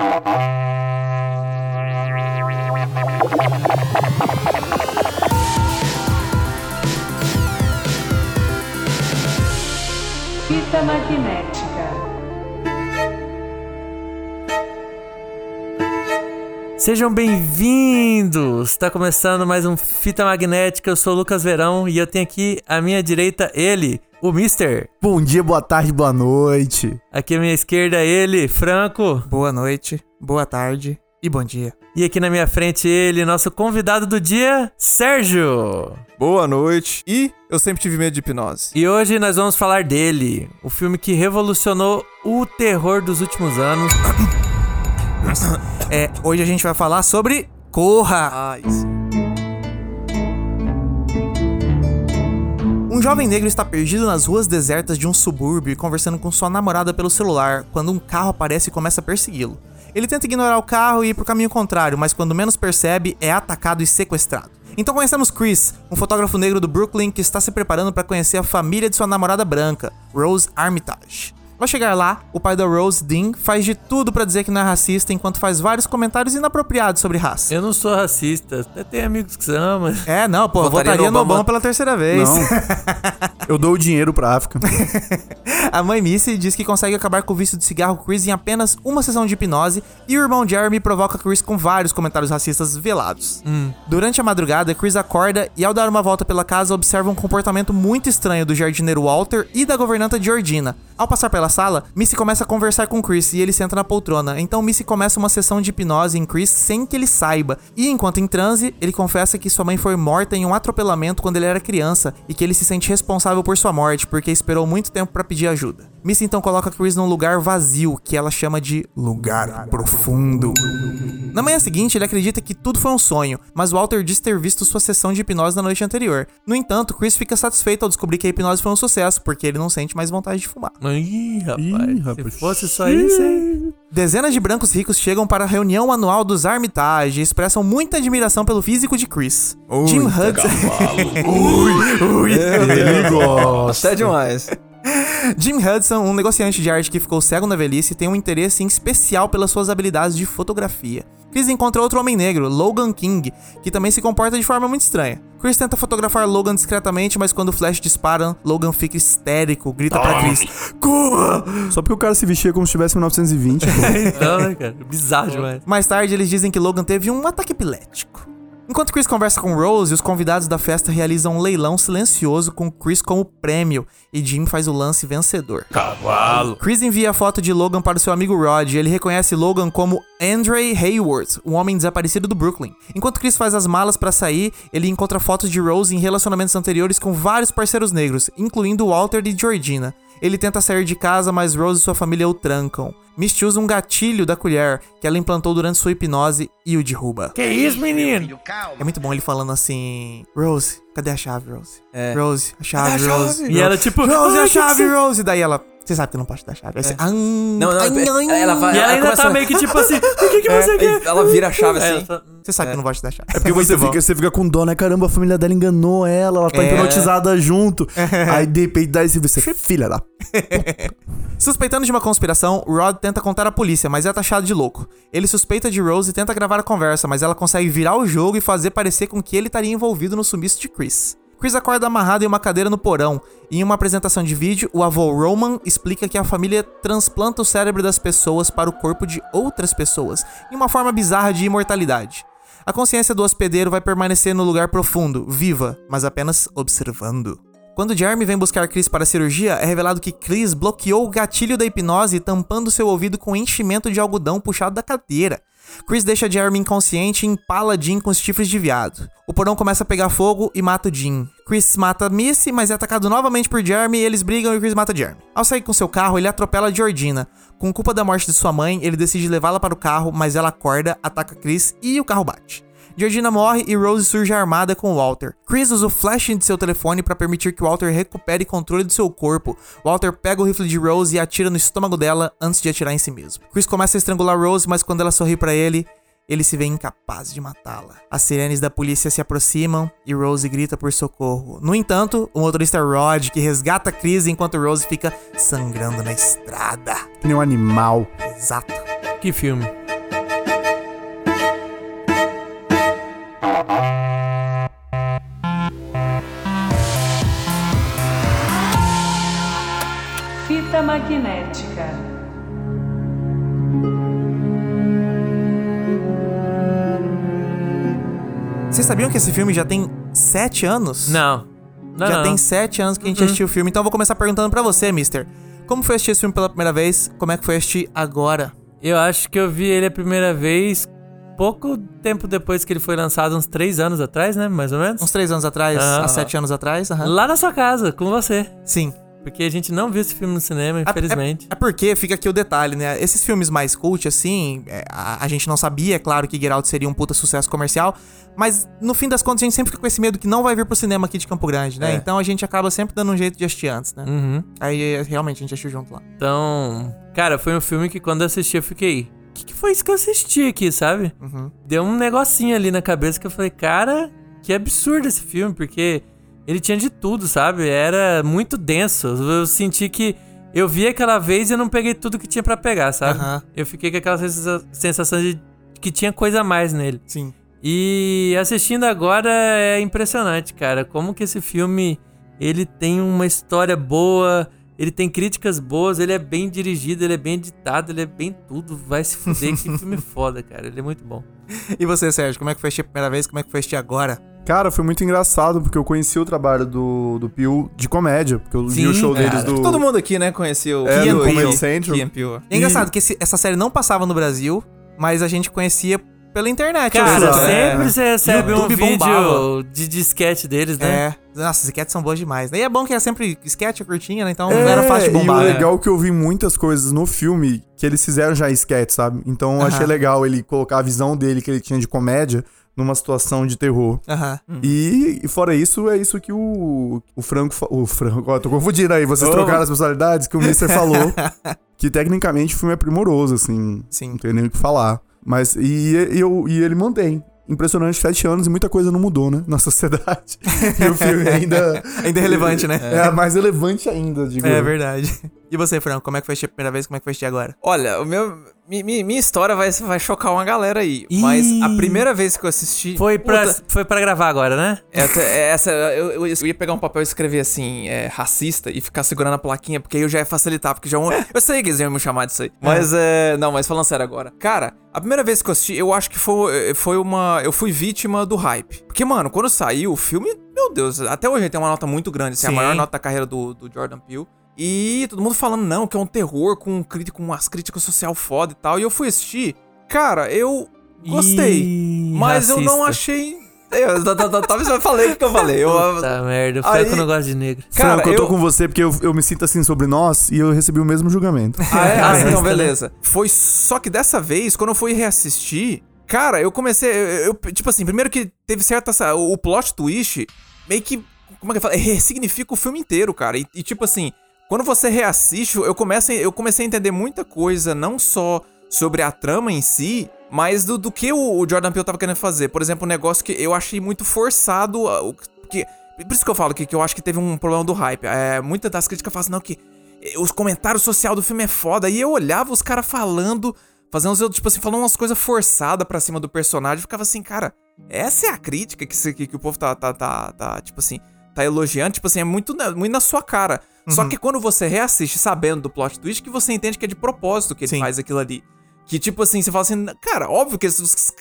Thank you. Sejam bem-vindos! Está começando mais um Fita Magnética. Eu sou o Lucas Verão e eu tenho aqui à minha direita ele, o Mister. Bom dia, boa tarde, boa noite. Aqui à minha esquerda ele, Franco. Boa noite, boa tarde e bom dia. E aqui na minha frente ele, nosso convidado do dia, Sérgio. Boa noite. E eu sempre tive medo de hipnose. E hoje nós vamos falar dele, o filme que revolucionou o terror dos últimos anos. É, hoje a gente vai falar sobre Corra. Um jovem negro está perdido nas ruas desertas de um subúrbio e conversando com sua namorada pelo celular quando um carro aparece e começa a persegui-lo. Ele tenta ignorar o carro e ir pro caminho contrário, mas quando menos percebe, é atacado e sequestrado. Então conhecemos Chris, um fotógrafo negro do Brooklyn que está se preparando para conhecer a família de sua namorada branca, Rose Armitage. Ao chegar lá, o pai da Rose, Dean, faz de tudo pra dizer que não é racista enquanto faz vários comentários inapropriados sobre raça. Eu não sou racista, até tem amigos que são, mas... É, não, pô, eu Votaria votaria no Obama Obama. pela terceira vez. Não. Eu dou o dinheiro pra África. A mãe Missy diz que consegue acabar com o vício de cigarro Chris em apenas uma sessão de hipnose e o irmão Jeremy provoca Chris com vários comentários racistas velados. Durante a madrugada, Chris acorda e ao dar uma volta pela casa observa um comportamento muito estranho do jardineiro Walter e da governanta Georgina. Ao passar pela sala, Missy começa a conversar com Chris e ele senta na poltrona. Então Missy começa uma sessão de hipnose em Chris sem que ele saiba. E enquanto em transe, ele confessa que sua mãe foi morta em um atropelamento quando ele era criança e que ele se sente responsável por sua morte porque esperou muito tempo pra pedir ajuda. Missy então coloca Chris num lugar vazio, que ela chama de lugar profundo. Na manhã seguinte, ele acredita que tudo foi um sonho, mas Walter diz ter visto sua sessão de hipnose na noite anterior. No entanto, Chris fica satisfeito ao descobrir que a hipnose foi um sucesso, porque ele não sente mais vontade de fumar. Ih, rapaz, Ih, se rapaz. fosse só isso, hein? Dezenas de brancos ricos chegam para a reunião anual dos Armitage e expressam muita admiração pelo físico de Chris. Jim Hudson. Ele gosta. Até demais. Jim Hudson, um negociante de arte que ficou cego na velhice, tem um interesse em especial pelas suas habilidades de fotografia. Chris encontra outro homem negro, Logan King, que também se comporta de forma muito estranha. Chris tenta fotografar Logan discretamente, mas quando o flash dispara, Logan fica histérico, grita pra Chris: Corra! Só porque o cara se vestia como se estivesse em 1920. pô. Então, né, cara? Bizarro demais. Mais tarde, eles dizem que Logan teve um ataque epilético. Enquanto Chris conversa com Rose, os convidados da festa realizam um leilão silencioso com Chris como prêmio e Jim faz o lance vencedor. Cavalo. Chris envia a foto de Logan para o seu amigo Rod e ele reconhece Logan como Andre Hayworth, um homem desaparecido do Brooklyn. Enquanto Chris faz as malas para sair, ele encontra fotos de Rose em relacionamentos anteriores com vários parceiros negros, incluindo Walter e Georgina. Ele tenta sair de casa, mas Rose e sua família o trancam. Misty usa um gatilho da colher que ela implantou durante sua hipnose e o derruba. Que isso, menino? É muito bom ele falando assim: Rose, cadê a chave, Rose? É. Rose, a chave, Cadê a Rose. chave? E ela, tipo... Rose, "Ai, a chave, você-" Rose. Daí ela, você sabe que eu não posso dar a chave. Aí você, "Ah, Não, não, ai, ela- ai, ela vai- E ela ainda começa- tá meio que tipo assim, o que, que você Aí quer? Ela vira a chave É, assim. ela tá- Você sabe que eu não te dar a chave. É porque você fica, você fica com dó, né? Caramba, a família dela enganou ela, ela tá É. hipnotizada junto. Aí de repente dá esse você, filha da. Suspeitando de uma conspiração, Rod tenta contar à polícia, mas é taxado de louco. Ele suspeita de Rose e tenta gravar a conversa, mas ela consegue virar o jogo e fazer parecer com que ele estaria envolvido no sumiço de Chris. Chris acorda amarrado em uma cadeira no porão, em uma apresentação de vídeo, o avô Roman explica que a família transplanta o cérebro das pessoas para o corpo de outras pessoas, em uma forma bizarra de imortalidade. A consciência do hospedeiro vai permanecer no lugar profundo, viva, mas apenas observando. Quando Jeremy vem buscar Chris para a cirurgia, é revelado que Chris bloqueou o gatilho da hipnose, tampando seu ouvido com enchimento de algodão puxado da cadeira. Chris deixa Jeremy inconsciente e empala Jim com os chifres de viado. O porão começa a pegar fogo e mata o Jim. Chris mata Missy, mas é atacado novamente por Jeremy e eles brigam e Chris mata Jeremy. Ao sair com seu carro, ele atropela Georgina. Com culpa da morte de sua mãe, ele decide levá-la para o carro, mas ela acorda, ataca Chris e o carro bate. Georgina morre e Rose surge armada com Walter. Chris usa o flashing de seu telefone para permitir que Walter recupere controle do seu corpo. Walter pega o rifle de Rose e atira no estômago dela antes de atirar em si mesmo. Chris começa a estrangular Rose, mas quando ela sorri para ele, ele se vê incapaz de matá-la. As sirenes da polícia se aproximam e Rose grita por socorro. No entanto, o motorista Rod, que resgata Chris enquanto Rose fica sangrando na estrada. Que nem um animal. Exato. Que filme. Fita magnética. Vocês sabiam que esse filme já tem sete anos? Não. não já não. tem sete anos que a gente uhum. assistiu o filme. Então eu vou começar perguntando para você, Mister. Como foi assistir esse filme pela primeira vez? Como é que foi assistir agora? Eu acho que eu vi ele a primeira vez pouco tempo depois que ele foi lançado, uns três anos atrás, né? Mais ou menos. Uns três anos atrás, Ah. há sete anos atrás? Lá na sua casa, com você. Sim. Porque a gente não viu esse filme no cinema, É- infelizmente. É, é porque fica aqui o detalhe, né? Esses filmes mais cult, assim, é, a, a gente não sabia, é claro, que Get Out seria um puta sucesso comercial, mas no fim das contas a gente sempre fica com esse medo que não vai vir pro cinema aqui de Campo Grande, né? É. Então a gente acaba sempre dando um jeito de assistir antes, né? Uhum. Aí é, realmente a gente assistiu junto lá. Então, cara, foi um filme que quando eu assisti eu fiquei. O que, que foi isso que eu assisti aqui, sabe? Uhum. Deu um negocinho ali na cabeça que eu falei, cara, que absurdo esse filme, porque ele tinha de tudo, sabe? Era muito denso. Eu senti que eu vi aquela vez e eu não peguei tudo que tinha pra pegar, sabe? Aham. Eu fiquei com aquela sensa- sensação de que tinha coisa a mais nele. Sim. E assistindo agora é impressionante, cara, como que esse filme ele tem uma história boa, ele tem críticas boas, ele é bem dirigido, ele é bem editado, ele é bem tudo. Vai se fuder, que filme foda, cara. Ele é muito bom. E você, Sérgio, como é que foi a primeira vez? Como é que foi agora? Cara, foi muito engraçado, porque eu conheci o trabalho do, do Pio de comédia, porque eu vi Sim, o show cara. deles do... Todo mundo aqui, né, conhecia o É, Peele. Central. Peele. É engraçado que esse- essa série não passava no Brasil, mas a gente conhecia pela internet. Cara, sempre é. você recebe um YouTube vídeo bombava. de disquete deles, né? É. Nossa, as sketches são boas demais. E é bom que é sempre sketch curtinha, né? Então É, não era fácil de E bombar. o né? legal é que eu vi muitas coisas no filme que eles fizeram já sketch, sabe? Então eu achei Aham. legal ele colocar a visão dele que ele tinha de comédia numa situação de terror. Aham. E, e fora isso, é isso que o, o Franco. O Franco, ó, tô confundindo aí, vocês Ô. trocaram as personalidades que o Mister falou. que tecnicamente o filme é primoroso, assim. Sim. Não tem nem o que falar. Mas. E, e eu, e ele mantém. Impressionante, sete anos e muita coisa não mudou, né? Na sociedade. e o filme ainda. Ainda é relevante, né? É, mais relevante ainda, digo. É verdade. E você, Franco, como é que foi a primeira vez? Como é que foi agora? Olha, o meu, mi- mi- minha história vai, vai chocar uma galera aí. Ih. Mas a primeira vez que eu assisti. Foi, pra, Puta, foi pra gravar agora, né? essa, essa- eu, eu- eu ia pegar um papel e escrever assim, é, racista, e ficar segurando a plaquinha, porque aí eu já ia facilitar, porque já é um- Eu sei que eles iam me chamar disso aí. Mas é. Não, mas falando sério agora. Cara, a primeira vez que eu assisti, eu acho que foi, foi uma. Eu fui vítima do hype. Porque, mano, quando saiu o filme, meu Deus, até hoje ele tem uma nota muito grande, assim, a maior nota da carreira do, do Jordan Peele. E todo mundo falando, não, que é um terror com, crítica, com umas críticas social foda e tal. E eu fui assistir. Cara, eu gostei. Ih, mas eu não racista. achei. Eu, t- t- t- talvez eu falei o que eu falei. Eu, Puta merda, o Franco Aí- não gosta de negro. Cara, Franco, eu tô eu- com você porque eu, eu me sinto assim sobre nós e eu recebi o mesmo julgamento. Ah, é? Ah, então né? beleza. Foi só que dessa vez, quando eu fui reassistir, cara, eu comecei. Eu, eu- tipo assim, primeiro que teve certa. essa- O plot twist meio que. Como é que eu falo? Ressignifica o filme inteiro, cara. E, e, tipo assim, quando você reassiste, eu, começo, a- eu comecei a entender muita coisa, não só sobre a trama em si, mas do, do que o, o Jordan Peele tava querendo fazer. Por exemplo, um negócio que eu achei muito forçado. Que, por isso que eu falo que, que eu acho que teve um problema do hype. É, muitas das críticas falam assim, não, que eh, os comentários sociais do filme é foda. E eu olhava os caras falando, fazendo, tipo assim, falando umas coisas forçadas pra cima do personagem. Ficava assim, cara, essa é a crítica que, que, que o povo tá, tá, tá, tá, tipo assim, tá elogiando. Tipo assim, é muito, muito na sua cara. Só que quando você reassiste sabendo do plot twist, que você entende que é de propósito que ele Sim. faz aquilo ali. Que tipo assim, você fala assim, cara, óbvio que, esses,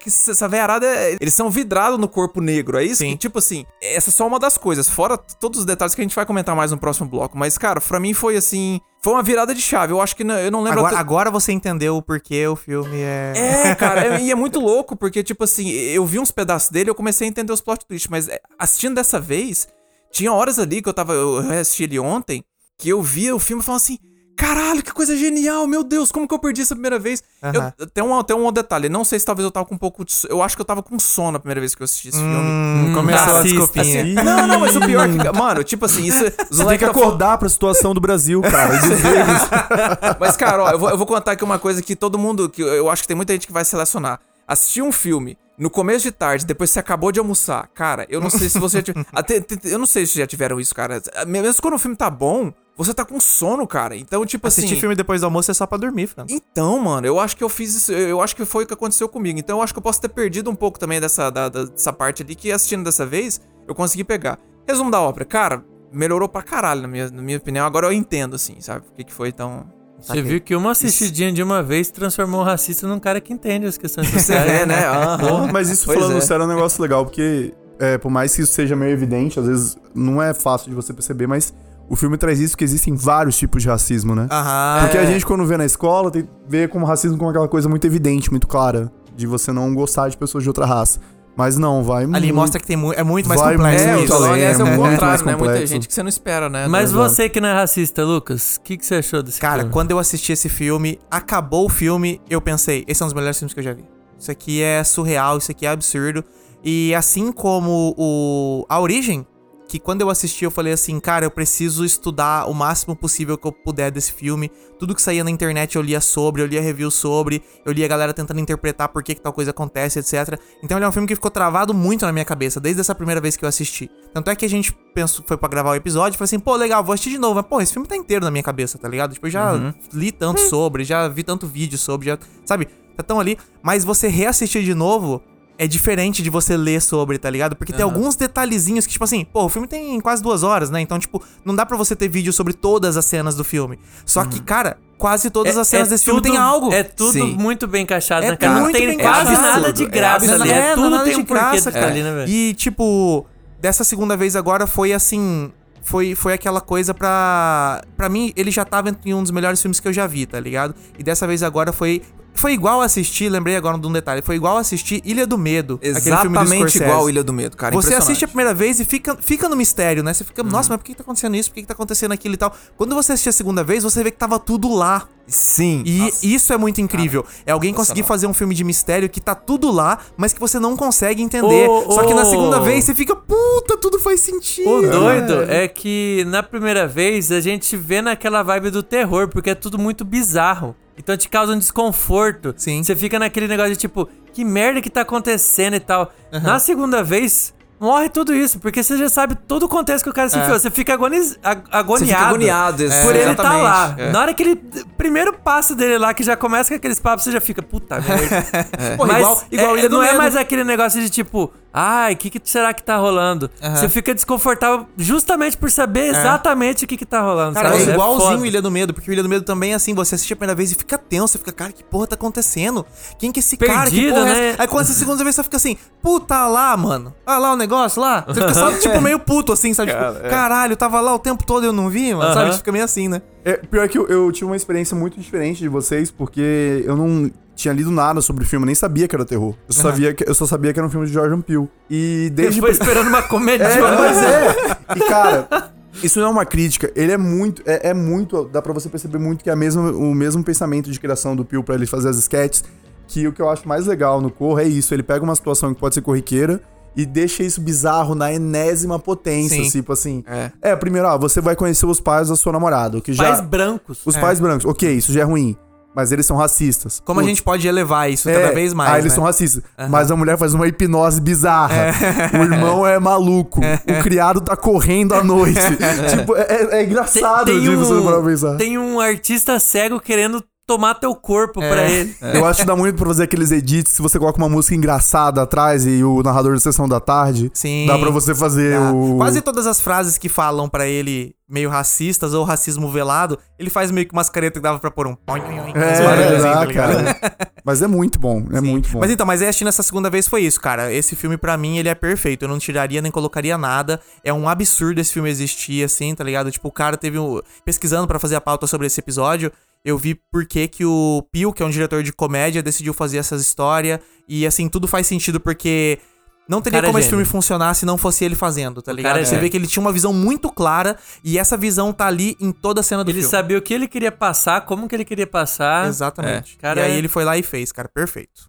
que essa veiarada, é- eles são vidrados no corpo negro, é isso? Sim. Que, tipo assim, essa é só uma das coisas, fora todos os detalhes que a gente vai comentar mais no próximo bloco. Mas, cara, pra mim foi assim, foi uma virada de chave. Eu acho que não- eu não lembro... Agora, agora você entendeu o porquê o filme é. É, cara, e é muito louco, porque, tipo assim, eu vi uns pedaços dele e eu comecei a entender os plot twists, mas é, assistindo dessa vez, tinha horas ali que eu tava. Eu assisti ele ontem, que eu via o filme e falava assim. Caralho, que coisa genial, meu Deus, como que eu perdi essa primeira vez? Aham. Eu, tem, um, tem um detalhe, não sei se talvez eu tava com um pouco de. Eu acho que eu tava com sono a primeira vez que eu assisti esse filme. Hum, começou a racista. desculpinha. Assim, não, não, mas o pior é que. Mano, tipo assim, isso. Os Você tem que tá falando- acordar pra situação do Brasil, cara. Mas, cara, ó, eu vou, eu vou contar aqui uma coisa que todo mundo. que Eu acho que tem muita gente que vai selecionar. Assistir um filme no começo de tarde, depois você acabou de almoçar. Cara, eu não sei se você tive- até- Eu não sei se já tiveram isso, cara. Mesmo quando o filme tá bom, você tá com sono, cara. Então, tipo Assistir assim. filme depois do almoço é só pra dormir, Fran. Então, mano, eu acho que eu fiz isso. Eu acho que foi o que aconteceu comigo. Então, eu acho que eu posso ter perdido um pouco também dessa, da- dessa parte ali, que assistindo dessa vez, eu consegui pegar. Resumo da obra, cara, melhorou pra caralho, na minha, na minha opinião. Agora eu entendo, assim, sabe? Por que, que foi tão. Você viu que uma assistidinha de uma vez transformou o racista num cara que entende as questões sociais. É, né? Aham. Mas isso Pois falando é. sério é um negócio legal, porque é, por mais que isso seja meio evidente, às vezes não é fácil de você perceber, mas o filme traz isso porque existem vários tipos de racismo, né? Aham. Porque É. a gente, quando vê na escola, tem, vê como racismo como aquela coisa muito evidente, muito clara, de você não gostar de pessoas de outra raça. Mas não, vai Ali muito- mostra que tem mu é muito mais Vai complexo É, muito o isso. além, Zog é, é o muito contrário, mais né? Muita complexo. gente que você não espera, né? Mas Exato. você que não é racista, Lucas, o que, que você achou desse Cara, filme? quando eu assisti esse filme, acabou o filme, eu pensei, esse é um dos melhores filmes que eu já vi. Isso aqui é surreal, isso aqui é absurdo. E assim como o A Origem, que quando eu assisti eu falei assim, cara, eu preciso estudar o máximo possível que eu puder desse filme. Tudo que saía na internet eu lia sobre, eu lia review sobre, eu lia a galera tentando interpretar por que, que tal coisa acontece, etc. Então ele é um filme que ficou travado muito na minha cabeça, desde essa primeira vez que eu assisti. Tanto é que a gente pensou, foi pra gravar o episódio e falou assim, pô, legal, vou assistir de novo. Mas, pô, esse filme tá inteiro na minha cabeça, tá ligado? Tipo, eu já li tanto sobre, já vi tanto vídeo sobre, já, sabe? Tá tão ali. Mas você reassistir de novo é diferente de você ler sobre, tá ligado? Porque tem alguns detalhezinhos que, tipo assim, pô, o filme tem quase duas horas, né? Então, tipo, não dá pra você ter vídeo sobre todas as cenas do filme. Só que, cara, quase todas as cenas desse filme tem algo. É tudo Sim. muito bem encaixado, É né, cara? Não muito tem bem quase encaixado. nada de É graça ali. É, não tudo nada tem de um graça, cara. ali, né, velho? E, tipo, dessa segunda vez agora foi assim. Foi, foi aquela coisa pra. Pra mim, ele já tava entre um dos melhores filmes que eu já vi, tá ligado? E dessa vez agora foi. Foi igual assistir, lembrei agora de um detalhe, foi igual assistir Ilha do Medo. aquele filme do Exatamente igual Ilha do Medo, cara. Você assiste a primeira vez e fica, fica no mistério, né? Você fica, nossa, mas por que tá acontecendo isso? Por que tá acontecendo aquilo e tal? Quando você assiste a segunda vez, você vê que tava tudo lá. Sim. E Nossa. isso é muito incrível. é alguém conseguir fazer um filme de mistério que tá tudo lá, mas que você não consegue entender. Ô, Só que na segunda vez você fica, puta, tudo faz sentido. O doido é que na primeira vez a gente vê naquela vibe do terror, porque é tudo muito bizarro. Então te causa um desconforto. Sim. Você fica naquele negócio de tipo, que merda que tá acontecendo e tal. Na segunda vez, morre tudo isso, porque você já sabe todo o contexto que o cara se enfiou. Você fica agoniz- ag- agoniado. agoniado, ex- por ele tá exatamente. lá. É. Na hora que ele. Primeiro passo dele lá, que já começa com aqueles papos, você já fica, puta merda. Pô, Mas igual, igual é- Ilha do não é mais aquele negócio de tipo, ai, o que, que será que tá rolando? Você fica desconfortável justamente por saber exatamente o que, que tá rolando. Cara, sabe? é igualzinho foda. o Ilha do Medo, porque o Ilha do Medo também é assim, você assiste a primeira vez e fica tenso, você fica, cara, que porra tá acontecendo? Quem que é esse cara? Que Perdido, porra é né? essa? Aí quando você a segunda vez você fica assim, puta lá, mano. Ah lá o negócio lá. Você fica só, tipo, meio puto, assim, sabe? Tipo, caralho, tava lá o tempo todo e eu não vi, mano. Sabe? Aham. Fica meio assim, né? É, pior que eu, eu tive uma experiência muito diferente de vocês, porque eu não tinha lido nada sobre o filme, eu nem sabia que era terror. Eu só, sabia que, eu só sabia que era um filme de Jordan Peele. E desde... foi esperando uma comédia. É, mas é. E, cara, isso não é uma crítica. Ele é muito... É, é muito... Dá pra você perceber muito que é a mesma, o mesmo pensamento de criação do Peele pra ele fazer as sketches. Que o que eu acho mais legal no Corra é isso. Ele pega uma situação que pode ser corriqueira e deixa isso bizarro na enésima potência. Sim. Tipo assim... É. É, primeiro, ah, você vai conhecer os pais da sua namorada. Que já... Pais brancos. Os pais brancos, ok, isso já é ruim. Mas eles são racistas. Como a Putz, gente pode elevar isso é, cada vez mais, Ah, eles né? são racistas. Mas a mulher faz uma hipnose bizarra. O irmão é maluco. O criado tá correndo à noite. tipo, é, é- é engraçado tem, de você um, parar pra pensar. tem um artista cego querendo tomar teu corpo É. pra ele. Eu acho que dá muito pra fazer aqueles edits se você coloca uma música engraçada atrás e o narrador da sessão da tarde. Sim. Dá pra você fazer Tá. o. Quase todas as frases que falam pra ele meio racistas ou racismo velado, ele faz meio que umas caretas que dava pra pôr um... É, barulhos assim, dá, tá cara. Mas é muito bom. É muito bom. Mas então, mas assistindo essa segunda vez foi isso, cara. Esse filme, pra mim, ele é perfeito. Eu não tiraria nem colocaria nada. É um absurdo esse filme existir, assim, tá ligado? Tipo, o cara teve um. Pesquisando pra fazer a pauta sobre esse episódio, eu vi por que que o Pio, que é um diretor de comédia, decidiu fazer essas histórias. E, assim, tudo faz sentido porque. Não teria é como esse gênio. filme funcionar se não fosse ele fazendo, tá ligado? é Você gênio. vê que ele tinha uma visão muito clara e essa visão tá ali em toda a cena do Ele filme. sabia o que ele queria passar, como que ele queria passar. Exatamente. É. Cara, e aí é- ele foi lá e fez, cara. Perfeito.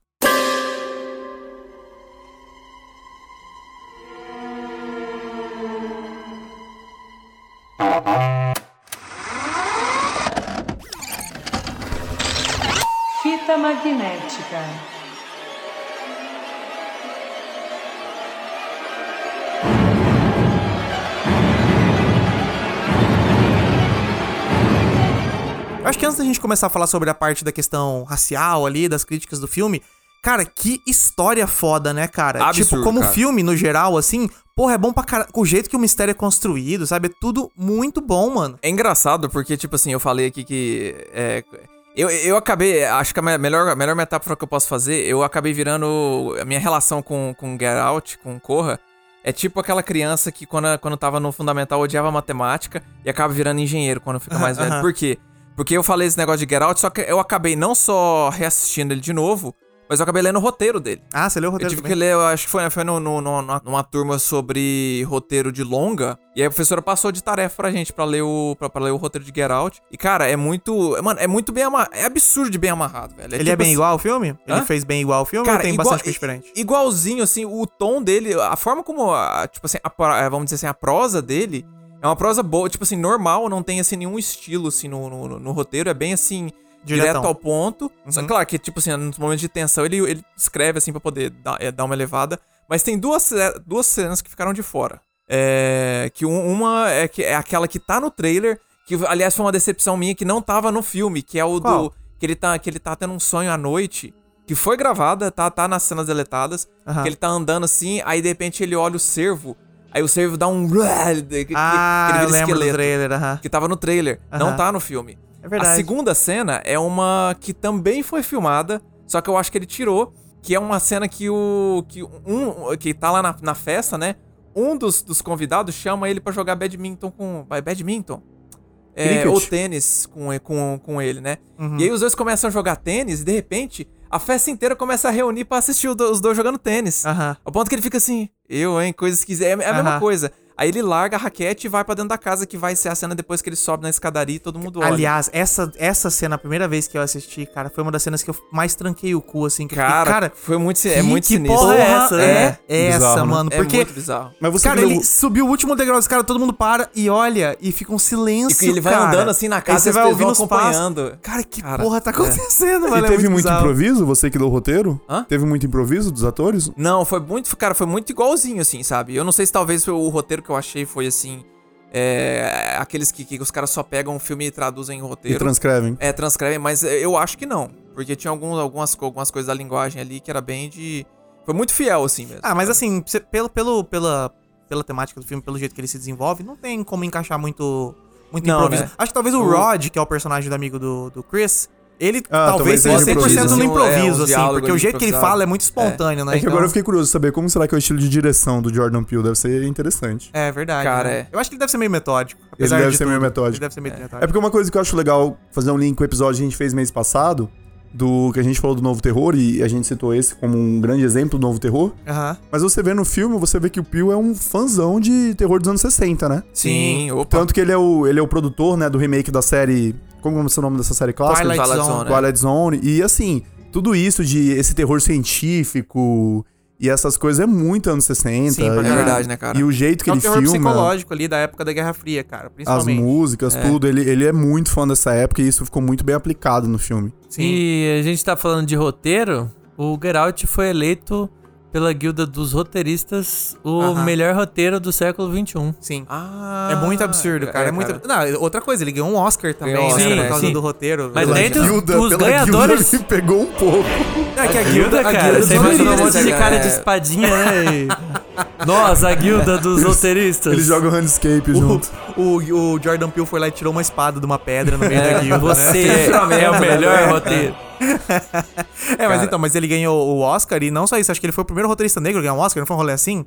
Fita magnética. Eu acho que antes da gente começar a falar sobre a parte da questão racial ali, das críticas do filme, Cara, que história foda, né, cara? Absurdo, tipo, como cara. filme, no geral, assim, porra, é bom pra caralho. O jeito que o mistério é construído, sabe? É tudo muito bom, mano. É engraçado porque, tipo assim, eu falei aqui que. é, eu, eu acabei. Acho que a me- melhor, a melhor metáfora que eu posso fazer, eu acabei virando. A minha relação com, com Get Out, com Corra, é tipo aquela criança que, quando, quando tava no fundamental, odiava matemática e acaba virando engenheiro quando fica mais velho. Por quê? Porque eu falei esse negócio de Get Out, só que eu acabei não só reassistindo ele de novo, mas eu acabei lendo o roteiro dele. Ah, você leu o Eu roteiro tive que também? ler, eu acho que foi, foi no, no- no- numa, turma sobre roteiro de longa. E aí a professora passou de tarefa pra gente pra ler o, pra, pra ler o roteiro de Get Out. E, cara, é muito. Mano, é muito bem amarrado. É absurdo de bem amarrado, velho. Ele tipo é bem assim- igual ao filme? Ele Hã? fez bem igual ao filme Cara, ou tem igual- bastante coisa diferente? Igualzinho, assim, o tom dele, a forma como, a- tipo assim, a eh, vamos dizer assim, a prosa dele é uma prosa boa, tipo assim, normal, não tem, assim, nenhum estilo, assim, no, no, no roteiro, é bem, assim, Diretão. direto ao ponto. Só Uhum. claro que, tipo assim, nos momentos de tensão, ele, ele escreve, assim, pra poder dar, eh, dar uma elevada, mas tem duas, duas cenas que ficaram de fora. É, que um- uma é, que é aquela que tá no trailer, que, aliás, foi uma decepção minha, que não tava no filme, que é o Qual? do... Que ele, tá, que ele tá tendo um sonho à noite, que foi gravada, tá, tá nas cenas deletadas, Aham. que ele tá andando assim, aí de repente ele olha o cervo, aí o cervo dá um. Que, que- Ah, que ele vira lembro do esqueleto, trailer, aham. Que tava no trailer, não tá no filme. É verdade. A segunda cena é uma que também foi filmada, só que eu acho que ele tirou, que é uma cena que o. que um. que tá lá na, na festa, né? Um dos, dos convidados chama ele pra jogar badminton com. vai, Badminton? É, ou tênis com, com, com ele, né? Uhum. E aí os dois começam a jogar tênis e de repente a festa inteira começa a reunir pra assistir os dois jogando tênis. Aham. Ao ponto que ele fica assim, eu, hein, coisas que. É, é a mesma Aham. coisa. Aí ele larga a raquete e vai pra dentro da casa, que vai ser a cena depois que ele sobe na escadaria e todo mundo olha. Aliás, essa, essa cena, a primeira vez que eu assisti, cara, foi uma das cenas que eu mais tranquei o cu, assim. Que eu fiquei, cara, cara, foi muito, é que- muito que sinistro. porra é essa, né? é. É essa, Bizarro, né? mano. É Porque, muito bizarro. Mas você cara, que ele subiu o último degrau dos caras, todo mundo para e olha e fica um silêncio, E ele vai cara. andando assim na casa você e as vai ouvindo os passos. acompanhando. Cara, que Cara, porra tá é. acontecendo, E velho? É teve muito bizarro. improviso, você que leu o roteiro? Hã? Teve muito improviso dos atores? Não, foi muito, cara, foi muito igualzinho, assim, sabe? Eu não sei se talvez o roteiro que eu achei foi assim. É, aqueles que, que os caras só pegam um filme e traduzem em E roteiro. transcrevem. É, transcrevem, mas eu acho que não. Porque tinha alguns, algumas, algumas coisas da linguagem ali que era bem de. Foi muito fiel, assim mesmo. Ah, mas assim, cê- pelo, pelo, pela, pela temática do filme, pelo jeito que ele se desenvolve, não tem como encaixar muito, muito Não, improviso. né? Acho que talvez o O- Rod, que é o personagem do amigo do, do Chris, ele Ah, talvez talvez seja seja 100% no improviso, assim, é, improviso, assim, porque o jeito que ele fala é muito espontâneo, né? É que Então- agora eu fiquei curioso de saber como será que é o estilo de direção do Jordan Peele. Deve ser interessante. É verdade. Cara, né? é. Eu acho que ele deve ser meio metódico. Ele apesar deve de ser meio tudo. metódico. Ele deve ser meio metódico. É porque uma coisa que eu acho legal fazer um link com o episódio que a gente fez mês passado, do que a gente falou do novo terror, e a gente citou esse como um grande exemplo do novo terror. Aham. Mas você vê no filme, você vê que o Peele é um fãzão de terror dos anos 60, né? Sim, opa. Tanto que ele é o, ele é o produtor, né, do remake da série. Como é o nome dessa série clássica? Twilight Twilight Zone. Zone, Twilight Zone. E assim, tudo isso de esse terror científico e essas coisas é muito anos 60. Sim, e, É verdade, né, cara? E o jeito que É um ele terror filma, psicológico ali da época da Guerra Fria, cara, as principalmente. músicas, tudo, ele, ele é muito fã dessa época e isso ficou muito bem aplicado no filme. Sim. E a gente tá falando de roteiro, o Geralt foi eleito pela guilda dos roteiristas o Aham. melhor roteiro do século XXI. Sim. Ah, É muito absurdo, cara. É, muito. Não, outra coisa, ele ganhou um Oscar também, né, Oscar, por causa sim. do roteiro. Mas Pela- dentro- Guilda, os ganhadores- Guilda, ele pegou um pouco. É que a Guilda, guilda, a cara, guilda você dos imagina um monte de é- cara de espadinha, né? E... Nossa, a guilda dos roteiristas. Ele joga o handscape junto. O, o Jordan Peele foi lá e tirou uma espada de uma pedra no meio da guilda, Você né? é o melhor roteiro. É, mas Cara. então, mas ele ganhou o Oscar e não só isso, acho que ele foi o primeiro roteirista negro a ganhar um Oscar, não foi um rolê assim?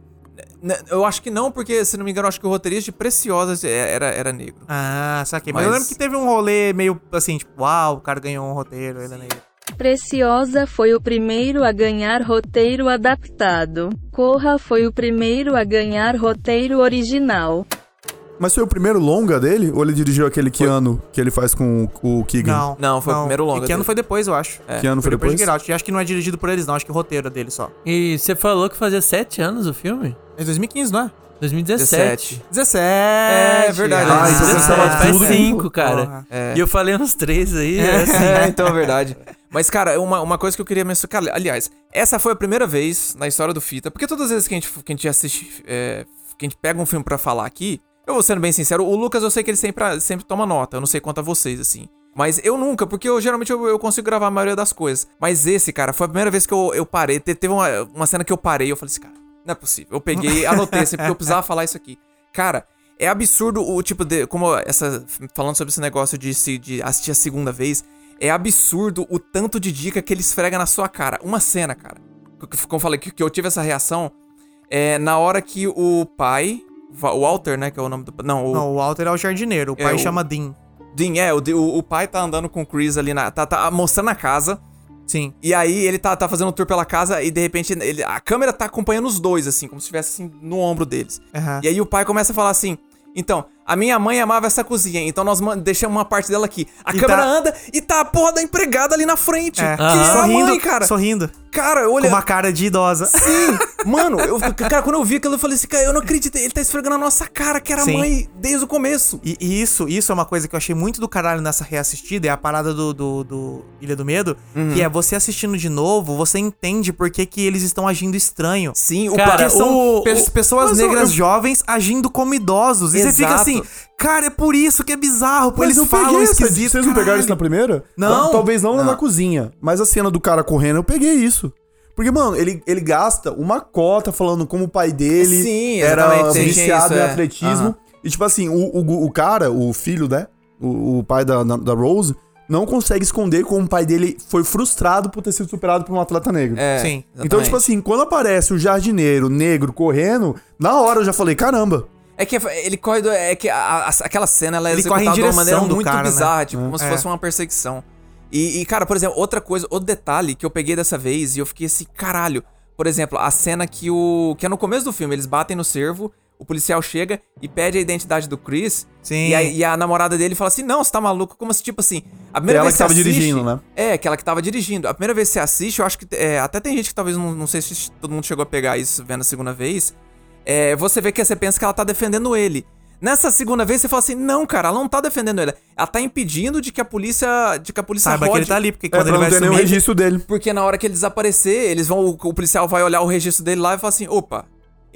Né, Eu acho que não, porque, se não me engano, eu acho que o roteirista de Preciosas é- era, era negro. Ah, saquei. Mas, eu Mas- lembro que teve um rolê meio assim, tipo, uau, o cara ganhou um roteiro, ele é negro. Preciosa foi o primeiro a ganhar roteiro adaptado. Corra foi o primeiro a ganhar roteiro original. Mas foi o primeiro longa dele? Ou ele dirigiu aquele Keanu que ele faz com o Keegan? Não. Não, foi o primeiro longa E que ano dele. foi depois, eu acho. É. Que ano foi depois? de Get Out. E acho que não é dirigido por eles, não. Acho que o roteiro é dele só. E você falou que fazia sete anos o filme? É 2015, não é? 2017. 17. É verdade. Ah, então Ah, você tava faz tudo cinco, cara. Porra. É. E eu falei uns três aí. é assim. É, então é verdade. Mas, cara, uma, uma coisa que eu queria mencionar. Cara, aliás, essa foi a primeira vez na história do Fita. Porque todas as vezes que a gente, que a gente assiste. é, que a gente pega um filme pra falar aqui. Eu vou sendo bem sincero, o Lucas eu sei que ele sempre, sempre toma nota. Eu não sei quanto a vocês, assim. Mas eu nunca, porque eu geralmente eu, eu consigo gravar a maioria das coisas. Mas esse, cara, foi a primeira vez que eu, eu parei. Te- Teve uma, uma cena que eu parei e eu falei assim, cara, não é possível. Eu peguei, anotei assim, porque eu precisava falar isso aqui. Cara, é absurdo o tipo de. Como essa. Falando sobre esse negócio de, se- de assistir a segunda vez. É absurdo o tanto de dica que ele esfrega na sua cara. Uma cena, cara. Como eu falei, que, que eu tive essa reação. É na hora que o pai. O Walter, né? Que é o nome do. Não, o. Não, o Walter é o jardineiro, o É, pai o- chama Dean. Dean, é, o, o, o pai tá andando com o Chris ali na. Tá, tá mostrando a casa. Sim. E aí ele tá, tá fazendo um tour pela casa e de repente ele, a câmera tá acompanhando os dois, assim, como se estivesse assim, no ombro deles. Aham. E aí o pai começa a falar assim. Então, a minha mãe amava essa cozinha, então nós deixamos uma parte dela aqui. A E câmera tá- anda e tá a porra da empregada ali na frente. É. Que é a sorrindo, mãe, cara. sorrindo. Cara, Com olha. uma cara de idosa. Sim, mano, eu, cara, quando eu vi aquilo, eu falei assim, cara, eu não acredito, ele tá esfregando a nossa cara, que era a Sim. mãe desde o começo. E, e isso, isso é uma coisa que eu achei muito do caralho nessa reassistida, é a parada do, do, do Ilha do Medo, Uhum. que é você assistindo de novo, você entende por que, que eles estão agindo estranho. Sim, o Cara, Porque são o- pe- o- pessoas eu- negras eu- jovens agindo como idosos. E você fica Exato. Cara, é por isso que é bizarro, pô, eles eu falam peguei essa. Vocês não pegaram isso na primeira? Não. Talvez não, Não. na cozinha. Mas a cena do cara correndo, eu peguei isso. Porque, mano, ele, ele gasta uma cota falando como o pai dele Sim, era viciado isso, em é. atletismo. Aham. E, tipo assim, o, o, o cara, o filho, né? O, o pai da, da Rose, não consegue esconder como o pai dele foi frustrado por ter sido superado por um atleta negro. É, Sim. Então, exatamente. tipo assim, quando aparece o jardineiro negro correndo, na hora eu já falei, caramba. É que ele corre do. É que a- a- aquela cena ela é Ele executada de uma maneira muito cara, né? bizarra, tipo, como se É. fosse uma perseguição. E, e, cara, por exemplo, outra coisa, outro detalhe que eu peguei dessa vez e eu fiquei assim, caralho. Por exemplo, a cena que o. que é no começo do filme, eles batem no cervo, o policial chega e pede a identidade do Chris. Sim. E a, e a namorada dele fala assim: não, você tá maluco? Como se, tipo assim. A primeira Ela vez que tava assiste- dirigindo, né? É, aquela que tava dirigindo. A primeira vez que você assiste, eu acho que. é, até tem gente que talvez não, não sei se todo mundo chegou a pegar isso vendo a segunda vez. É, você vê que você pensa que ela tá defendendo ele. Nessa segunda vez você fala assim: não, cara, ela não tá defendendo ele. Ela tá impedindo de que a polícia. De que a polícia Saiba que rode. ele tá ali, porque É, quando pra ele não vai sumir... registro dele. Porque na hora que ele desaparecer, eles vão. O, o policial vai olhar o registro dele lá e falar assim: opa,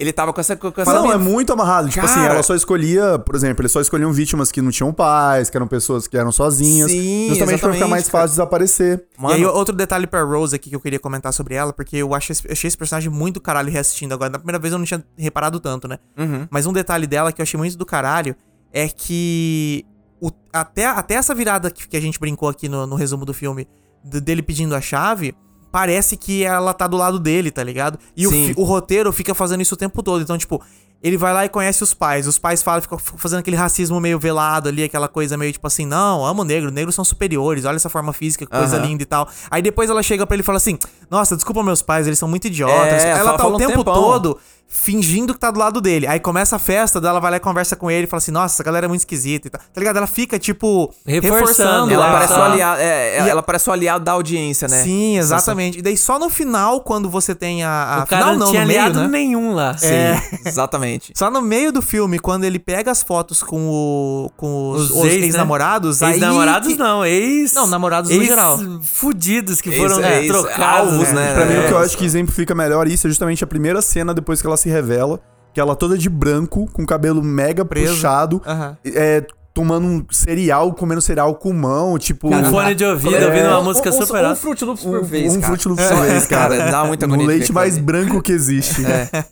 ele tava com essa. Com essa não, mina." é muito amarrado. Tipo assim, Cara. ela só escolhia, por exemplo, eles só escolhiam vítimas que não tinham pais, que eram pessoas que eram sozinhas. Sim, justamente pra ficar mais fácil de desaparecer. Mano, E aí, outro detalhe pra Rose aqui que eu queria comentar sobre ela, porque eu achei, esse- achei esse personagem muito caralho reassistindo agora. Na primeira vez eu não tinha reparado tanto, né? Uhum. Mas um detalhe dela que eu achei muito do caralho é que o- até, até essa virada que, que a gente brincou aqui no, no resumo do filme, dele pedindo a chave, parece que ela tá do lado dele, tá ligado? E o, o roteiro fica fazendo isso o tempo todo. Então, tipo, ele vai lá e conhece os pais. Os pais falam, ficam fazendo aquele racismo meio velado ali, aquela coisa meio tipo assim, não, amo negro, negros são superiores, olha essa forma física, que coisa Aham. linda e tal. Aí depois ela chega pra ele e fala assim, nossa, desculpa meus pais, eles são muito idiotas. É, ela tá o um tempo tempão. todo fingindo que tá do lado dele. Aí começa a festa, ela vai lá e conversa com ele e fala assim: Nossa, essa galera é muito esquisita e tal. Tá ligado? Ela fica, tipo, Reforçando, reforçando. Ela É, parece, o aliado, é, E- ela parece o aliado da audiência, né? Sim, exatamente. E daí só no final, quando você tem a. a O cara final, não, não, tinha no meio, aliado né? nenhum lá. Sim, É. exatamente. Só no meio do filme, quando ele pega as fotos com, o, com os, Os os ex, né? ex-namorados. Ex-namorados que- não, ex... Não, namorados no ex geral. fudidos que Ex- foram ex- trocados. alvos, né? Pra mim, o que eu É. acho que exemplifica melhor isso é justamente a primeira cena depois que ela se revela, que ela toda de branco, com cabelo mega Preso. puxado, Aham. é, tomando um cereal, comendo cereal com mão, tipo... Com fone de ouvido, É. ouvindo uma Um- música um, super um, um. Fruit Loops um, por vez, um cara. Fruit Loops por vez, cara. Cara, dá muita agonia de leite mais aquilo branco que existe. É.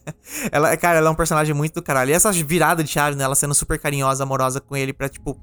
Ela, cara, ela é um personagem muito do caralho. E essa virada de chave, né? Ela sendo super carinhosa, amorosa com ele, pra, tipo,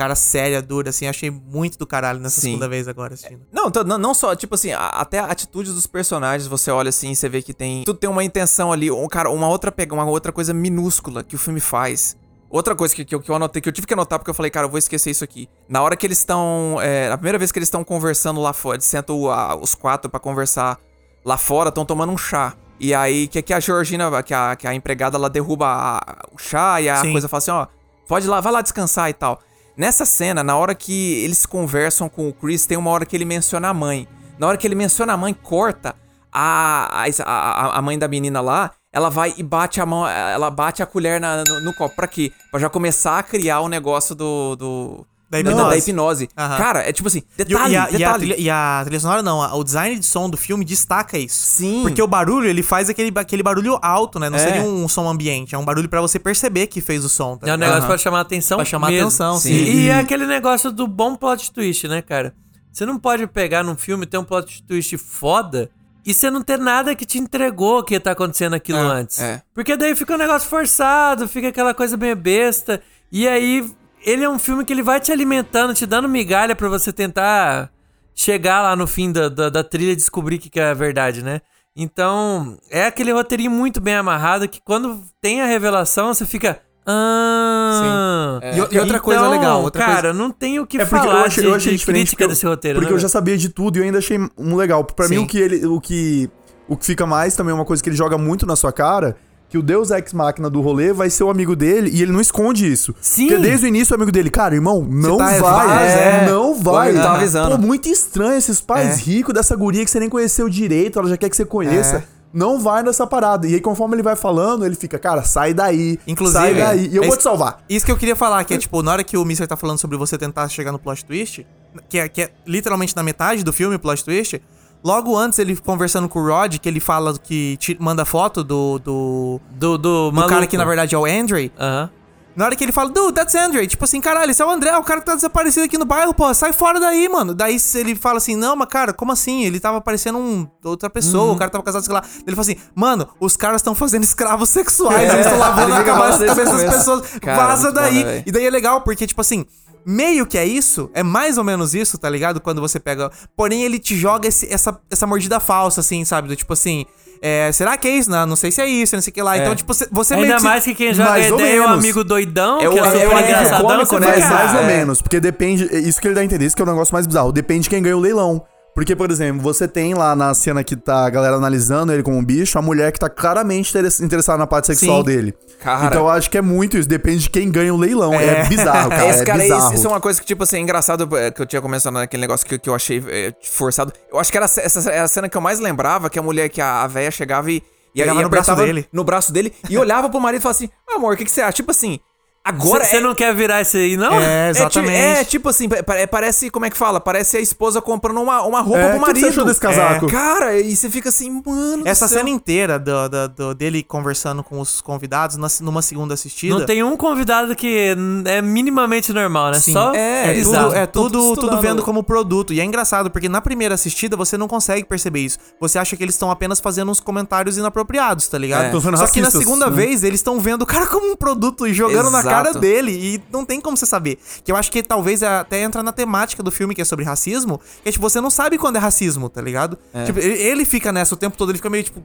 cara séria, dura, assim. Achei muito do caralho nessa Sim. segunda vez agora assistindo. Não, não, não só, tipo assim, a- até a atitude dos personagens, você olha assim, você vê que tem. Tudo tem uma intenção ali, um cara, uma outra pega, uma outra coisa minúscula que o filme faz. Outra coisa que, que, eu, que eu anotei, que eu tive que anotar porque eu falei, cara, eu vou esquecer isso aqui. Na hora que eles estão. É, a primeira vez que eles estão conversando lá fora, eles sentam a- os quatro pra conversar lá fora, estão tomando um chá. E aí, que, que a Georgina, que a, que a empregada, ela derruba a- o chá e a Sim. coisa fala assim: ó, pode ir lá, vai lá descansar e tal. Nessa cena, na hora que eles conversam com o Chris, tem uma hora que ele menciona a mãe. Na hora que ele menciona a mãe, corta a, a, a, mãe da menina lá. Ela vai e bate a mão, ela bate a colher na- no, no copo. Pra quê? Pra já começar a criar o negócio do. do Da Da, hipnose. da hipnose. Aham. Cara, é tipo assim, E, detalhe, e a, e, a detalhe. trilha, e a trilha sonora não, a- o design de som do filme destaca isso. Sim. Porque o barulho, ele faz aquele, aquele barulho alto, né? Não É. seria um som ambiente, é um barulho pra você perceber que fez o som. Tá É um negócio Aham. pra chamar a atenção Pra chamar mesmo. atenção, Sim. sim. E, é aquele negócio do bom plot twist, né, cara? Você não pode pegar num filme e ter um plot twist foda e você não ter nada que te entregou que tá acontecendo aquilo É, antes. é. Porque daí fica um negócio forçado, fica aquela coisa meio besta. E aí, ele é um filme que ele vai te alimentando, te dando migalha pra você tentar chegar lá no fim da, da, da trilha e descobrir o que, que é a verdade, né? Então, é aquele roteirinho muito bem amarrado que quando tem a revelação, você fica. Ah, E, e outra coisa Então, legal, outra cara, coisa... não tem o que É porque falar eu achei, de, eu achei de diferente crítica porque, desse roteiro, porque né, eu já sabia de tudo e eu ainda achei um legal. Pra mim, o que, ele, o, que, o que fica mais também é uma coisa que ele joga muito na sua cara, que o Deus Ex Máquina do rolê vai ser o amigo dele e ele não esconde isso. Sim. Porque desde o início o amigo dele, cara, irmão, não tá vai, errado, é. não O vai. tava avisando. Pô, muito estranho esses pais É. ricos dessa guria que você nem conheceu direito, ela já quer que você conheça. É. Não vai nessa parada. E aí, conforme ele vai falando, ele fica, cara, sai daí. Inclusive, sai daí. E eu é vou te salvar. Isso que eu queria falar, que é tipo, na hora que o Mister tá falando sobre você tentar chegar no plot twist, que é, que é literalmente na metade do filme o plot twist, logo antes ele conversando com o Rod, que ele fala que ti- manda foto do, do, Do, do, do cara que na verdade é o Andre, Aham. na hora que ele fala, dude, that's Andre, tipo assim, caralho, esse é o André, o cara que tá desaparecido aqui no bairro, pô, sai fora daí, mano. Daí ele fala assim, não, mas cara, como assim? Ele tava parecendo um, outra pessoa, o cara tava casado, sei lá. Ele fala assim, mano, os caras estão fazendo escravos sexuais, eles estão lavando a cabeça, das pessoas. Cara, vaza muito bom, daí. né, e daí é legal, porque, tipo assim, meio que é isso, é mais ou menos isso, tá ligado? Quando você pega. Porém, ele te joga esse- essa, essa mordida falsa, assim, sabe? Do tipo assim. é, será que é isso? Não, não sei se é isso, não sei o que lá. Então, tipo, você, meio Ainda que se- mais que quem joga Mais ideia é menos. amigo doidão, É o- que é é o super alívio engraçadão. cômico, né? Mas mais "Ah, ou é". menos, porque depende. é Isso que ele dá a entender, isso que é o negócio mais bizarro. Depende de quem ganha o leilão. Porque, por exemplo, você tem lá na cena que tá a galera analisando ele como um bicho, a mulher que tá claramente interess- interessada na parte sexual Sim. dele. Cara. Então eu acho que é muito isso, depende de quem ganha o leilão. É, bizarro, cara. Esse é cara, bizarro. isso, é uma coisa que, tipo assim, é engraçado é, que eu tinha começado naquele negócio que, que eu achei é, forçado. Eu acho que era essa, é a cena que eu mais lembrava, que a mulher, que a, a véia chegava e. e e no braço apertava dele. No braço dele e olhava pro marido e falava assim: amor, o que, que você acha? Tipo assim, agora. Você é- não quer virar isso aí, não? É, é, exatamente. É, tipo assim, pa- parece, como é que fala? Parece a esposa comprando uma, uma roupa É, pro o que que marido. você achou desse casaco? É, cara, e você fica assim, mano. do Essa céu. cena inteira do, do- do- dele conversando com os convidados na- numa segunda assistida. Não tem um convidado que é minimamente normal, né? Sim, Só é, É, tudo, é tudo, tudo estudando. vendo como produto. E é engraçado, porque na primeira assistida você não consegue perceber isso. Você acha que eles estão apenas fazendo uns comentários inapropriados, tá ligado? É. Só que na segunda né? vez eles estão vendo o cara como um produto e jogando na Exato. Cara dele. E não tem como você saber. Que eu acho que talvez até entra na temática do filme que é sobre racismo. Que é tipo, você não sabe quando é racismo, tá ligado? Tipo, ele, fica nessa o tempo todo, ele fica meio tipo.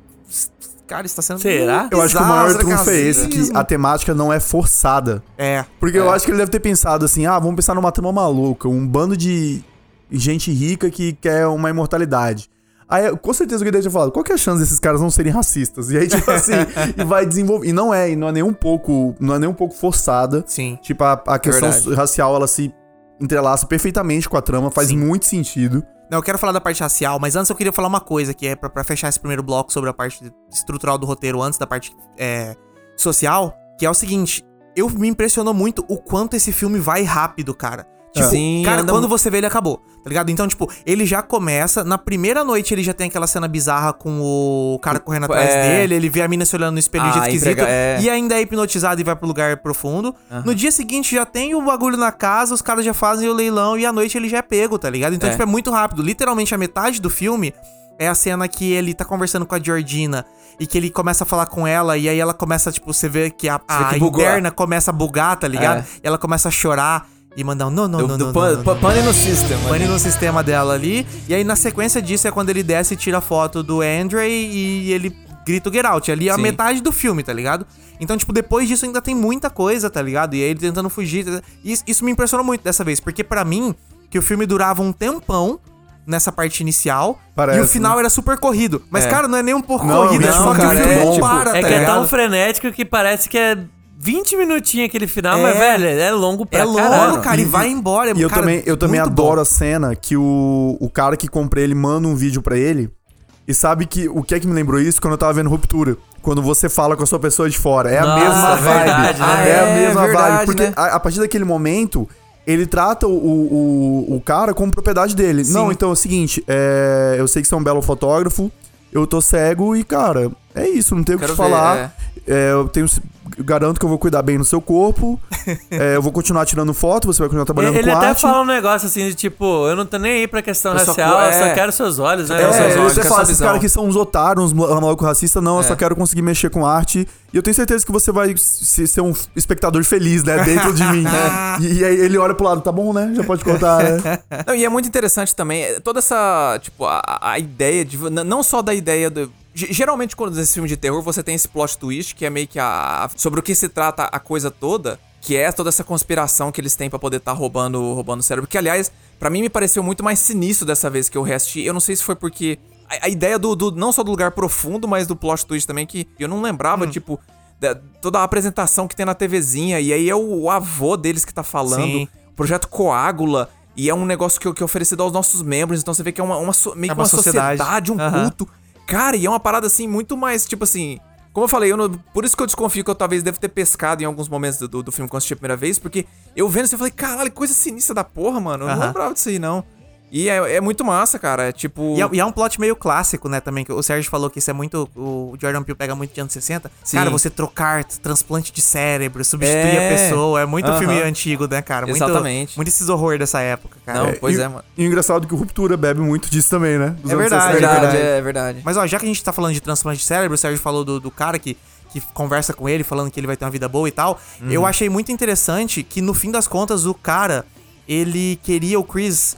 Cara, isso tá sendo. Será? Eu acho que o maior é trunfo é esse, que a temática não é forçada. É. Porque eu acho que ele deve ter pensado assim, ah, vamos pensar numa trama maluca, um bando de gente rica que quer uma imortalidade. Aí, com certeza o deve ter falado, qual que é a chance desses caras não serem racistas? E aí, tipo assim, e vai desenvolver. E não é, e não é nem um pouco, não é nem um pouco forçada. Sim. Tipo, a, a questão Verdade. racial, ela se entrelaça perfeitamente com a trama, faz Sim. muito sentido. Não, eu quero falar da parte racial, mas antes eu queria falar uma coisa, que é pra, pra fechar esse primeiro bloco sobre a parte estrutural do roteiro, antes da parte é, social, que é o seguinte, eu me impressionou muito o quanto esse filme vai rápido, cara. Tipo, Sim, cara, anda quando você vê ele acabou, tá ligado? Então, tipo, ele já começa, na primeira noite ele já tem aquela cena bizarra com o cara correndo atrás É. dele, ele vê a mina se olhando no espelho de Ah, jeito esquisito, emprega- é. e ainda é hipnotizado e vai pro lugar profundo. No dia seguinte já tem o bagulho na casa, os caras já fazem o leilão e à noite ele já é pego, tá ligado? Então, É. tipo, é muito rápido. Literalmente a metade do filme é a cena que ele tá conversando com a Georgina e que ele começa a falar com ela e aí ela começa, tipo, você vê que a, a que bugou. interna começa a bugar, tá ligado? É. E ela começa a chorar e mandar um não, não, não, do não, pan, não, não, pan- pane no system. Pane no sistema dela ali. E aí, na sequência disso, é quando ele desce e tira a foto do Andre e ele grita o Get Out. Ali é a Sim. metade do filme, tá ligado? Então, tipo, depois disso ainda tem muita coisa, tá ligado? E aí ele tentando fugir. tá- E isso, me impressionou muito dessa vez, porque pra mim, que o filme durava um tempão nessa parte inicial Parece, e o final era super corrido. Mas, É. cara, não é nem um pouco Não, corrido, é não, só que o filme é não tipo- para, É tá que é tão frenético que parece que é 20 minutinhos aquele final, É. mas, velho, é longo pra É longo, caralho. cara, e, vai embora. E eu cara, também, eu também adoro bom. a cena que o, o cara que comprei ele manda um vídeo pra ele. E sabe que o que é que me lembrou isso quando eu tava vendo Ruptura? Quando você fala com a sua pessoa de fora. É a Nossa, mesma vibe. verdade, né? é, a É mesma verdade, vibe. Porque né? a, a partir daquele momento, ele trata o, o, o cara como propriedade dele. Não, então é o seguinte, é, eu sei que você é um belo fotógrafo, eu tô cego e, cara, é isso, não tenho o que te ver, falar. É, eu tenho. Eu garanto que eu vou cuidar bem no seu corpo. é, eu vou continuar tirando foto, você vai continuar trabalhando Ele com até arte. fala um negócio assim de tipo, eu não tô nem aí pra questão Eu só racial, co- eu só é. quero seus olhos, né? quero É, seus ele olhos, até fala, esses caras que são uns otários, uns malucos racistas, não, eu só quero conseguir mexer com arte. E eu tenho certeza que você vai se- ser um espectador feliz, né? Dentro de mim. e, e aí ele olha pro lado, tá bom, né? Já pode contar, né? Não, e é muito interessante também, é, toda essa, tipo, a, a ideia de, não só da ideia do... ge- Geralmente, quando nesse filme de terror, você tem esse plot twist, que é meio que a, sobre o que se trata a coisa toda, que é toda essa conspiração que eles têm pra poder estar roubando, roubando o cérebro, que, aliás, pra mim me pareceu muito mais sinistro dessa vez que eu reassisti, eu não sei se foi porque... A, a ideia do, do- não só do lugar profundo, mas do plot twist também, que eu não lembrava, tipo... da- toda a apresentação que tem na TVzinha, e aí é o, o avô deles que tá falando. Sim. Projeto Coágula. E é um negócio que, que é oferecido aos nossos membros. Então você vê que é uma, uma meio É que uma uma sociedade. sociedade, um Aham. culto. Cara, e é uma parada assim, muito mais, tipo assim. Como eu falei, eu não- por isso que eu desconfio que eu talvez devo ter pescado em alguns momentos do, do, do filme quando assisti a primeira vez, porque eu vendo isso eu falei, caralho, coisa sinistra da porra, mano. Eu não Aham. lembrava disso aí, não. E é, é muito massa, cara. É tipo. E é, e é um plot meio clássico, né, também, que o Sérgio falou que isso é muito, o Jordan Peele pega muito de anos 60. Sim. Cara, você trocar transplante de cérebro, substituir É. a pessoa, é muito Aham. filme antigo, né, cara? Muito, Exatamente. Muito esses horror dessa época, cara. Não, pois e, é, mano. E o engraçado é que o Ruptura bebe muito disso também, né? Dos É anos verdade, 60. é verdade. é verdade. Mas ó, já que a gente tá falando de transplante de cérebro, o Sérgio falou do, do cara que, que conversa com ele, falando que ele vai ter uma vida boa e tal. Eu achei muito interessante que, no fim das contas, o cara, ele queria o Chris.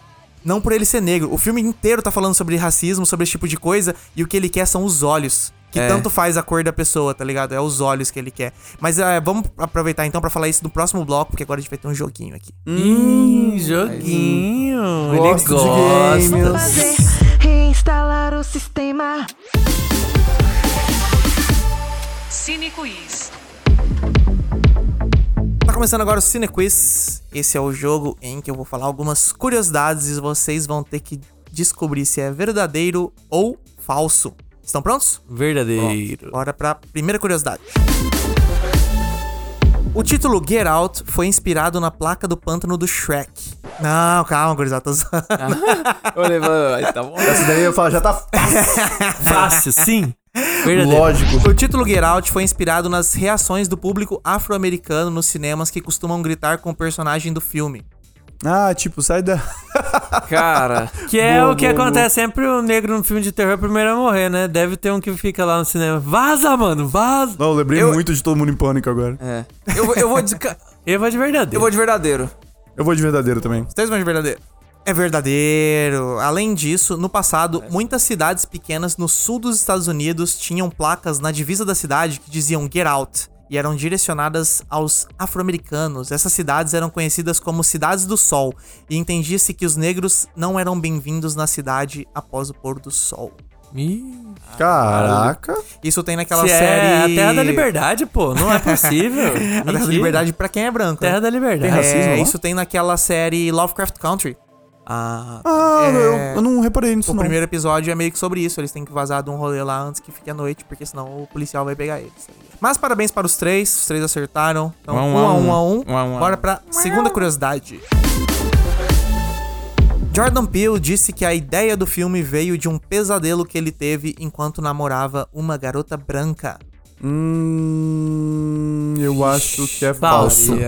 Não por ele ser negro. O filme inteiro tá falando sobre racismo, sobre esse tipo de coisa, e o que ele quer são os olhos. Que É. tanto faz a cor da pessoa, tá ligado? É os olhos que ele quer. Mas é, vamos aproveitar então pra falar isso no próximo bloco, porque agora a gente vai ter um joguinho aqui. Hum, joguinho. Ele de gosta. games. fazer reinstalar o sistema. Cine Quiz. Começando agora o Cine Quiz. Esse é o jogo em que eu vou falar algumas curiosidades e vocês vão ter que descobrir se é verdadeiro ou falso. Estão prontos? Verdadeiro. Bora pra primeira curiosidade. O título Get Out foi inspirado na placa do pântano do Shrek. Não, calma, gurizada. tô zoando. Olha, vai, tá bom. Essa daí eu falo, já tá Fácil, sim. Verdadeiro. lógico. O título Get Out foi inspirado nas reações do público afro-americano nos cinemas que costumam gritar com o personagem do filme. Ah, tipo, sai da. Cara. Que é Boa, o que boa, acontece sempre o negro no filme de terror é o primeiro a morrer, né? Deve ter um que fica lá no cinema. Vaza, mano, vaza. Não, eu lembrei Eu- muito de todo mundo em pânico agora. É. Eu, vou- eu vou de. Eu vou de verdadeiro. Eu vou de verdadeiro. Eu vou de verdadeiro também. Três vão de verdadeiro. É verdadeiro. Além disso, no passado, muitas cidades pequenas no sul dos Estados Unidos tinham placas na divisa da cidade que diziam Get Out e eram direcionadas aos afro-americanos. Essas cidades eram conhecidas como Cidades do Sol e entendia-se que os negros não eram bem-vindos na cidade após o pôr do sol. Ih, Caraca. Isso tem naquela se série. é a Terra da Liberdade, pô. Não é possível. A Terra da. Liberdade pra quem é branco. né? Terra da Liberdade. Tem racismo É, isso tem naquela série Lovecraft Country. Ah. Ah, eu, eu não reparei nisso, O não. primeiro episódio é meio que sobre isso. Eles têm que vazar de um rolê lá antes que fique a noite, porque senão o policial vai pegar eles. Mas parabéns para os três. Os três acertaram. Então, Um a um, um. a um a um. Um a um um. Bora pra segunda curiosidade. Jordan Peele disse que a ideia do filme veio de um pesadelo que ele teve enquanto namorava uma garota branca. Hum. Eu acho que é Falso. falso.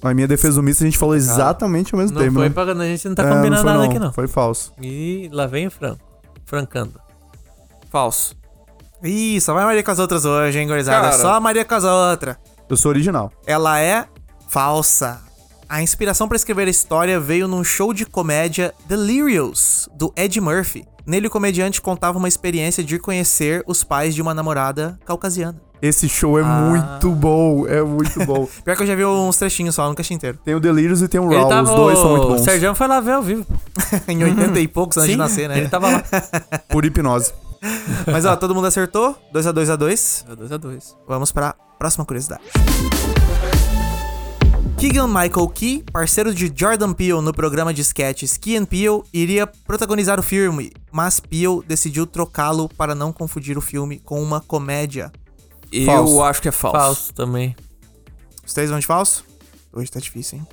A minha defesa do misto a gente falou exatamente ao mesmo Não tempo. foi né? pra... A gente não tá É, combinando foi nada não. aqui, não. Foi falso. E lá vem o Franco. Francando. Falso. Ih, só vai Maria com as outras hoje, hein, gurizada? Cara. Só a Maria com as outras. Eu sou original. Ela é falsa. A inspiração para escrever a história veio num show de comédia Delirious, do Ed Murphy. Nele, o comediante contava uma experiência de ir conhecer os pais de uma namorada caucasiana. Esse show é Ah. muito bom. É muito bom. Pior que eu já vi uns trechinhos só, nunca achei inteiro. tem o Delirious e tem o Raw. tava... Os dois são muito O bons. Sergião foi lá ver ao vivo. em 80 e poucos antes de nascer, né? Ele tava lá. Por hipnose. Mas ó, todo mundo acertou? 2 a 2 a 2 É 2x2. Vamos pra próxima curiosidade. Keegan Michael Key, parceiro de Jordan Peele no programa de sketches Key and Peele, iria protagonizar o filme, mas Peele decidiu trocá-lo para não confundir o filme com uma comédia. Eu Falso. acho que é falso. Falso também. Os três vão de falso? Hoje tá difícil, hein?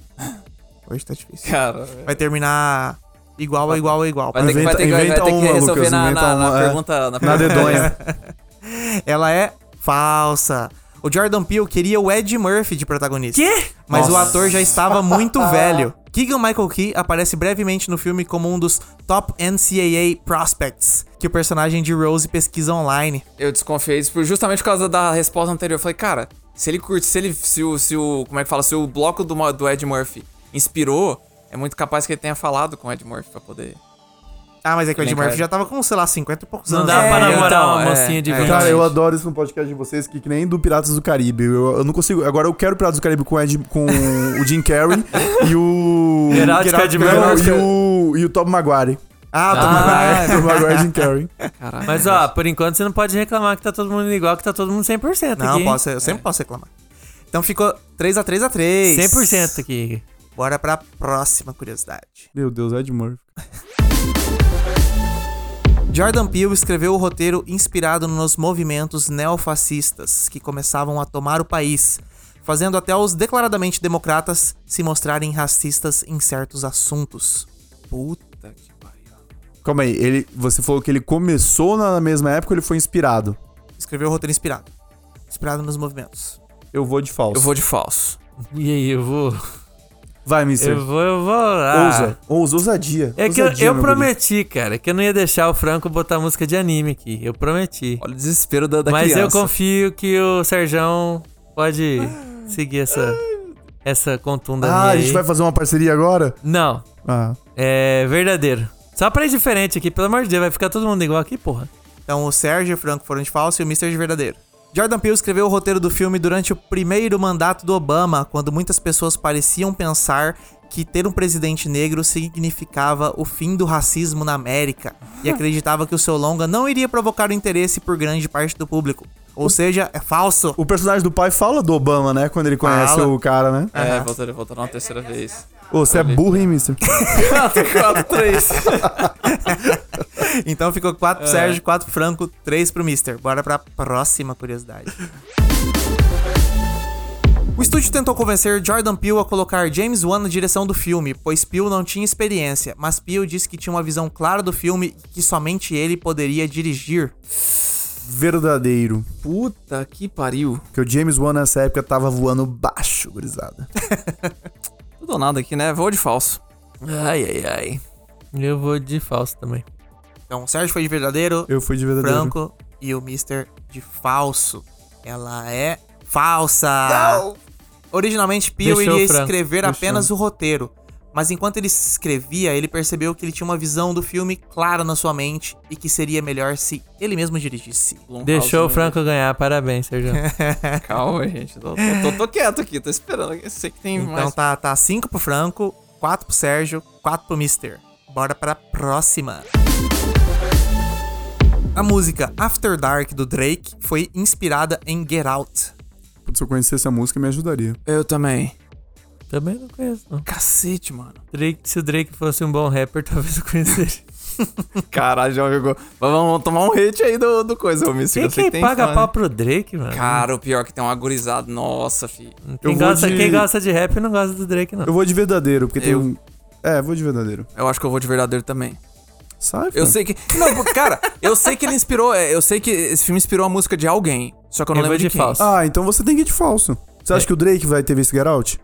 Hoje tá difícil. Cara, Vai terminar igual igual igual. vai ter, que- vai ter, que- vai ter que uma, resolver Lucas, na, na, na uma, é. pergunta. Na Na pergunta. dedonha. Ela é falsa. O Jordan Peele queria o Ed Murphy de protagonista. Quê? Mas o ator já estava muito velho. Keegan Michael Key aparece brevemente no filme como um dos top NCAA prospects, que o personagem de Rose pesquisa online. Eu desconfiei disso justamente por causa da resposta anterior. Eu falei, cara, se ele curte, se ele. Se o. Se o como é que fala? Se o bloco do, do Ed Murphy inspirou, é muito capaz que ele tenha falado com o Ed Murphy pra poder. Ah, mas é que o Ed Murphy já tava com, sei lá, 50 e poucos Não anos. dá né? pra É, namorar então, uma é, mocinha de é. 20. Cara, eu adoro isso no podcast de vocês, que, que nem do Piratas do Caribe. Eu, eu não consigo. Agora eu quero Piratas do Caribe com, o Ed, com o Jim Carrey e o. Cadbury. Não, e o. E o Tom Maguire. Ah, Tom Ah, Maguire. Tom Maguire e Jim Carrey. Caralho. Mas ó, por enquanto você não pode reclamar que tá todo mundo igual, que tá todo mundo 100% Não, aqui. posso, eu sempre posso reclamar. Então ficou 3x3 a 3 100% aqui. Bora pra próxima curiosidade. Meu Deus, Ed Murphy. Jordan Peele escreveu o roteiro inspirado nos movimentos neofascistas que começavam a tomar o país, fazendo até os declaradamente democratas se mostrarem racistas em certos assuntos. Puta que pariu. Calma aí, ele, você falou que ele começou na mesma época ou ele foi inspirado? Escreveu o roteiro inspirado. Inspirado nos movimentos. Eu vou de falso. Eu vou de falso. E aí, eu vou. Vai, mister. Eu vou, eu vou. Ah. Ousa. Ousa, ousadia. É que eu, Ousadia, eu guri. prometi, cara, que eu não ia deixar o Franco botar música de anime aqui. Eu prometi. Olha o desespero da, da Mas eu criança. confio que o Serjão pode seguir essa, essa contunda Ah, minha a gente aí. vai fazer uma parceria agora? Não, Ah. é verdadeiro. Só pra ir diferente aqui, pelo amor de Deus, vai ficar todo mundo igual aqui, porra. Então o Sérgio e o Franco foram de falso e o Mr. de verdadeiro. Jordan Peele escreveu o roteiro do filme durante o primeiro mandato do Obama, quando muitas pessoas pareciam pensar que ter um presidente negro significava o fim do racismo na América e acreditava que o seu longa não iria provocar o interesse por grande parte do público. Ou seja, é falso. O personagem do pai fala do Obama, né? Quando ele conhece Fala. o cara, né? É, voltou, voltou uma terceira vez. Ô, você é burro, hein, mister? 4, 3. Então ficou 4 pro Sérgio, 4 pro Franco, 3 pro Mister. Bora pra próxima curiosidade. O estúdio tentou convencer Jordan Peele a colocar James Wan na direção do filme, pois Peele não tinha experiência, mas Peele disse que tinha uma visão clara do filme e que somente ele poderia dirigir. Verdadeiro. Puta que pariu. Porque o James Wan nessa época tava voando baixo, gurizada. Nada aqui, né? Vou de falso. Ai, ai, ai. Eu vou de falso também. Então, o Sérgio foi de verdadeiro, Eu fui de verdadeiro. Franco e o Mister de falso. Ela é falsa. Originalmente, Peele Deixou iria escrever deixou. apenas o roteiro. Mas enquanto ele escrevia, ele percebeu que ele tinha uma visão do filme clara na sua mente e que seria melhor se ele mesmo dirigisse. Deixou o Franco ganhar, parabéns, Serjão. Calma, gente. Tô, tô- tô- tô quieto aqui, tô esperando. Eu sei que tem Então mais. tá, tá 5 pro Franco, 4 pro Sérgio, 4 pro Mister. Bora pra próxima. A música After Dark do Drake foi inspirada em Get Out. Se eu conhecesse a música, me ajudaria. Eu também. Também não conheço, não. Cacete, mano. Drake, se o Drake fosse um bom rapper, talvez eu conhecesse. Caralho, já jogou. Mas Vamos tomar um hate aí do, do coisa, ô. Quem que tem paga fã, pau né? pro Drake, mano? Cara, o pior é que tem um agorizado. Nossa, fi. quem, gosta, de- quem gosta de rap não gosta do Drake, não. Eu vou de verdadeiro, porque tem Eu- um... É, vou de verdadeiro. Eu acho que eu vou de verdadeiro também. Sai, Eu sei que. Não, cara, eu sei que ele inspirou. é, Eu sei que esse filme inspirou a música de alguém. Só que eu não Eu vou lembro de, de quem. falso. Ah, então você tem que ir de falso. Você acha que o Drake vai ter visto Get Out?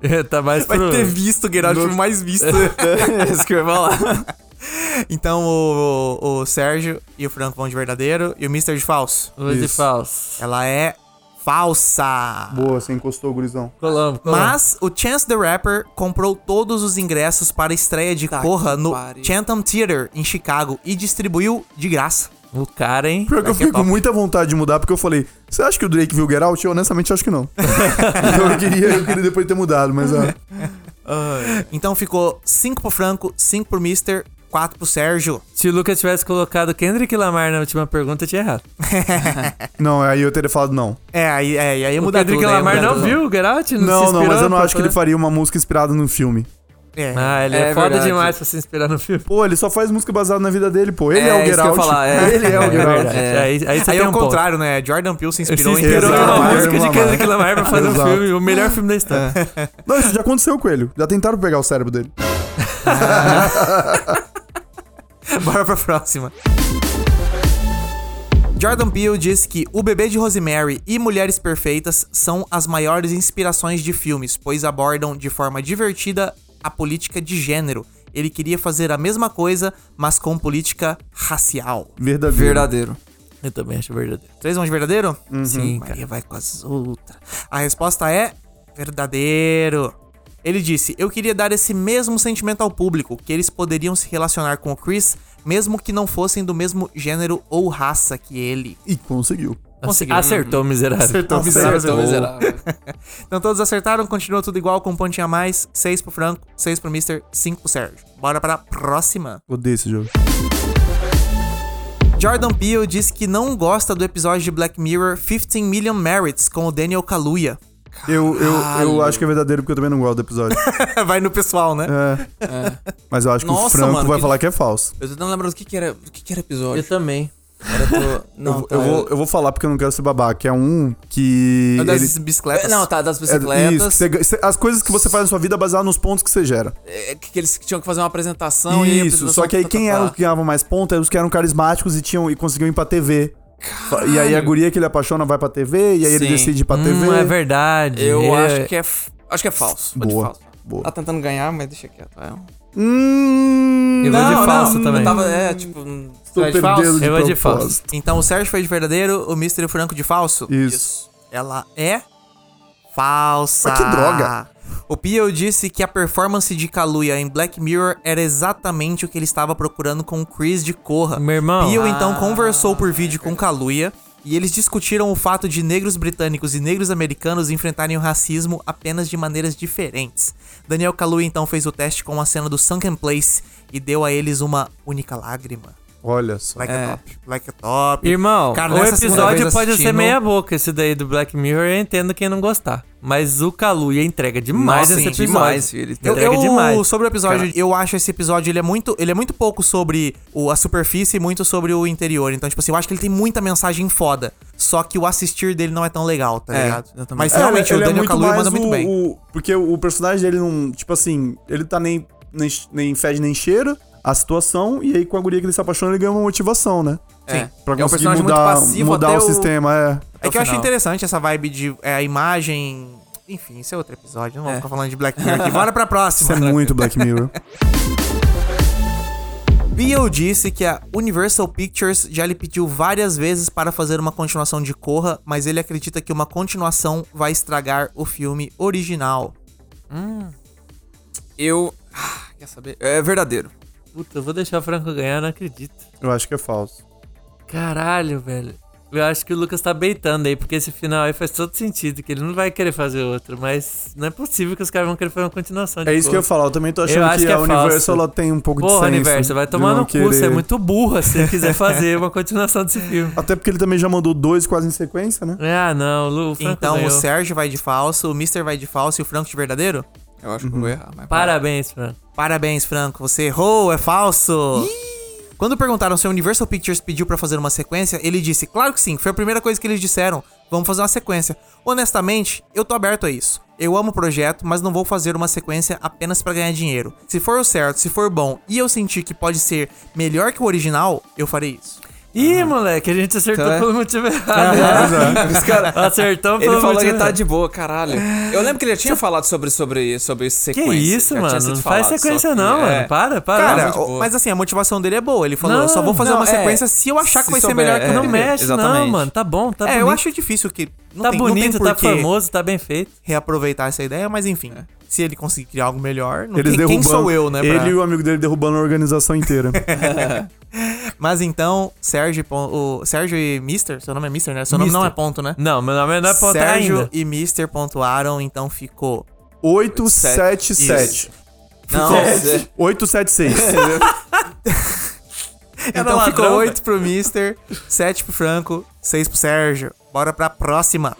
tá mais Vai pro... ter visto o Get Out, o filme mais visto. É isso que eu ia falar. então o, o, o Sérgio e o Franco vão de verdadeiro e o Mister de falso. Vou de falso. Ela é falsa. Boa, você encostou, gurizão. Colombo. Mas o Chance the Rapper comprou todos os ingressos para a estreia de Tá Corra no pariu. Chatham Theater, em Chicago, e distribuiu de graça. O cara, hein? Pior que eu é fiquei com muita vontade de mudar, porque eu falei, você acha que o Drake viu Get Out? Eu honestamente acho que não. então eu queria, eu queria depois ter mudado, mas ah, Então ficou 5 pro Franco, 5 pro Mister, 4 pro Sérgio. Se o Lucas tivesse colocado Kendrick Lamar na última pergunta, tinha errado. não, aí eu teria falado não. É, aí, é, aí ia O mudar Kendrick tudo. Lamar não tudo. viu o Get Out? Não, não, inspirou mas eu não acho que ele faria uma música inspirada no filme. É. Ah, ele é, É foda verdade. demais pra se inspirar no filme. Pô, ele só faz música baseada na vida dele, pô. Ele é, É, o isso que eu Geralt. ia falar, é. Ele é o É Geralt. É. Aí, é o um ponto. contrário, né? Jordan Peele se Ele se inspirou em inspirou Lamar, música de. Kendrick Lamar pra fazer um filme, o melhor filme da história. Não, isso já aconteceu com ele. Já tentaram pegar o cérebro dele. Bora pra próxima. Jordan Peele disse que O Bebê de Rosemary e Mulheres Perfeitas são as maiores inspirações de filmes, pois abordam de forma divertida a política de gênero. Ele queria fazer a mesma coisa, mas com política racial. Verdadeiro. Verdadeiro. Eu também acho verdadeiro. Três vão de verdadeiro? Sim, Maria vai com as outras. A resposta é verdadeiro. Ele disse: Eu queria dar esse mesmo sentimento ao público, que eles poderiam se relacionar com o Chris, mesmo que não fossem do mesmo gênero ou raça que ele. E conseguiu. Conseguiu. Acertou, miserável. Acertou, Acertou. miserável. miserável. Então todos acertaram, continua tudo igual, com um pontinho a mais. 6 pro Franco, 6 pro Mister, 5 pro Sérgio. Bora pra próxima. Odeio esse jogo. Jordan Peele disse que não gosta do episódio de Black Mirror 15 Million Merits com o Daniel Kaluuya. Eu, eu, eu acho que é verdadeiro porque eu também não gosto do episódio. Vai no pessoal, né? É. Mas eu acho que o Nossa, Franco mano, vai que- falar que é falso. Eu tô tentando lembrar do que, que era do que, que era episódio. Eu também. Era do- Não, eu, tá, eu vou, eu vou falar porque eu não quero ser babaca. É um que. É das ele- bicicletas. É, Não, tá, das é, bicicletas. isso, que você as coisas que você faz na sua vida é baseado nos pontos que você gera. é, que eles tinham que fazer uma apresentação e a Isso, só que aí tá, quem tá. eram os que ganhavam mais pontos eram os que eram carismáticos e, tinham, e conseguiam ir pra TV. E aí a guria que ele apaixona vai pra TV, e aí ele Sim. decide ir pra TV. Hum, é verdade. Eu É- acho que é. f- Acho que é falso. Boa, falso. boa. Tá tentando ganhar, mas deixa quieto. É. Hum. Eu vou de Não, falso não, também. Eu tava, é, tipo. Tô Vai de perdendo falso? de Eu vou de falso. Então o Sérgio foi de verdadeiro, o Mister o Franco de falso? Isso. Ela é falsa. Mas que droga. O Peele disse que a performance de Kaluuya em Black Mirror era exatamente o que ele estava procurando com o Chris de Corra. Meu irmão. Peele então conversou por vídeo com Kaluuya e eles discutiram o fato de negros britânicos e negros americanos enfrentarem o racismo apenas de maneiras diferentes. Daniel Kaluuya então fez o teste com uma cena do Sunken Place e deu a eles uma única lágrima. Olha só. Like É. top. Like top. Irmão, Cara, o episódio pode ser assistindo- meia boca, esse daí do Black Mirror, eu entendo quem não gostar. Mas o Kaluuya entrega demais Nossa, nesse sim, episódio. demais, filho. Eu, Entrega eu- demais. Sobre o episódio, eu acho esse episódio, ele é muito, ele é muito pouco sobre o, a superfície e muito sobre o interior. Então, tipo assim, eu acho que ele tem muita mensagem foda. Só que o assistir dele não é tão legal, tá É, ligado? Mas É, realmente, ele o é Daniel muito Kaluuya manda muito o- bem. o- porque o, o personagem dele não. Tipo assim, ele tá nem, nem, nem fede nem cheira a situação, e aí com a guria que ele se apaixona, ele ganha uma motivação, né? É. Pra é um conseguir personagem mudar, muito passivo mudar até o, sistema, é. É que eu acho interessante essa vibe de é, a imagem. Enfim, isso é outro episódio. Não vou É. ficar falando de Black Mirror aqui. Bora pra próxima. Isso é muito Black Mirror. Beale disse que a Universal Pictures já lhe pediu várias vezes para fazer uma continuação de Corra, mas ele acredita que uma continuação vai estragar o filme original. Eu. Ah, quer saber? É verdadeiro. Puta, eu vou deixar o Franco ganhar, não acredito. Eu acho que é falso. Caralho, velho. Eu acho que o Lucas tá beitando aí, porque esse final aí faz todo sentido, que ele não vai querer fazer outro. Mas não é possível que os caras vão querer fazer uma continuação de É isso que eu falar. Eu também tô achando que, que é a Universal falso. ela tem um pouco de Porra, senso. Universo, vai de tomar no cu, você é querer- muito burra se você quiser fazer uma continuação desse filme. Até porque ele também já mandou dois quase em sequência, né? Ah, não, o Lu, o Franco então ganhou. o Sérgio vai de falso, o Mr. vai de falso e o Franco de verdadeiro? Eu acho que eu vou errar. Mas Parabéns, Franco. Parabéns, Franco. Você errou, é falso. Quando perguntaram se a Universal Pictures pediu pra fazer uma sequência, ele disse: Claro que sim, foi a primeira coisa que eles disseram. Vamos fazer uma sequência. Honestamente, eu tô aberto a isso. Eu amo o projeto, mas não vou fazer uma sequência apenas pra ganhar dinheiro. Se for o certo, se for bom e eu sentir que pode ser melhor que o original, eu farei isso. Ih, moleque, a gente acertou Então é- pelo motivo errado. Esse cara. Acertou pelo Ele falou motivo que tá de boa, caralho. Eu lembro que ele já tinha falado sobre, sobre, sobre Que sequência. isso, já tinha mano? Não faz sequência só que- não, é. mano. Para, para. Cara, mas assim, a motivação dele é boa. Ele falou: Não, eu só vou fazer não, uma é. sequência se eu achar que vai ser melhor que o é. não mexe não, exatamente. mano. Tá bom, tá É, bonito. eu acho difícil que. Não Tá tem, não bonito, tem tá famoso, tá bem feito. reaproveitar essa ideia, mas enfim. Se ele conseguir criar algo melhor, não Eles tem, quem sou eu, né? pra- Ele e o amigo dele derrubando a organização inteira. Mas então, Sérgio, e o Sérgio e Mister, seu nome é Mister, né? Seu nome Mister. não é ponto, né? Não, meu nome não é ponta Sérgio ainda. e Mister pontuaram, então ficou 877. Não, é- 876. Então ladrão, ficou velho. 8 pro Mister, 7 pro Franco, 6 pro Sérgio. Bora pra próxima.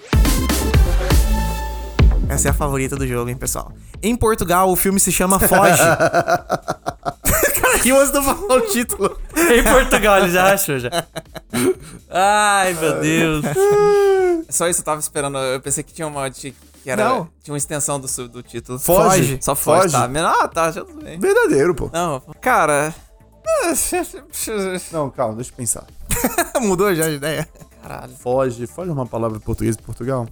Essa é a favorita do jogo, hein, pessoal? Em Portugal, o filme se chama Foge. Cara, que antes de eu falar o título. Em Portugal, ele já achou já. Ai, meu Deus. Só isso eu tava esperando. Eu pensei que tinha uma. Que era, Não. Tinha uma extensão do, do título. Foge. Só foge, Foge. tá? Ah, tá, já tudo bem. Verdadeiro, pô. Não, cara. Não, calma, deixa eu pensar. Mudou já de ideia. Caralho. Foge. Foge é uma palavra em português de Portugal?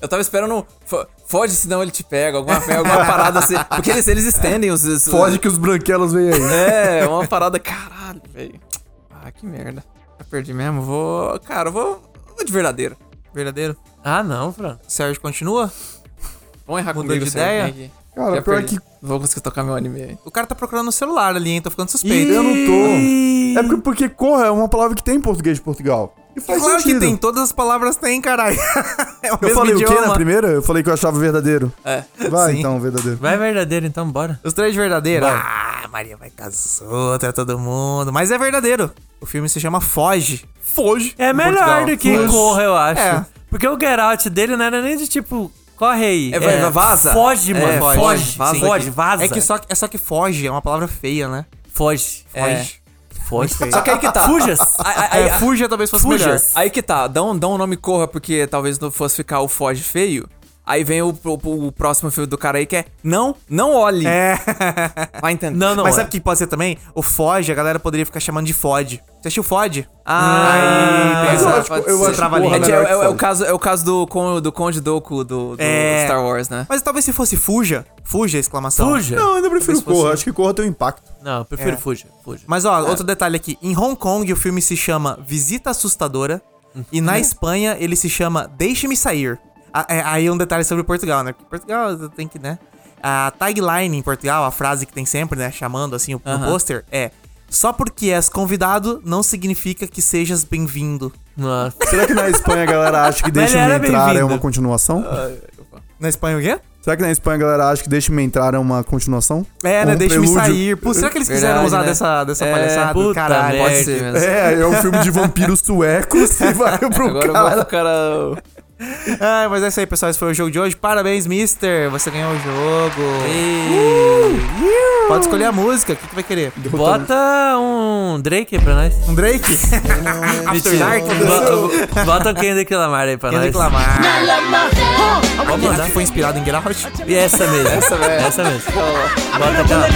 Eu tava esperando. fo- Foge, senão ele te pega. Alguma, alguma parada assim. Porque eles, eles estendem os. os- Foge que os branquelos vêm aí. É, uma parada. Caralho, velho. Ah, que merda. Eu perdi mesmo. Vou. Cara, eu vou. vou de verdadeiro. Verdadeiro. Ah, não, Fran. Sérgio continua? Vamos errar Mudou comigo, de Sérgio, ideia? aqui. Cara, Já pior perdi. que Não vou conseguir tocar meu anime aí. O cara tá procurando no celular ali, hein? Tô ficando suspeito. eu não tô. É porque, porque corra é uma palavra que tem em português de Portugal. E faz Claro que sentido. tem, todas as palavras tem, caralho. é o Eu falei o quê idioma. na primeira? Eu falei que eu achava verdadeiro. É. Vai, Sim. então, verdadeiro. Vai verdadeiro, então, bora. Os três verdadeiros. Vai. Ah, Maria vai com as outras, todo mundo. Mas é verdadeiro. O filme se chama Foge. Foge. É melhor Portugal. do que Foge. corra, eu acho. É. Porque o get out dele não era nem de tipo, corre aí. É, vai, vaza. Foge, mano. É, foge, foge, vaza foge, daqui. vaza. É, que só, é só que foge, é uma palavra feia, né? Foge. É. Foge. Foge. Só que aí que tá. Fujas. Aí, aí- É, fuja talvez fosse melhor. Fujas. Aí que tá, dá um, dá um nome corra, porque talvez não fosse ficar o Foge feio. Aí vem o, o, o próximo filme do cara aí que é Não, não olhe. É. Vai entender. Não, não. Mas sabe o que pode ser também? O Foge, a galera poderia ficar chamando de Fode. Você assistiu Fode? Ah, Aí, eu acho, trava corra É, é- é- é o caso, é o caso do, con- do Conde Doku do, do É. Star Wars, né? Mas talvez se fosse Fuja. Fuja, exclamação. Fuja. Não, eu ainda prefiro Talvez fosse- corra. Acho que corra tem um impacto. Não, eu prefiro É. fuja. Fuja. Mas ó, outro detalhe aqui. Em Hong Kong o filme se chama Visita Assustadora. E na Espanha ele se chama Deixe-me Sair. Ah, é, aí um detalhe sobre Portugal, né? Porque Portugal tem que, né? A tagline em Portugal, a frase que tem sempre, né? Chamando assim o Aham. pôster é Só porque és convidado não significa que sejas bem-vindo. Nossa. Será que na Espanha a galera acha que deixa-me entrar é uma continuação? Na Espanha o quê? Será que na Espanha a galera acha que deixa-me entrar é uma continuação? É, né? um Deixa-me sair. Pô, será que eles quiseram Verdade, usar né? dessa, dessa É, palhaçada? puta Caralho. Pode ser mesmo. É, é um filme de vampiros suecos e vai pro Agora cara. pro cara. Ah, mas é isso aí, pessoal. Esse foi o jogo de hoje. Parabéns, Mister. Você ganhou o jogo. Pode escolher a música. O que, que vai querer? Bota um Drake pra nós. Um Drake? After Dark? Bota, bota um Kendrick Lamar aí pra Kendrick nós. Lamar. Vamos mandar. que foi inspirado em Get Out? E essa mesmo. Essa mesmo. Essa mesmo. Bota aquela.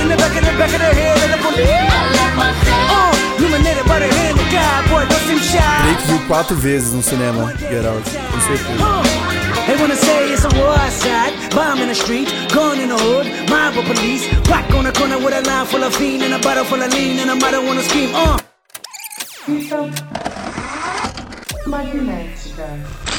in Drake viu quatro vezes no cinema Get Out, com certeza. They wanna say it's a war outside, bomb in the street, gun in the hood, mob of police, rock on the corner with a line full of fiend and a bottle full of lean and a mother wanna scream. Uh. magnética.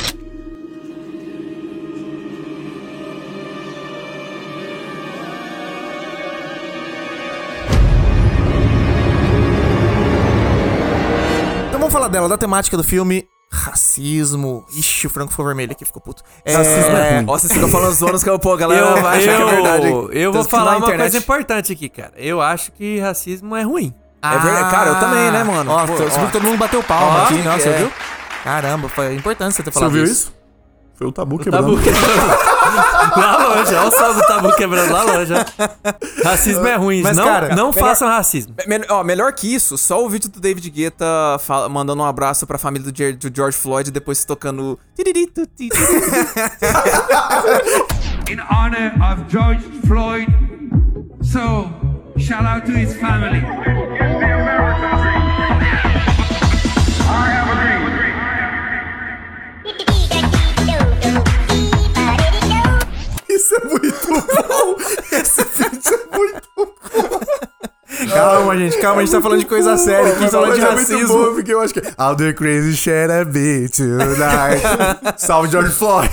Falar dela, da temática do filme. Racismo. Ixi, o Franco ficou vermelho aqui, ficou puto. É, Racismo é ruim. Nossa, você fica falando zonas que eu, pô, a galera Eu, vai achar que é verdade. eu, eu vou falar uma coisa importante aqui, cara. Eu acho que racismo é ruim. É verdade. Cara, eu também, né, mano? Ó, Pô, você ó. que todo mundo bateu palma Ó, aqui, né? Você é. viu? Caramba, foi importante você ter Você falado ouviu isso. isso? Foi o tabu quebrando. Tabu quebrando. lá longe, olha o som do tabu quebrando lá longe. ó. Racismo é ruim. Mas, não cara, não melhor- façam racismo. Me- ó, melhor que isso, só o vídeo do David Guetta fala- mandando um abraço pra família do, Jer- do George Floyd e depois tocando. in honor of George Floyd. So, shout out to his family. Isso é muito bom! Esse vídeo é muito bom! Calma, gente, calma, a gente tá falando de coisa séria aqui, falando de é muito racismo. bom, porque eu acho que... I'll do crazy shit a bit tonight. Salve, George Floyd.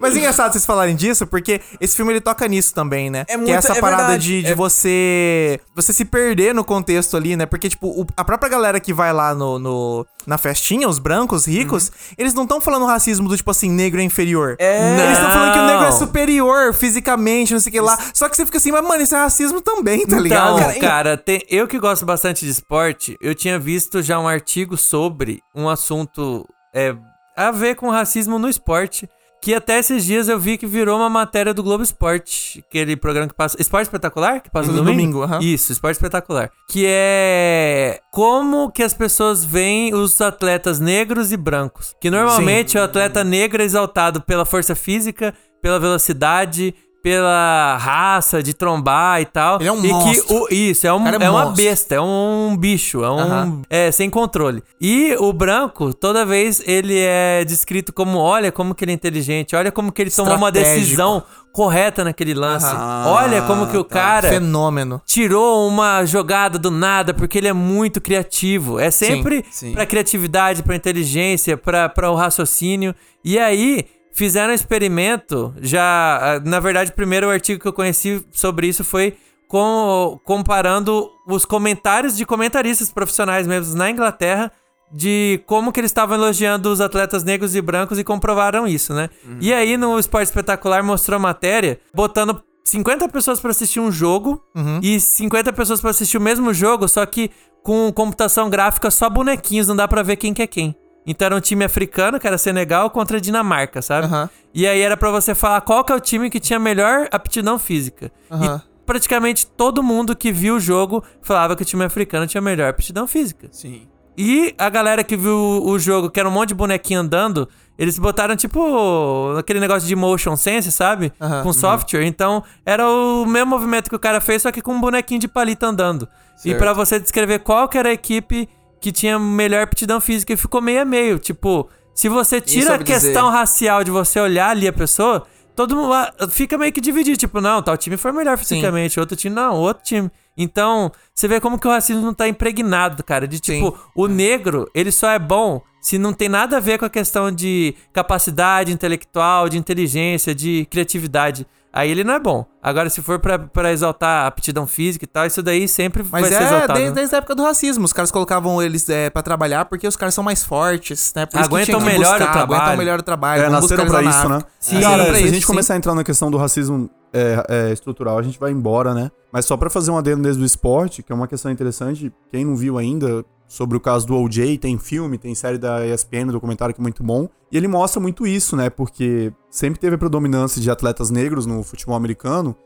Mas é engraçado vocês falarem disso, porque esse filme ele toca nisso também, né? É que muito- é essa é parada verdade. de, de É- você você se perder no contexto ali, né? Porque, tipo, o- a própria galera que vai lá no, no- na festinha, os brancos, ricos, eles não estão falando racismo do tipo assim, negro é inferior. É. Eles estão falando que o negro é Não. superior fisicamente, não sei o que lá. Só que você fica assim, mas, mano, isso é racismo também, tá ligado? Então, cara, tem- eu que gosto bastante de esporte, eu tinha visto já um artigo sobre um assunto é, a ver com racismo no esporte, Que até esses dias eu vi que virou uma matéria do Globo Esporte. Aquele programa que passa. Esporte Espetacular? Que passa no No domingo? Isso, Esporte Espetacular. Que é como que as pessoas veem os atletas negros e brancos. Que normalmente o atleta negro é exaltado pela força física, pela velocidade, pela raça de trombar e tal. Ele é um e monstro. Que o, isso, é, um, é é uma besta, é um bicho, é um. Aham. É, sem controle. E o branco, toda vez ele é descrito como: olha como que ele é inteligente, olha como que ele tomou uma decisão correta naquele lance. Aham. Olha como que o tá. cara Fenômeno. tirou uma jogada do nada porque ele é muito criativo. É sempre pra criatividade, pra inteligência, pra o raciocínio. E aí fizeram um experimento, já, ah, na verdade, o primeiro artigo que eu conheci sobre isso foi com, comparando os comentários de comentaristas profissionais mesmo na Inglaterra de como que eles estavam elogiando os atletas negros e brancos e comprovaram isso, né? E aí no Esporte Espetacular mostrou a matéria botando 50 pessoas pra assistir um jogo e 50 pessoas pra assistir o mesmo jogo, só que com computação gráfica só bonequinhos, não dá pra ver quem que é quem. Então era um time africano, que era Senegal, contra a Dinamarca, sabe? Aham. E aí era pra você falar qual que é o time que tinha melhor aptidão física. Aham. E praticamente todo mundo que viu o jogo falava que o time africano tinha melhor aptidão física. Sim. E a galera que viu o jogo, que era um monte de bonequinho andando, eles botaram tipo aquele negócio de motion sense, sabe? Aham. Com software. Então era o mesmo movimento que o cara fez, só que com um bonequinho de palito andando. E Certo. pra você descrever qual que era a equipe que tinha melhor aptidão física, e ficou meio a meio. Tipo, se você tira a soube dizer. questão racial de você olhar ali a pessoa, todo mundo fica meio que dividido. Tipo, não, tal time foi melhor fisicamente, outro time não, outro time. Então, você vê como que o racismo não tá impregnado, cara. De tipo, Sim. o negro, ele só é bom se não tem nada a ver com a questão de capacidade intelectual, de inteligência, de criatividade. Aí ele não é bom. Agora, se for pra, pra exaltar a aptidão física e tal, isso daí sempre Mas vai ser é exaltado. desde, né? desde a época do racismo. Os caras colocavam eles é, pra trabalhar porque os caras são mais fortes, né? Por Aguentam melhor o buscar, trabalho. Aguentam melhor o trabalho. É, nasceram pra isso, né? Sim, Cara, pra se a gente sim. começar a entrar na questão do racismo é, é, estrutural, a gente vai embora, né? Mas só pra fazer um adendo desde o esporte, que é uma questão interessante, quem não viu ainda sobre o caso do OJ, tem filme, tem série da ESPN, um documentário que é muito bom, e ele mostra muito isso, né? Porque sempre teve a predominância de atletas negros no futebol americano,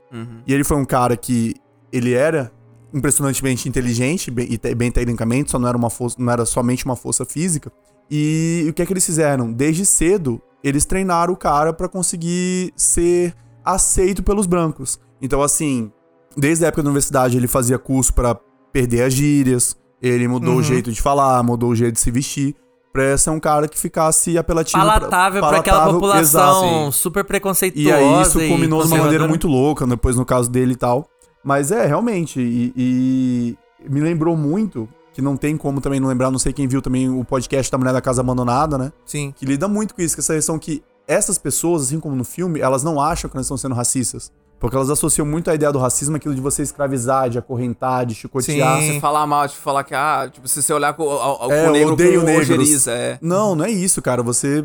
e ele foi um cara que ele era impressionantemente inteligente bem, e bem tecnicamente, só não era, uma força, não era somente uma força física. E o que é que eles fizeram? Desde cedo, eles treinaram o cara pra conseguir ser aceito pelos brancos. Então, assim, desde a época da universidade, ele fazia curso pra perder as gírias, ele mudou Uhum. o jeito de falar, mudou o jeito de se vestir, pra ser um cara que ficasse apelativo. pra- Palatável pra aquela palatável, população exato. super preconceituosa. E aí isso e culminou de uma maneira muito louca, depois no caso dele e tal. Mas é, realmente, e, e me lembrou muito, que não tem como também não lembrar, não sei quem viu também o podcast da Mulher da Casa Abandonada, né? Sim. Que lida muito com isso, com essa questão que essas pessoas, assim como no filme, elas não acham que elas estão sendo racistas. Porque elas associam muito a ideia do racismo aquilo de você escravezar, de acorrentar, de chicotear. Sim. Você falar mal, tipo, falar que, ah, tipo, se você olhar com, ao, É, com o negro odeio com negros. é. Não, não é isso, cara. Você.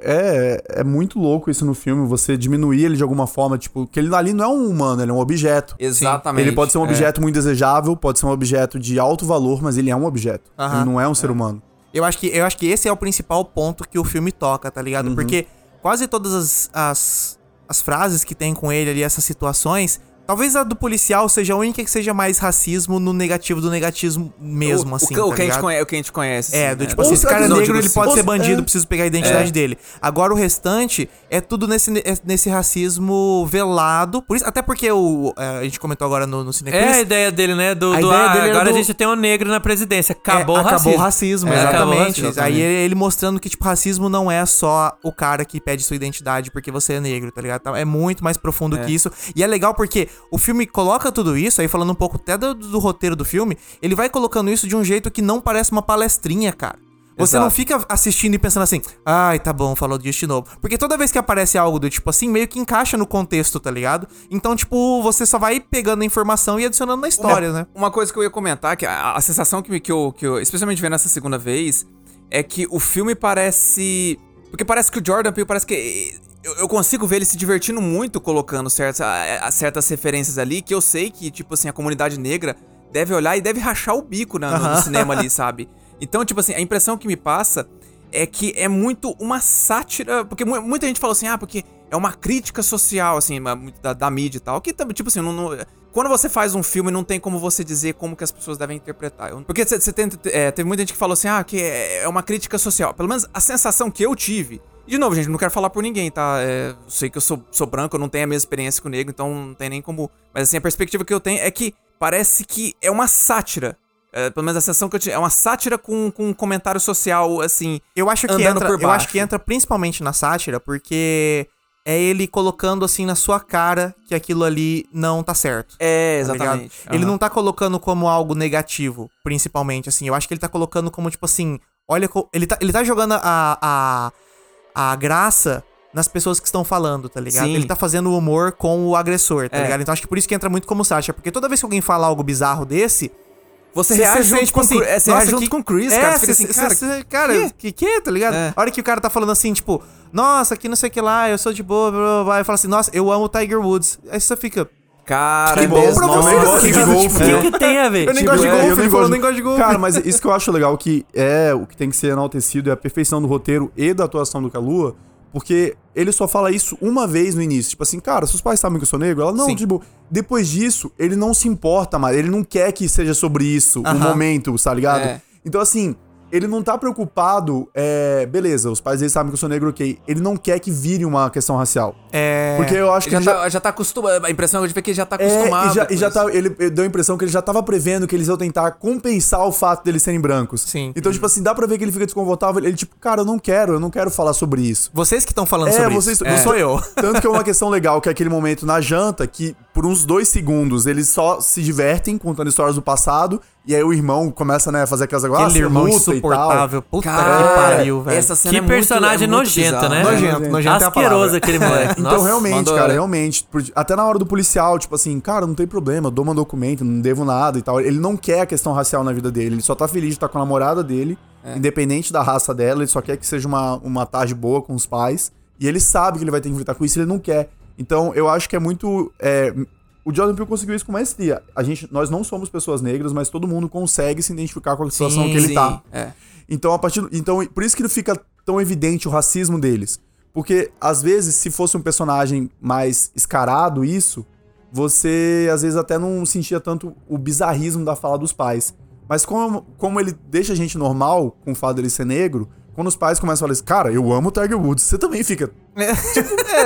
É, é muito louco isso no filme. Você diminuir ele de alguma forma. Tipo, que ele ali não é um humano, ele é um objeto. Exatamente. Ele pode ser um é. objeto muito desejável, pode ser um objeto de alto valor, mas ele é um objeto. Aham. Ele não é um ser humano. Eu acho, que, eu acho que esse é o principal ponto que o filme toca, tá ligado? Porque quase todas as, as, as frases que tem com ele ali, essas situações. Talvez a do policial seja a única que seja mais racismo no negativo do negativo mesmo, o, assim. o, que- o tá que a gente ligado? conhece, o que a gente conhece. É, assim, do né? tipo assim, esse cara é negro, ele pode ser bandido, é. preciso pegar a identidade dele. Agora o restante é tudo nesse, nesse racismo velado. Por isso, até porque o, é, a gente comentou agora no, no. É a ideia dele, né? Do, A do, ideia ah, dele agora do- a gente tem um negro na presidência. Acabou É, o racismo. Acabou o racismo, É, exatamente. racismo. Aí ele, ele mostrando que, tipo, racismo não é só o cara que pede sua identidade porque você é negro, tá ligado? É muito mais profundo que isso. E é legal porque o filme coloca tudo isso, aí falando um pouco até do, do roteiro do filme, ele vai colocando isso de um jeito que não parece uma palestrinha, cara. Você Exato. não fica assistindo e pensando assim, ai, tá bom, falou disso de novo. Porque toda vez que aparece algo do tipo assim, meio que encaixa no contexto, tá ligado? Então, tipo, você só vai pegando a informação e adicionando na história, né? Uma coisa que eu ia comentar, que a, a sensação que, me- que, eu, que eu, especialmente vendo essa segunda vez, é que o filme parece. Porque parece que o Jordan Peele parece que. Eu, eu consigo ver ele se divertindo muito colocando certas, a- a- certas referências ali, que eu sei que, tipo assim, a comunidade negra deve olhar e deve rachar o bico na- no, no cinema ali, sabe? Então, tipo assim, a impressão que me passa é que é muito uma sátira. Porque mu- muita gente fala assim, ah, porque é uma crítica social, assim, da, da mídia e tal. Que, tipo assim, não, não- quando você faz um filme, não tem como você dizer como que as pessoas devem interpretar. Porque você é, teve muita gente que falou assim, ah, que é é uma crítica social. Pelo menos a sensação que eu tive. De novo, gente, não quero falar por ninguém, tá? É, eu sei que eu sou, sou branco, eu não tenho a mesma experiência que o negro, então não tem nem como. Mas assim, a perspectiva que eu tenho é que parece que é uma sátira. É, pelo menos a sensação que eu tive. É uma sátira com, com um comentário social, assim. Eu acho que entra, por eu acho que entra principalmente na sátira, porque é ele colocando assim na sua cara que aquilo ali não tá certo. É, tá exatamente. Ele Aham. não tá colocando como algo negativo, principalmente, assim. Eu acho que ele tá colocando como, tipo assim, olha. Ele tá, ele tá jogando a, a, a graça nas pessoas que estão falando, tá ligado? Sim. Ele tá fazendo humor com o agressor, tá É. ligado? Então acho que por isso que entra muito como sátira, porque toda vez que alguém fala algo bizarro desse. Você reage sente, junto com o Chris- é, você reage junto com o Chris, cara. Você fica assim, cara, cê- cara, que que, tá ligado? É. A hora que o cara tá falando assim, tipo, nossa, que não sei o que lá, eu sou de boa, blá, blá, blá, e fala assim, nossa, eu amo o Tiger Woods. Aí você fica, Cara, Que é bom mesmo, pra você, nossa, gosto de cara, golfe. tipo, É. O que, que tem a ver? eu nem Tipo, gosto de É, golfe, eu ele nem falou, gosto nem gosto de golfe. Cara, mas isso que eu acho legal que é o que tem que ser enaltecido é a perfeição do roteiro e da atuação do Kalua, porque ele só fala isso uma vez no início. Tipo assim, cara, seus pais sabem que eu sou negro? Ela, não, Sim. tipo, depois disso, ele não se importa mais, ele não quer que seja sobre isso o Aham. momento, tá ligado? É. Então, assim, ele não tá preocupado, é, beleza, os pais dele sabem que eu sou negro, ok. Ele não quer que vire uma questão racial. É. Porque eu acho que já, ele já, tá, já tá acostumado. A impressão que eu tive é que ele já tá é, acostumado. e já, e já tá, ele ele deu a impressão que ele já tava prevendo que eles iam tentar compensar o fato deles serem brancos. Sim. Então, tipo assim, dá pra ver que ele fica desconfortável. Ele, tipo, cara, eu não quero, eu não quero falar sobre isso. Vocês que estão falando É, sobre vocês- isso, é. não sou eu. Tanto que é uma questão legal, que é aquele momento na janta que, por uns dois segundos, eles só se divertem contando histórias do passado. E aí o irmão começa, né, a fazer aquelas coisas. Aquele ah, irmão insuportável. Puta Cara, que pariu, velho. Essa cena Que é muito- personagem é muito nojento, bizarra. né? Nojento, nojento é Asqueroso palavra. aquele moleque. Então, Nossa, realmente, mandou- cara, realmente. Até na hora do policial, tipo assim, cara, não tem problema, eu dou meu documento, não devo nada e tal. Ele não quer a questão racial na vida dele, ele só tá feliz de estar com a namorada dele, É. independente da raça dela, ele só quer que seja uma, uma tarde boa com os pais. E ele sabe que ele vai ter que enfrentar com isso, ele não quer. Então, eu acho que é muito. é, o Jordan Peele conseguiu isso com maestria. A gente, nós não somos pessoas negras, mas todo mundo consegue se identificar com a situação que ele Sim, tá. é. Então, a partir então, por isso que fica tão evidente o racismo deles. Porque, às vezes, se fosse um personagem mais escarado, isso, você, às vezes, até não sentia tanto o bizarrismo da fala dos pais. Mas como, como ele deixa a gente normal com o fato dele ser negro, quando os pais começam a falar assim, cara, eu amo o Tiger Woods, você também fica. É,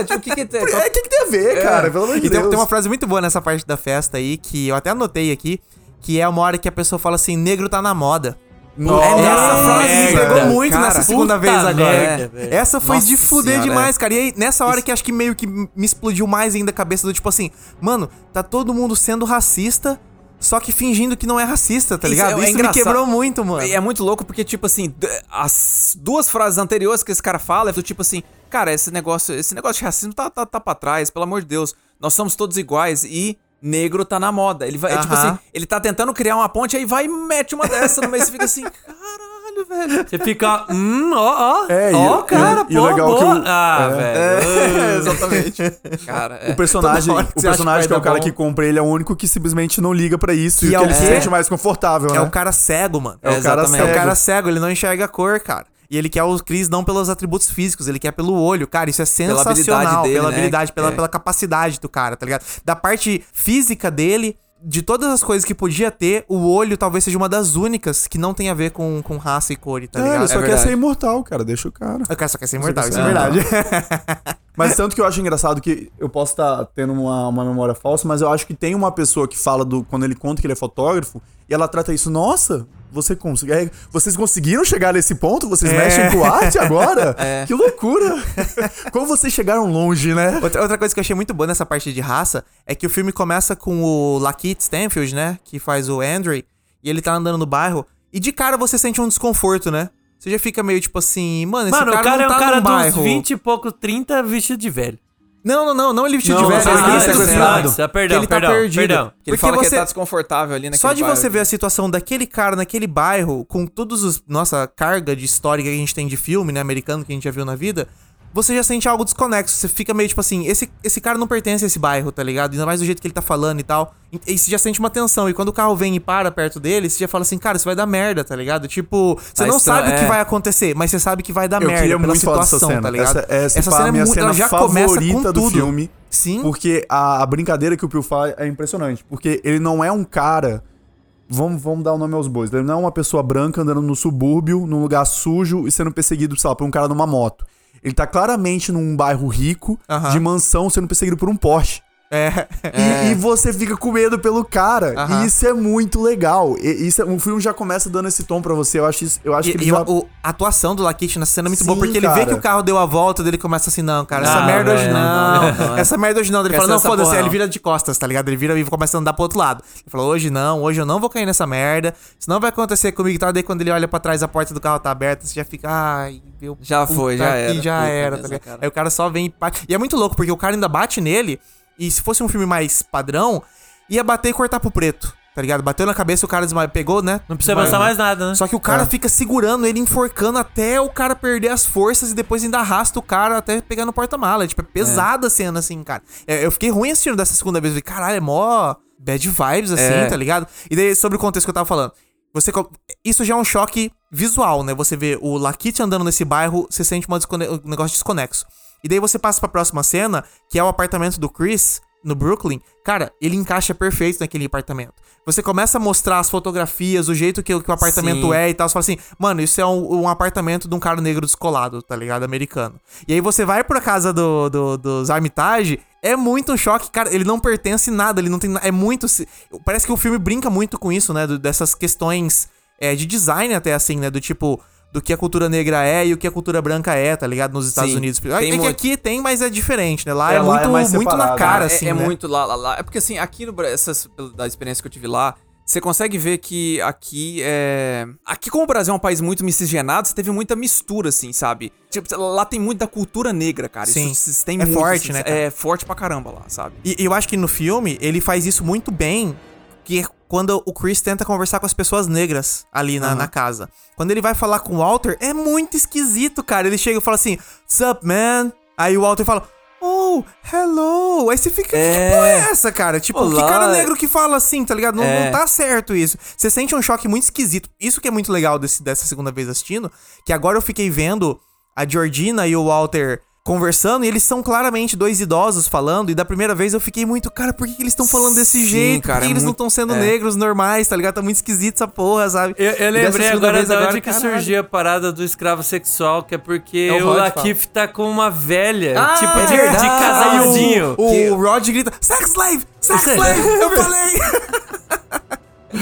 tipo, o que que tem? É, o que, que tem a ver, cara? Pelo amor de E tem, Deus. tem uma frase muito boa nessa parte da festa aí, que eu até anotei aqui, que é uma hora que a pessoa fala assim, negro tá na moda. Nossa, é nessa frase que me pegou muito cara. nessa segunda vez agora. merda, velho. Essa foi de Nossa fuder senhora, demais, é. cara. E aí, nessa hora que acho que meio que me explodiu mais ainda a cabeça do tipo assim, mano, tá todo mundo sendo racista, só que fingindo que não é racista, tá Isso ligado? é- é Isso me quebrou muito, mano. É muito louco porque, tipo assim, as duas frases anteriores que esse cara fala é do tipo assim, cara, esse negócio, esse negócio de racismo tá, tá, tá pra trás, pelo amor de Deus. Nós somos todos iguais e negro tá na moda. Ele vai, é tipo assim, ele tá tentando criar uma ponte, aí vai e mete uma dessa no meio e fica assim, velho. Você fica, hum, ó, ó. É, e ó, o- cara, e o pô, legal boa. que o- Ah, é. velho. É, exatamente. Cara, é. O personagem, o personagem que que é o cara dar que bom. compra ele é o único que simplesmente não liga pra isso E e, é que o ele se sente mais confortável, É né? o cara cego, mano. É o cara Exatamente. É cego. o cara cego, ele não enxerga a cor, cara. E ele quer o Chris não pelos atributos físicos, ele quer pelo olho. Cara, isso é sensacional. habilidade dele, pela né? habilidade, pela, É. pela capacidade do cara, tá ligado? Da parte física dele, de todas as coisas que podia ter, o olho talvez seja uma das únicas que não tem a ver com, com raça e cor, tá É, ligado? ele só É quer ser imortal, cara. Deixa o cara. O cara só quer ser imortal, isso é verdade. Mas tanto que eu acho engraçado que eu posso estar tendo uma, uma memória falsa, mas eu acho que tem uma pessoa que fala do. Quando ele conta que ele é fotógrafo, e ela trata isso, nossa, você consegue. Vocês conseguiram chegar nesse ponto? Vocês É. mexem com arte agora? Que loucura! Como vocês chegaram longe, né? Outra, outra coisa que eu achei muito boa nessa parte de raça é que o filme começa com o Lakeith Stanfield, né? Que faz o Andrew. E ele tá andando no bairro. E de cara você sente um desconforto, né? Você já fica meio tipo assim, mano, esse Mano, cara, o cara não é um tá cara dos bairro. 20 e pouco, 30 vestido de velho. Não, não, não, não ele vestido Não, de velho. ele sequestrado. Ah, perdão, ele tá perdão, perdido. perdão. Que ele Porque fala que você- ele tá desconfortável ali naquele Só de bairro. você ver a situação daquele cara naquele bairro, com todos os. Nossa carga de história que a gente tem de filme, né? Americano que a gente já viu na vida. Você já sente algo desconexo. Você fica meio tipo assim, esse, esse cara não pertence a esse bairro, tá ligado? Ainda mais do jeito que ele tá falando e tal. E, e você já sente uma tensão. E quando o carro vem e para perto dele, você já fala assim, cara, isso vai dar merda, tá ligado? Tipo, você Tá não estranho, sabe o que é. vai acontecer, mas você sabe que vai dar Eu merda pela situação, cena. tá ligado? Essa, essa, essa é a minha muito- cena ela já começa com favorita do tudo. filme. Sim. Porque a, a brincadeira que o Pio faz é impressionante. Porque ele não é um cara. Vamos, vamos dar o nome aos bois. Ele não é uma pessoa branca andando no subúrbio, num lugar sujo e sendo perseguido, sei lá, por um cara numa moto. Ele tá claramente num bairro rico, de mansão, sendo perseguido por um Porsche. É. E, e você fica com medo pelo cara. Aham. E isso é muito legal. E, isso é- o filme já começa dando esse tom pra você. Eu acho, isso, eu acho que E, ele e já... o- a atuação do Lakit nessa cena é muito Sim, boa, porque ele vê cara. que o carro deu a volta, dele começa assim, não, cara, essa Ah, merda hoje não. não, não, é. Essa merda hoje não. Ele fala, não, essa foda-se, ele não. vira de costas, tá ligado? Ele vira e começa a andar pro outro lado. Ele falou, hoje não, hoje eu não vou cair nessa merda. Senão vai acontecer comigo e tal. Daí quando ele olha pra trás, a porta do carro tá aberta, você já fica, ai, meu. Já foi, já que era. Já Puta era, tá ligado? cara. Aí o cara só vem e bate. E é muito louco, porque o cara ainda bate nele, e se fosse um filme mais padrão, ia bater e cortar pro preto. Tá ligado? Bateu na cabeça, o cara desma... pegou, né? Não precisa Desmaiou. passar mais nada, né? Só que o cara fica segurando ele, enforcando até o cara perder as forças e depois ainda arrasta o cara até pegar no porta-mala. Tipo, é pesada a cena, assim, cara. É, eu fiquei ruim assistindo dessa segunda vez. Eu falei, caralho, é mó bad vibes, assim, É. tá ligado? E daí, sobre o contexto que eu tava falando. Você, isso já é um choque visual, né? Você vê o Lakit andando nesse bairro, você sente uma descone- um negócio desconexo. E daí você passa pra próxima cena, que é o apartamento do Chris, no Brooklyn. Cara, ele encaixa perfeito naquele apartamento. Você começa a mostrar as fotografias, o jeito que, o- que o apartamento Sim. é e tal. Você fala assim, mano, isso é um, um apartamento de um cara negro descolado, tá ligado? Americano. E aí você vai pra casa do, do, dos Armitage, é muito um choque, cara. Ele não pertence a nada, ele não tem. É muito. Parece que o filme brinca muito com isso, né? do- dessas questões é, de design, até assim, né? Do tipo. Do que a cultura negra é e o que a cultura branca é, tá ligado? Nos Estados Sim. Unidos. Tem É que muito. aqui tem, mas é diferente, né? Lá é, É, lá é muito, mais muito na cara, né? assim. é, é né? muito lá, lá, lá. É porque assim, aqui no Brasil, da experiência que eu tive lá, você consegue ver que aqui é. Aqui, como o Brasil é um país muito miscigenado, você teve muita mistura, assim, sabe? Tipo, lá tem muito da cultura negra, cara. Sim. Isso, isso tem É muito, forte, assim, né, cara? É forte pra caramba lá, sabe? E e eu acho que no filme ele faz isso muito bem, que é quando o Chris tenta conversar com as pessoas negras ali na, na casa. Quando ele vai falar com o Walter, é muito esquisito, cara. Ele chega e fala assim, Sup, man? Aí o Walter fala, Oh, hello. Aí você fica, É. que porra é essa, cara? Tipo, que Olá. cara negro que fala assim, tá ligado? Não, É. não tá certo isso. Você sente um choque muito esquisito. Isso que é muito legal desse, dessa segunda vez assistindo, que agora eu fiquei vendo a Georgina e o Walter conversando e eles são claramente dois idosos falando e da primeira vez eu fiquei muito, cara, por que, que eles estão falando desse Sim, jeito? cara, por que é eles não muito- estão sendo é. negros normais, tá ligado? Tá muito esquisito essa porra, sabe? Eu, eu lembrei agora de onde que caralho. surgiu a parada do escravo sexual, que é porque É o o, Lakif tá com uma velha, Ah, tipo é de, casalzinho. O, Que- o Rod grita, sex slave, sex é- slave, eu falei.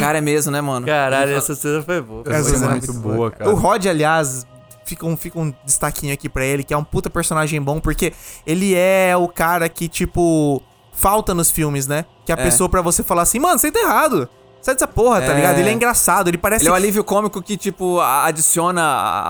Cara, é mesmo, né, mano? Caralho, essa cena foi boa. Essa Essa cena é muito boa, cara. O Rod, aliás, fica um, fica um destaquinho aqui pra ele, que é um puta personagem bom, porque ele é o cara que, tipo, falta nos filmes, né? Que é a É. pessoa pra você falar assim, mano, você tá errado. Sai dessa porra, tá É. ligado? Ele é engraçado, ele parece. Ele é um alívio cômico que, tipo, adiciona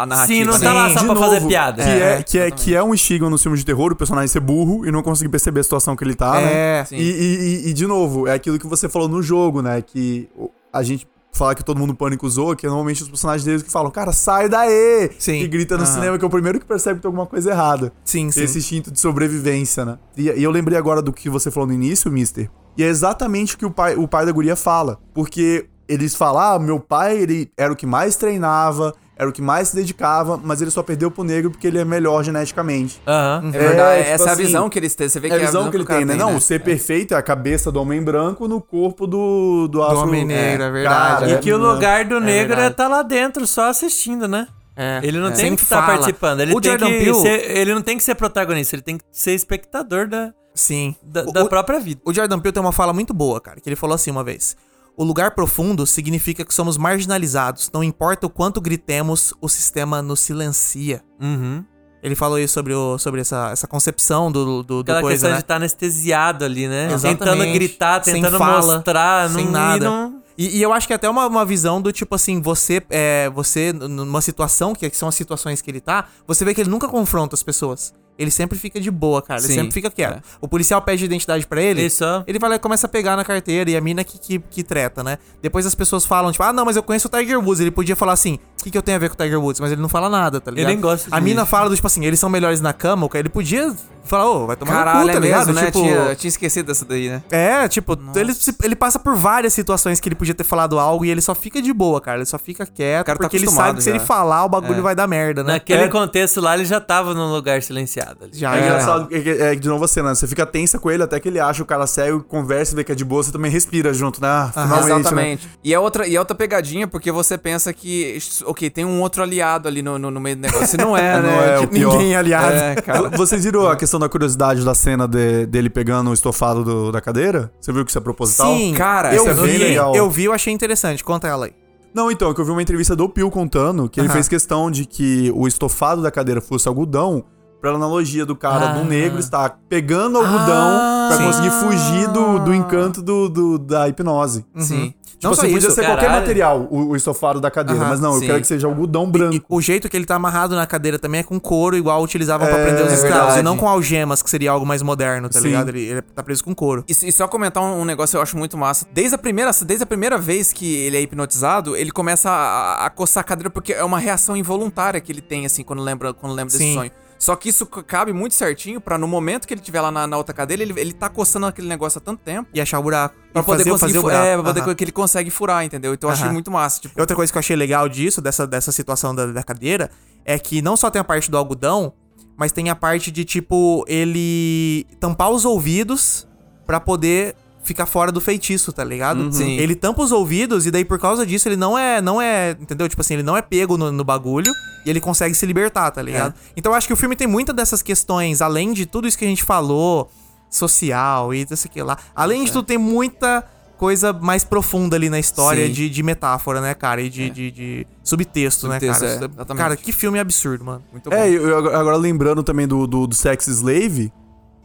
a narrativa. Sim, não né? tá lá só De pra novo, fazer piada. Que é, É, que, é, que é um estigma no filme de terror, o personagem ser burro e não conseguir perceber a situação que ele tá, É, né? sim. E, e- e- de novo, é aquilo que você falou no jogo, né? Que a gente fala que todo mundo pânico usou, que é normalmente os personagens deles que falam, cara, sai daí! Sim. Que grita no Aham. cinema, que é o primeiro que percebe que tem alguma coisa errada. Sim, sim. Esse instinto de sobrevivência, né? E, e eu lembrei agora do que você falou no início, Mister. E é exatamente o que o pai, o pai da guria fala. Porque eles falam, ah, meu pai, ele era o que mais treinava, era o que mais se dedicava, mas ele só perdeu pro negro porque ele é melhor geneticamente. Aham. É verdade, É, tipo essa é a assim, visão que eles têm. Você vê É que a visão que ele tem, né? Não, o ser perfeito é a cabeça do homem branco no corpo do, do afro... homem negro, é verdade. Cara, E é- que o lugar do negro é tá lá dentro, só assistindo, né? É, Ele não é. tem Sem que estar fala. participando. Ele, O tem Jordan que Peele- ser, ele não tem que ser protagonista, ele tem que ser espectador da, Sim. da, O- da o- própria vida. O Jordan Peele tem uma fala muito boa, cara, que ele falou assim uma vez. O lugar profundo significa que somos marginalizados. Não importa o quanto gritemos, o sistema nos silencia. Uhum. Ele falou isso sobre, o, sobre essa, essa concepção do, do, do Aquela coisa, questão né? de estar anestesiado ali, né? Exatamente. Tentando gritar, tentando fala, mostrar, sem não, nada. E não... E, e eu acho que até uma, uma visão do tipo assim, você, é, você, numa situação, que, que são as situações que ele tá, você vê que ele nunca confronta as pessoas. Ele sempre fica de boa, cara. Ele Sim, sempre fica quieto. é. O policial pede identidade pra ele. Ele só- Ele vai lá e começa a pegar na carteira e a mina que, que, que treta, né? Depois as pessoas falam, tipo, ah, não, mas eu conheço o Tiger Woods. Ele podia falar assim, o que, que eu tenho a ver com o Tiger Woods? Mas ele não fala nada, tá ligado? nem gosta A mina fala do tipo assim, eles são melhores na cama, o cara, ele podia falar, ô, vai tomar Caralho, no cu, tá é ligado? mesmo, né? Tipo, Tinha, eu tinha esquecido dessa daí, né? é, tipo, ele, se- ele passa por várias situações que ele podia ter falado algo e ele só fica de boa, cara. Ele só fica quieto, cara tá porque ele acostumado sabe que se já. ele falar, o bagulho vai dar merda, né? Naquele É, contexto lá, ele já tava num lugar silenciado. Ali. já, É já. engraçado, é, que- é que de novo você, né? Você fica tensa com ele até que ele acha o cara cego, conversa e vê que é de boa, você também respira junto, né? Ah, finalmente, né? Exatamente. E é outra, e é outra pegadinha, porque você pensa que, ok, tem um outro aliado ali no, no, no meio do negócio. Não é, Não né? é o Tipo, pior. Ninguém, aliado. É, cara. Vocês viram a questão da curiosidade da cena de- dele pegando o estofado do- da cadeira? Você viu que isso é proposital? Sim, Cara, eu isso é vi, bem legal. eu vi, eu achei interessante. Conta ela aí. Não, então, é que eu vi uma entrevista do Pio contando que ele fez questão de que o estofado da cadeira fosse algodão, pela analogia do cara, Ah. do negro, estar pegando algodão pra sim. conseguir fugir do, do encanto do, do- da hipnose. Sim. Tipo Não só assim, podia isso, ser qualquer caralho. material, o, o estofado da cadeira, Aham, mas não, sim. eu quero que seja algodão branco. O jeito que ele tá amarrado na cadeira também é com couro, igual utilizavam pra É, prender os é escravos, verdade. e não com algemas, que seria algo mais moderno, tá Sim. ligado? Ele, ele tá preso com couro. E, e só comentar um, um negócio que eu acho muito massa. Desde a primeira, desde a primeira vez que ele é hipnotizado, ele começa a, a coçar a cadeira porque é uma reação involuntária que ele tem, assim, quando lembra, quando lembra desse Sim. sonho. Só que isso cabe muito certinho pra no momento que ele estiver lá na, na outra cadeira, ele, ele tá coçando aquele negócio há tanto tempo. E achar o buraco. Pra poder fazer, conseguir fazer o furar. buraco. É, pra poder Aham. que ele consegue furar, entendeu? Então eu achei muito massa. Tipo, Outra coisa que eu achei legal disso, dessa, dessa situação da, da cadeira, é que não só tem a parte do algodão, mas tem a parte de, tipo, ele tampar os ouvidos pra poder ficar fora do feitiço, tá ligado? Sim. Ele tampa os ouvidos e daí por causa disso ele não é, não é, entendeu? Tipo assim, ele não é pego no, no bagulho e ele consegue se libertar, tá ligado? Então eu acho que o filme tem muitas dessas questões, além de tudo isso que a gente falou, social e isso aqui lá. Além de tudo, tem muita coisa mais profunda ali na história de, de metáfora, né, cara? E de, de, de subtexto, né, Subtexto, cara? é, exatamente. cara, que filme absurdo, mano. muito bom. É, eu, agora lembrando também do, do, do Sex Slave,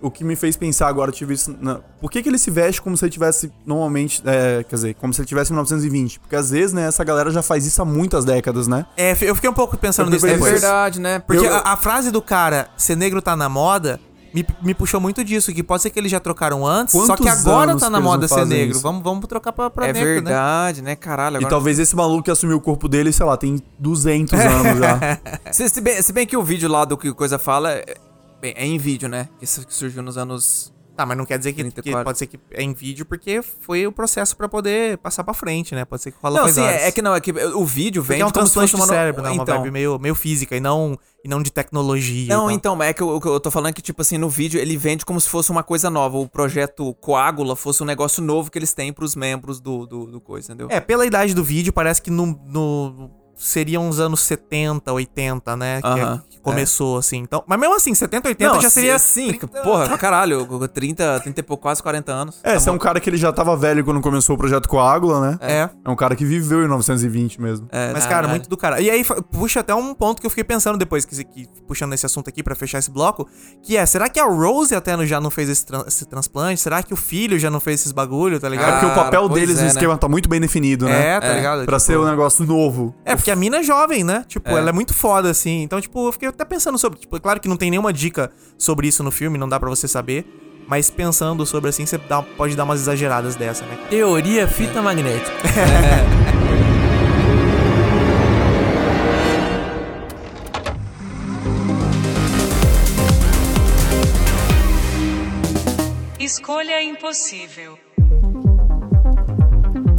o que me fez pensar agora, eu tive isso. Na, por que, que ele se veste como se ele tivesse normalmente. é, quer dizer, como se ele tivesse em 1920? Porque às vezes, né, essa galera já faz isso há muitas décadas, né? É, eu fiquei um pouco pensando nisso É verdade, né? Porque Eu- a, a frase do cara, ser negro tá na moda, me, me puxou muito disso, que pode ser que eles já trocaram antes, só que Quantos agora anos tá que na moda ser negro. isso? Vamos, vamos trocar pra, pra é negro, né? verdade, né? Caralho. E Agora... talvez esse maluco que assumiu o corpo dele, sei lá, tem 200 anos já. Se, se bem, se bem que o vídeo lá do que o coisa fala. É, bem, é em vídeo, né? Que isso que surgiu nos anos. Tá, mas não quer dizer que, que 34. pode ser que é em vídeo, porque foi o processo pra poder passar pra frente, né? Pode ser que rola Não, coisa sim, é, é que não, é que o vídeo vem é um como se transplante uma- cérebro, né? Uma então, vibe meio, meio física e não, e não de tecnologia. Não, então, é que eu- que eu tô falando é que, tipo assim, no vídeo ele vende como se fosse uma coisa nova. O projeto Coágula fosse um negócio novo que eles têm pros membros do, do, do coisa, entendeu? É, pela idade do vídeo, parece que no, no seriam uns anos 70, 80, né? Que, é- que começou, assim. Então, mas mesmo assim, 70, 80 Não, já seria. Sim, porra, caralho, 30, 30 e pouco, quase 40 anos. É, Tá você é um cara que ele já tava velho quando começou o projeto Coágula, né? É. É um cara que viveu em 1920 mesmo. É, Mas, cara, muito do cara. E aí, puxa até um ponto que eu fiquei pensando depois, que, que- puxando esse assunto aqui pra fechar esse bloco, que é, será que a Rose até já não fez esse, tran- esse transplante? Será que o filho já não fez esses bagulho, tá É ligado? porque o papel deles é, no né? esquema tá muito bem definido, né? É, tá ligado? Pra Tipo, ser um negócio novo. É, porque a mina é jovem, né? Tipo, ela é muito foda, assim. Então, tipo, eu fiquei até pensando sobre. Tipo, claro que não tem nenhuma dica sobre isso no filme, não dá pra você saber. Mas pensando sobre assim, você dá- pode dar umas exageradas dessa, né? Teoria fita magnética. Escolha impossível.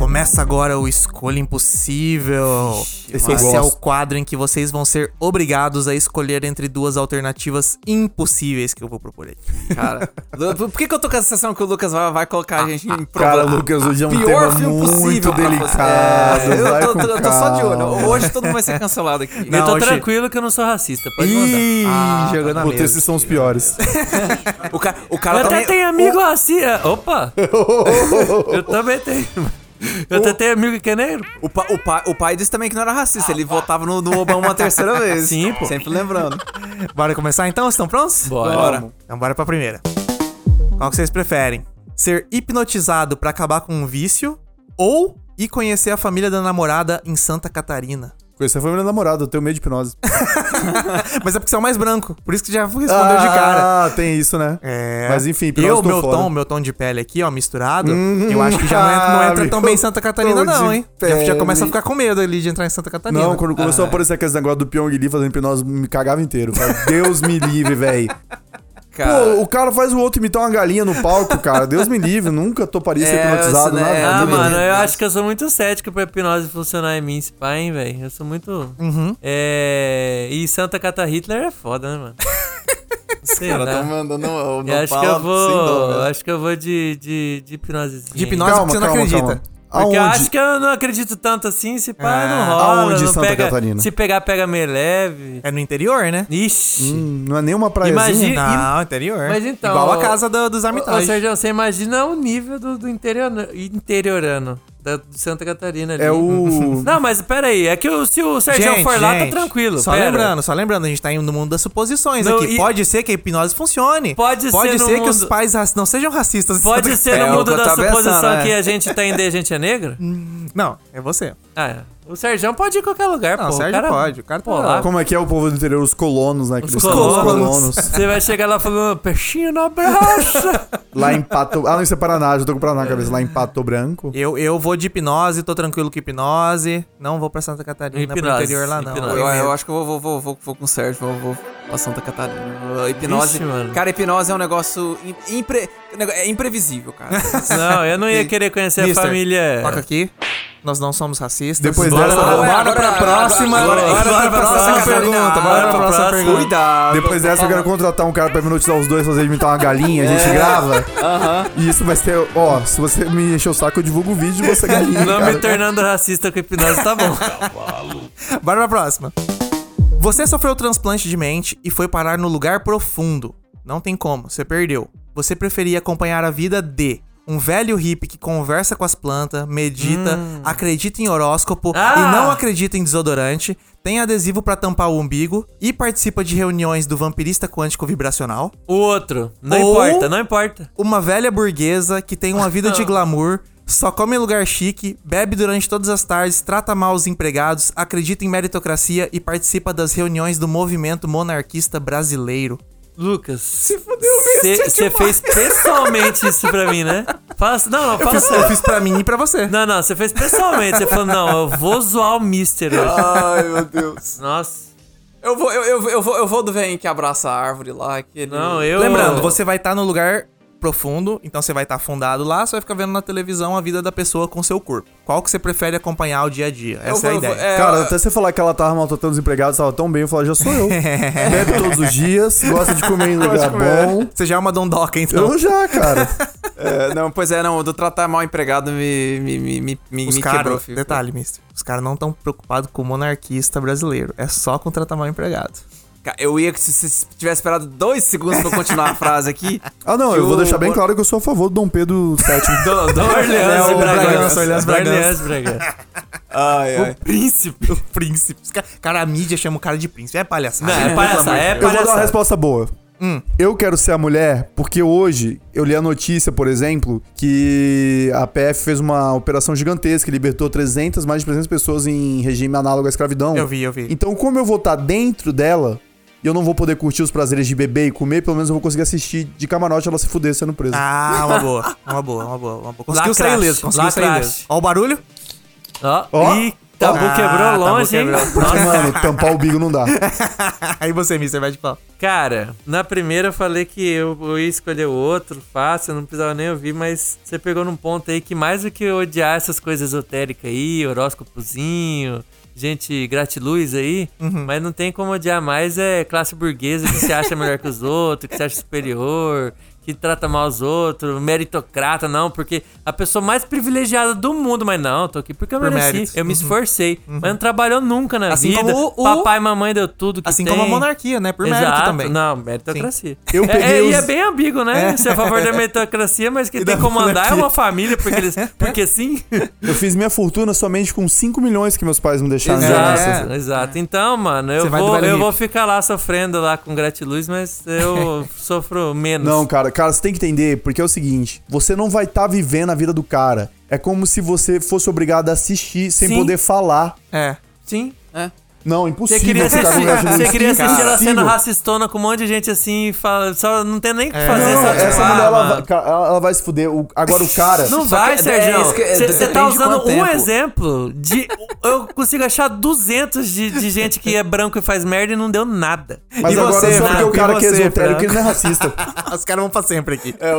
Começa agora o Escolha Impossível. esse é o quadro em que vocês vão ser obrigados a escolher entre duas alternativas impossíveis que eu vou propor aqui. Cara, por que, que eu tô com a sensação que o Lucas vai, vai colocar a gente em Cara, problema? Lucas, hoje é um Pior tema filme muito possível delicado. É, eu tô, tô- eu tô só de olho. Hoje todo mundo vai ser cancelado aqui. Não, eu tô hoje- tranquilo que eu não sou racista. Pode mandar. Ih, Ah, jogando na Puta, mesa. esses são os piores. O, ca- o cara Eu até também. tenho amigo assim. é, Opa! eu também tenho. Eu até tenho amigo que é negro. O, pa- o, pai, o pai disse também que não era racista. Ele votava no, no Obama uma terceira vez. Sim, pô. Sempre lembrando. Bora começar então? Estão prontos? Bora. Bora. Então bora pra primeira. Qual que vocês preferem? Ser hipnotizado pra acabar com um vício ou ir conhecer a família da namorada em Santa Catarina? Conhecer foi minha namorada, eu tenho medo de hipnose. Mas é porque você é o mais branco. Por isso que já respondeu de cara. Ah, tem isso, né? É. Mas enfim, hipnose eu, meu fora. tom, meu tom de pele aqui, ó, misturado, Hum, eu acho que já não entra, não entra tão bem em Santa Catarina, não, hein? Já, já começa a ficar com medo ali de entrar em Santa Catarina. Não, quando começou a aparecer aqueles negócio do Pyong Lee fazendo hipnose, me cagava inteiro. Deus me livre, velho. Cara, Pô, o cara faz o outro imitar uma galinha no palco, cara. Deus me livre, nunca toparia ser É, hipnotizado né? Ah, mano, eu acho que eu sou muito cético pra hipnose funcionar em mim, pai, hein, velho. Eu sou muito. Uhum. É. E Santa Cata Hitler é foda, né, mano? Sei Cara, tão mandando acho que eu vou. Acho que eu vou de, de, de hipnosezinha. De hipnose Calma, porque você não calma, acredita. calma. Porque eu Aonde? acho que eu não acredito tanto assim, se pá, Ah, não rola. aonde não Santa pega, Catarina? Se pegar, pega meio leve. É no interior, né? Ixi. Hum, não é nem uma praiazinha. Imagina- Não, interior. Mas então, Igual a casa do, dos Ou Armitage. seja, você imagina o nível do, do interiorano, interiorano da, de Santa Catarina ali. É o. Não, mas pera aí, é que o- se o Sérgio Gente, for lá, tá gente, tranquilo. Só pera. lembrando, só lembrando, a gente tá indo no mundo das suposições Não, aqui. e- Pode ser que a hipnose funcione. Pode Pode ser ser, no que os pais não sejam racistas. Pode ser É no o mundo da pensando, suposição é. que a gente tá indo e a gente é negro? Não, é você. Ah, é. O Sérgio pode ir em qualquer lugar, Não, pô. o Sérgio cara, pode, o cara tá pô, lá. lá. Como é que é o povo do interior? Os colonos, né? Os colonos. colonos. Você vai chegar lá falando, peixinho na braça. Lá em Pato. Ah, não, isso é Paraná, já tô com o Paraná na cabeça. Lá em Pato Branco. Eu, eu vou de hipnose, tô tranquilo com hipnose. Não vou pra Santa Catarina, pro Hipnose, interior lá não. eu, eu acho que eu vou, vou, vou, vou, com o Sérgio, vou, vou pra Santa Catarina. Hipnose. Vixe, mano. Cara, hipnose é um negócio im- impre- é imprevisível, cara. Não, eu não ia querer conhecer a Mister, família. Toca aqui. Nós não somos racistas. Depois bora, dessa- bora, bora pra próxima. Bora agora- pra próxima pergunta. Bora pra Bora próxima pergunta. Cuidado. Depois dessa, eu quero contratar um cara pra hipnotizar os dois, fazer ele imitar uma galinha, a gente grava. E isso vai ser, ó, se você me encher o saco, eu divulgo o vídeo de você galinha. Não me tornando racista com hipnose, tá bom. Bora pra próxima. Você sofreu transplante de mente e foi parar no lugar profundo. Não tem como, você perdeu. Você preferia acompanhar a vida de um velho hippie que conversa com as plantas, medita, acredita em horóscopo Ah! e não acredita em desodorante, tem adesivo pra tampar o umbigo e participa de reuniões do vampirista quântico vibracional. O outro. Não Ou- importa, não importa. Uma velha burguesa que tem uma vida de glamour, só come em lugar chique, bebe durante todas as tardes, trata mal os empregados, acredita em meritocracia e participa das reuniões do movimento monarquista brasileiro. Lucas. Se fudeu Você fez pessoalmente isso pra mim, né? Fala, assim- não, não, Eu fala fiz, eu fiz pra mim e pra você. Não, não, você fez pessoalmente. Você falou, não, eu vou zoar o Mister hoje. Ai, meu Deus. Nossa. Eu vou, eu, eu, eu vou, eu vou do velho que abraça a árvore lá. Que ele... Não, eu. Lembrando, você vai estar no lugar profundo, então você vai estar afundado lá, você vai ficar vendo na televisão a vida da pessoa com seu corpo. Qual que você prefere acompanhar o dia a dia? Eu Essa é a eu ideia. é, Cara, eu- até você falar que ela tava maltratando os empregados, tava tão bem, eu falei, já sou eu. Bebe todos os dias, gosta de comer em lugar bom. Você já é uma dondoca, então. Eu já, cara. é, não, pois é, não, do tratar mal empregado me, me, me, me, me Os me quebrou, caras, filho. detalhe, mister, os caras não estão preocupados com o monarquista brasileiro. É só com tratar mal empregado. Eu ia que se você tivesse esperado dois segundos pra eu continuar a frase aqui. Ah, não, eu vou o- deixar bem claro que eu sou a favor do Dom Pedro VII. Do, do Orleans É, e o Bragança. Orleans Bragança. Bragança. Ai, ai. Príncipe. O príncipe. Os ca- Cara, a mídia chama o cara de príncipe. É palhaçada. Não, é palhaçada, é Eu vou dar uma palhaçada. resposta boa. Hum. Eu quero ser a mulher porque hoje eu li a notícia, por exemplo, que a PF fez uma operação gigantesca, libertou 300, mais de 300 pessoas em regime análogo à escravidão. Eu vi, eu vi. Então, como eu vou estar dentro dela e eu não vou poder curtir os prazeres de beber e comer, pelo menos eu vou conseguir assistir de camarote ela se fuder sendo presa. Ah, uma boa. Uma boa, uma boa. Uma boa. Conseguiu sair ileso, conseguiu sair ileso. Ó o barulho. Ó, Ó. Ih, tabu Ah, quebrou tabu longe, quebrou. hein? Porque, mano, tampar o bigo não dá. Aí você, mister, vai de pau. Cara, na primeira eu falei que eu, eu ia escolher o outro, fácil, eu não precisava nem ouvir, mas você pegou num ponto aí que mais do que odiar essas coisas esotéricas aí, horóscopozinho, gente gratiluz aí, mas não tem como odiar mais é classe burguesa que se acha melhor que os outros, que se acha superior, que trata mal os outros, meritocrata, não, porque a pessoa mais privilegiada do mundo, mas não, tô aqui porque eu Por mereci, mérito. eu me esforcei, mas não trabalhou nunca na Assim vida, como o- o- papai e mamãe deu tudo que Assim tem. como a monarquia, né? Por mérito Exato, também. Não, meritocracia. Eu É- peguei é, E é os- bem ambíguo, né? Você é a favor da meritocracia, mas quem tem que comandar é uma família, porque eles. Porque sim. Eu fiz minha fortuna somente com 5 milhões que meus pais me deixaram. exato, de É. exato. Então, mano, eu Você vou, Vale eu vou ficar lá sofrendo lá com gratiluz, mas eu sofro menos. Não, cara, cara, você tem que entender, porque é o seguinte, você não vai estar vivendo a vida do cara. É como se você fosse obrigado a assistir sem Sim. poder falar. É. Sim. É. Não, Você impossível. queria esse cara assistir, você queria assistir ela sendo racistona com um monte de gente assim e fala, só não tem nem o que fazer. Não, só tipo, essa ah, mulher, ela vai, ela, ela vai se fuder. O- agora o cara. Não vai, que- é Sérgio. isso que- Você depende tá usando um tempo. exemplo de. Eu consigo achar 200 de, de gente que é branco e faz merda e não deu nada. Mas E agora você, só porque o cara que é você, esotérico, ele não é racista. Os caras vão pra sempre aqui. É,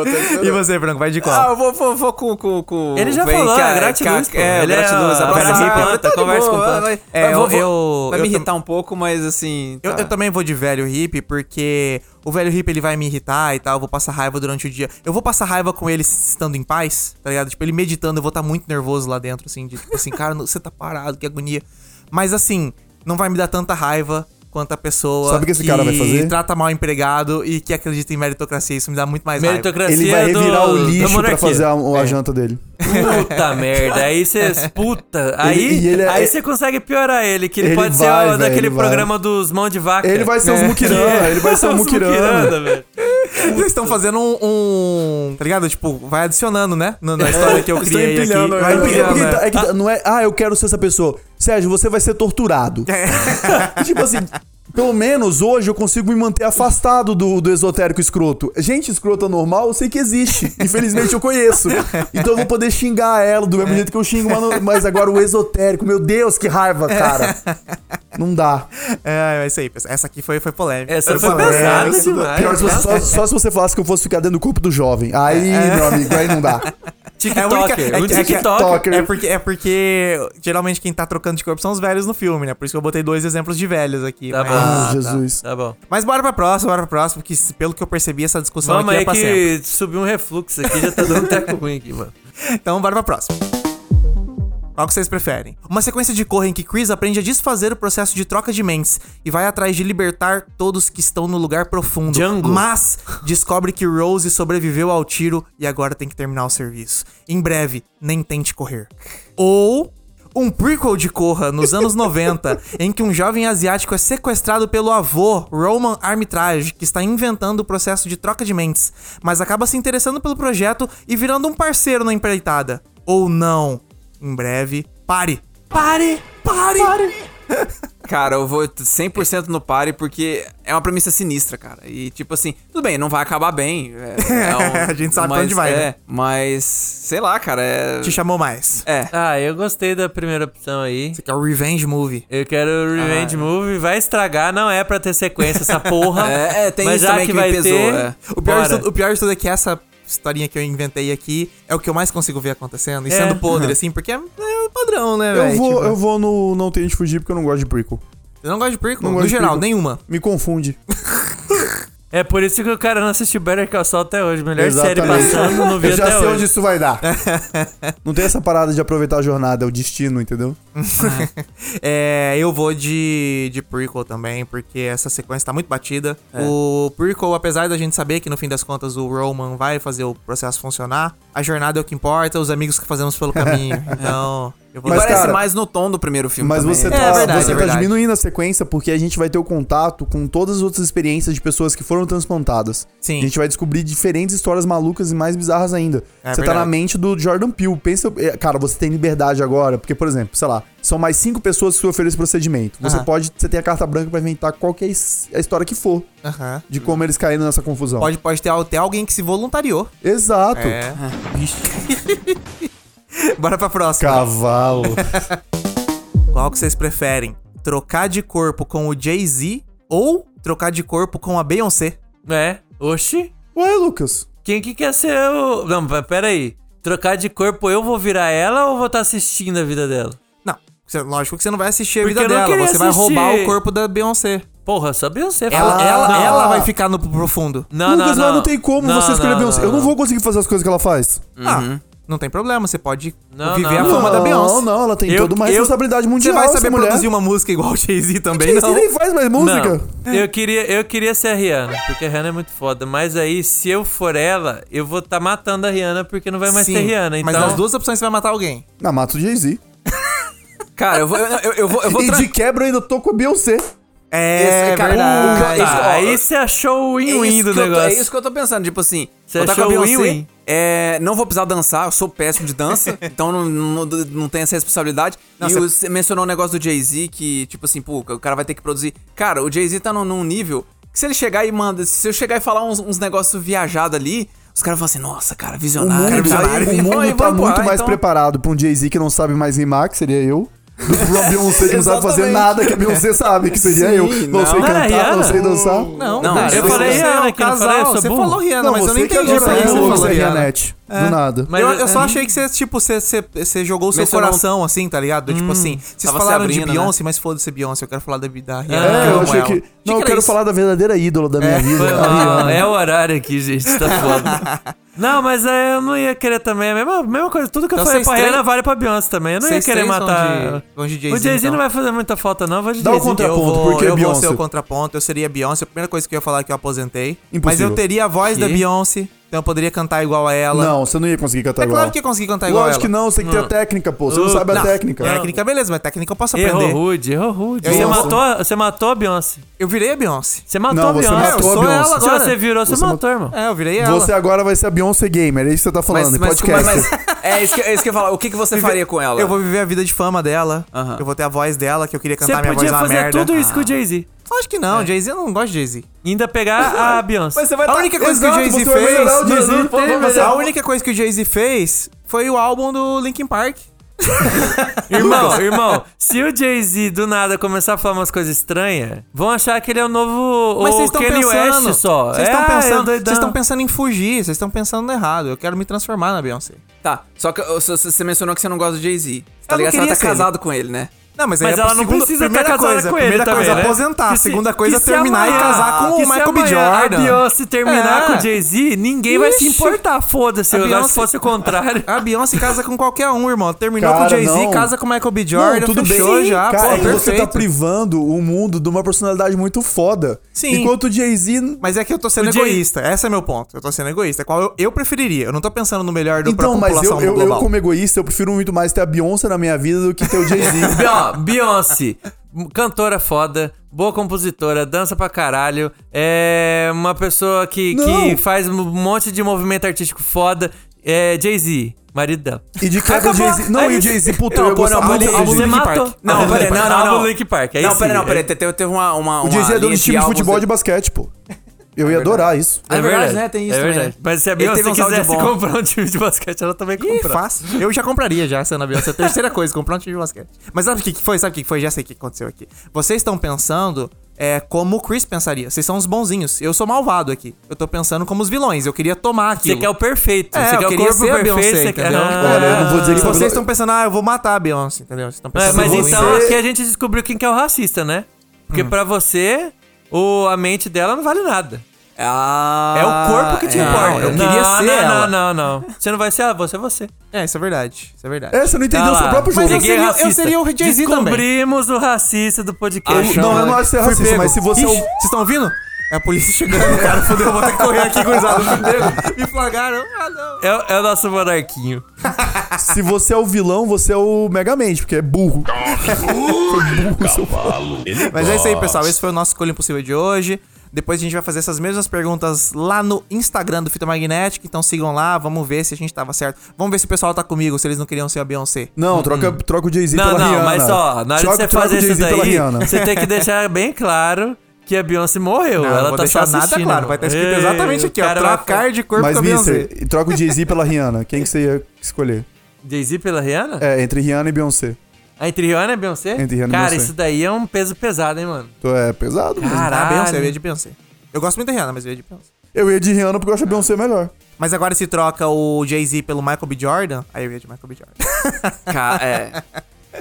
E você, Franco, vai de Ah, qual? eu vou, vou, vou com, com, com Ele já vem, falou, que é gratiluz. É, é gratiluz. a velha ah, hippie, tá conversa com o. É, eu- eu- Vai eu me irritar um pouco, mas assim... Eu, tá. eu também vou de velho hippie, porque o velho hippie ele vai me irritar e tal, eu vou passar raiva durante o dia. Eu vou passar raiva com ele estando em paz, tá ligado? Tipo, ele meditando, eu vou estar muito nervoso lá dentro, assim, de tipo assim, cara, você tá parado, que agonia. Mas assim, não vai me dar tanta raiva quanto a pessoa Sabe o que esse cara vai fazer? trata mal o empregado e que acredita em meritocracia. Isso me dá muito mais raiva. Meritocracia Ele vai do- revirar o da lixo pra fazer a, a É. janta dele. Puta merda. Aí você. Puta. Aí, Ele- é- aí você consegue piorar ele, que ele, Ele pode vai, ser o, velho, daquele ele vai. programa dos mão de vaca. Ele vai ser os Mukirana, ele vai ser o Os Mukirana. velho. Vocês estão fazendo um, um- Tá ligado? Tipo, vai adicionando, né? Na, na história que eu criei aqui. empilhando, Vai é, porque- empilhando, né? tá- é que tá- não é, ah, eu quero ser essa pessoa. Sérgio, você vai ser torturado. tipo assim, pelo menos hoje eu consigo me manter afastado do, do esotérico escroto. Gente escrota normal, eu sei que existe. Infelizmente eu conheço. Então eu vou poder xingar ela do mesmo jeito que eu xingo, mas, agora o esotérico, meu Deus, que raiva, cara. Não dá. É, é isso aí, pessoal. Essa aqui foi, foi polêmica. Essa foi foi polêmica. pesada demais. pior se você- só, só se você falasse que eu fosse ficar dentro do corpo do jovem. Aí, meu amigo, aí não dá. É única- TikToker. é que- é que- TikToker. É porque, é porque geralmente quem tá trocando de corpo são os velhos no filme, né? Por isso que eu botei dois exemplos de velhos aqui. Tá mas, bom. Ah, Jesus. Tá bom. mas bora pra próxima, bora pra próxima, porque pelo que eu percebi, essa discussão Vamos aqui é pra sempre. que subiu um refluxo aqui, já tá dando um teco ruim aqui, mano. Então bora pra próxima. Qual que vocês preferem? Uma sequência de corra em que Chris aprende a desfazer o processo de troca de mentes e vai atrás de libertar todos que estão no lugar profundo. Django. Mas descobre que Rose sobreviveu ao tiro e agora tem que terminar o serviço. Em breve, nem tente correr. Ou um prequel de Corra nos anos 90, em que um jovem asiático é sequestrado pelo avô, Roman Armitage, que está inventando o processo de troca de mentes, mas acaba se interessando pelo projeto e virando um parceiro na empreitada. Ou não. Em breve, pare. Pare! Pare! Cara, eu vou 100% no pare porque é uma premissa sinistra, cara. E tipo assim, tudo bem, não vai acabar bem. é- é um- A gente sabe pra mas, onde vai, é, né? Mas, sei lá, cara, é... Te chamou mais. É. Ah, eu gostei da primeira opção aí. Você quer o Revenge Movie. Eu quero o Revenge Movie, vai estragar, não é pra ter sequência essa porra. É, é, tem mas isso já também que, que vai pesou, ter. é. O pior, tudo, o pior de tudo é que essa historinha que eu inventei aqui é o que eu mais consigo ver acontecendo. E É. sendo podre, assim, porque é, é o padrão, né, Eu velho? vou, Tipo, eu vou no Não Tente Fugir porque eu não gosto de prequel. Eu não gosto de prequel, Não no geral, prequel. nenhuma. Me confunde. É por isso que o cara não assistiu Better Call Saul até hoje. Melhor série Exatamente. passando, não vi Eu já sei hoje. onde isso vai dar. não tem essa parada de aproveitar a jornada, é o destino, entendeu? É, eu vou de, de prequel também, porque essa sequência tá muito batida. O prequel, apesar da gente saber que no fim das contas o Roman vai fazer o processo funcionar, a jornada é o que importa, os amigos que fazemos pelo caminho. Então, eu vou E Mas, parece cara, mais no tom do primeiro filme Mas também. você É tá, verdade, você é tá diminuindo a sequência porque a gente vai ter o contato com todas as outras experiências de pessoas que foram transplantadas. Sim. A gente vai descobrir diferentes histórias malucas e mais bizarras ainda. É você tá verdade. na mente do Jordan Peele. Pensa, é, cara, você tem liberdade agora, porque, por exemplo, sei lá, são mais cinco pessoas que sofreram esse procedimento. Você Aham. pode, você tem a carta branca pra inventar qualquer a história que for Aham. de como eles caíram nessa confusão. Pode, pode ter até alguém que se voluntariou. Exato. É. Bora pra próxima. Cavalo. Qual que vocês preferem? Trocar de corpo com o Jay-Z ou trocar de corpo com a Beyoncé? É, oxi. Ué, Lucas. Quem que quer ser o... Não, mas pera aí. Trocar de corpo, eu vou virar ela ou vou estar assistindo a vida dela? Não, lógico que você não vai assistir a Porque vida não dela, você vai assistir. roubar o corpo da Beyoncé. Porra, só Beyoncé Ela, ela, Não. ela vai ficar no profundo. Não, Lucas, não, mas não tem como Não, você escolher não, Beyoncé. não, Eu não não. vou conseguir fazer as coisas que ela faz. Ah, não tem problema, você pode Não, viver não, a fama não, da Beyoncé. não, ela tem Eu- toda uma eu- responsabilidade Você mundial. vai essa saber mulher. produzir uma música igual o Jay-Z também, Jay-Z não? nem faz mais música. Não, eu queria, eu queria ser a Rihanna, porque a Rihanna é muito foda. Mas aí, se eu for ela, eu vou estar matando a Rihanna, porque não vai mais Sim, ter Rihanna. Então, Mas das duas opções você vai matar alguém. Não, mata o Jay-Z. Cara, eu vou, eu, eu vou, eu vou E de quebra eu ainda tô com a Beyoncé. É, Esse, cara, verdade. o- isso- ó, aí você achou o win-win É do eu tô- negócio. é isso que eu tô pensando, tipo assim, Você tá achou o win-win? é, não vou precisar dançar, eu sou péssimo de dança, então não, não, não tenho essa responsabilidade. Não, e cê- você mencionou o negócio do Jay-Z, que, tipo assim, pô, o cara vai ter que produzir. Cara, o Jay-Z tá num, num nível que se ele chegar e manda, se eu chegar e falar uns, uns negócios viajados ali, os caras vão assim, nossa, cara, O visionário, mundo, visionário. o mundo tá muito empurrar, mais então- preparado pra um Jay-Z que não sabe mais rimar, que seria eu. Do que pra uma Beyoncé que não sabe fazer nada que a Beyoncé sabe, que seria Sim, eu. Não, não. sei Não era cantar, não Rihanna? sei dançar. Não, Não, cara, eu falei é Rihanna um aqui, não casal, falei? Eu sou Você burro. falou Rihanna, mas eu não você entendi. Você falou falou Rihanna. Rihanna. net, do nada. Mas eu, eu- eu só achei que você, tipo, você, você, você jogou o seu Mencionou- coração, assim, tá ligado? tipo assim, vocês tava se falaram de abrindo, Beyoncé, mas foda-se Beyoncé, eu quero falar da, da Rihanna. que É, eu amo achei ela. que. Não, eu era quero isso. falar da verdadeira ídola da minha vida, Foi a mal. Rihanna. É o horário aqui, gente. Tá foda. Não, mas é, eu não ia querer também. A mesma, mesma coisa. Tudo que eu Então falei vocês pra três- Rihanna vale pra Beyoncé também. Eu não ia Vocês querer vão matar. de- vão de Jay-Z, o Jay-Z então. não vai fazer muita falta, não. Vou de Dá o contraponto, eu vou, por que eu vou Beyoncé? ser o contraponto, eu seria Beyoncé. A primeira coisa que eu ia falar é que eu aposentei. Mas eu teria a voz da Que? Beyoncé, então eu poderia cantar igual a ela. Não, você não ia conseguir cantar É igual. claro que eu consegui cantar igual Lógico que não, você tem que ter a técnica, pô. Você não Uh, sabe a Não, técnica. Técnica, beleza, mas técnica eu posso aprender. Errou rude, errou rude. Eu Você ia- matou, você matou a Beyoncé. Eu virei a Beyoncé. Você matou Não, a você Beyoncé. matou eu a sou Beyoncé. ela Se agora. você virou, você, Você matou, irmão. É, eu virei ela. Você agora vai ser a Beyoncé Gamer, é isso que você tá falando, em Mas, podcast. mas, mas é, isso que, é isso que eu ia falar. O que, que você faria com ela? Eu vou viver a vida de fama dela. Aham. Eu vou ter a voz dela, que eu queria Você cantar minha voz podia na fazer merda. tudo isso com o Jay-Z. Acho que não, Jay-Z eu não gosto de Jay-Z. Ainda pegar a Beyoncé. Mas você vai A tá- única coisa Exato, que o Jay-Z fez. pô, teve- você- A única coisa que o Jay-Z fez foi o álbum do Linkin Park. Irmão, irmão, se o Jay-Z do nada começar a falar umas coisas estranhas, vão achar que ele é o novo Mas o vocês estão Kanye pensando. West só. Vocês É, estão é pensando, doidão. vocês estão pensando em fugir, vocês estão pensando errado. Eu quero me transformar na Beyoncé. Tá, só que você, mencionou que você não gosta do Jay-Z. Tá Eu ligado? Você estar ser casado com ele, né? Não, mas, Mas é ela a não segunda- precisa estar primeira casada coisa, com ele Primeira também, coisa, né? aposentar. Se- segunda coisa, terminar e amanhã- casar com o Michael B. Jordan. A Beyoncé terminar É. com o Jay-Z, ninguém vai se Ixi. importar. Foda-se, A eu Beyoncé- se fosse o contrário. A Beyoncé casa com qualquer um, irmão. Terminou Cara, com o Jay-Z, casa com o Michael B. Jordan, Não, tudo fechou bem. já. Cara, pô, é que você tá privando o mundo de uma personalidade muito foda. Sim. Enquanto o Jay-Z. Mas é que eu tô sendo egoísta. Esse é meu ponto. Eu tô sendo egoísta. Qual eu, eu preferiria. Eu não tô pensando no melhor do, Então, pra mas eu, população eu, eu, como egoísta, eu prefiro muito mais ter a Beyoncé na minha vida do que ter o Jay-Z. Ó, Beyoncé, cantora foda, boa compositora, dança pra caralho, é uma pessoa que, que Não. faz um monte de movimento artístico foda. É Jay-Z, marido dela. E de cara o Acabou. Jay-Z. Não, e o Jay-Z, puta, Não, eu não, muito do Você Jay-Z. matou. Não, peraí, não, não, álbum não. Linkin Park, aí não, sim, peraí, não, é- peraí. Teve, uma, uma, O Jay-Z é dono de time de futebol de basquete, pô. Eu ia adorar isso. É verdade, né? Tem isso é também, verdade. né? Mas se a Beyoncé áudios quisesse comprar um time de basquete, ela também compra. fácil. Eu já compraria já, sendo a Beyoncé. A terceira coisa, comprar um time de basquete. Mas sabe o que que foi? Sabe o que foi? Já sei o que aconteceu aqui. Vocês estão pensando é, como o Chris pensaria. Vocês são os bonzinhos. Eu sou malvado aqui. Eu tô pensando como os vilões. Eu queria tomar Você aquilo. quer o perfeito. É, você quer o queria a perfeito. Beyoncé, você quer... entendeu? Ah, Olha, eu não vou dizer E que vocês estão pensando, ah, eu vou matar a Beyoncé, entendeu? Vocês estão É, pensando mas em então você- aqui a gente descobriu quem que é o racista, né? Porque pra você, o, a mente dela não vale nada. Ah, É o corpo que te é. importa. eu queria não, ser não, ela. Não, não, não. Você não vai ser ela, você é você. É, isso é verdade. Isso é verdade. É, você não entendeu Ah o seu próprio Mas jogo. eu Peguei seria- eu racista. seria o Jay-Z também. Descobrimos o racista do podcast. Eu- não, eu não acho ser Fui racista, pego. mas se você é o. Vocês estão ouvindo? É a polícia chegando, cara. Fudeu, eu vou ter que correr aqui, gurizada. Pego. Me flagraram. Ah, não. É, o- é o nosso monarquinho. Se você é o vilão, você é o Megamente, porque é burro. Foi burro, seu Mas é isso aí, pessoal. Esse foi o nosso Escolha Impossível de hoje. Depois a gente vai fazer essas mesmas perguntas lá no Instagram do Fita Magnética. Então sigam lá, vamos ver se a gente tava certo. Vamos ver se o pessoal tá comigo, se eles não queriam ser a Beyoncé. Não, troca, troca o Jay-Z Não, pela não, Rihanna. mas ó, na hora troca, de você fazer isso daí, você tem que deixar bem claro que a Beyoncé morreu. Não, ela não vou tá só nada assistindo. claro. Vai estar escrito Ei, exatamente aqui, ó. cara vai Trocar de corpo Mas, com a Beyoncé. Troca o Jay-Z pela Rihanna. Quem que você ia escolher? Jay-Z pela Rihanna? É, entre Rihanna e Beyoncé. Ah, entre Rihanna e Beyoncé? Entre Rihanna e Cara, Beyoncé. isso daí é um peso pesado, hein, mano? Então é pesado mesmo. Caralho. Ah, Beyoncé, eu ia de Beyoncé. Eu gosto muito da Rihanna, mas eu ia de Beyoncé. Eu ia de Rihanna porque eu acho a Beyoncé melhor. Mas agora se troca o Jay-Z pelo Michael B. Jordan, aí eu ia de Michael B. Jordan. Ca- é.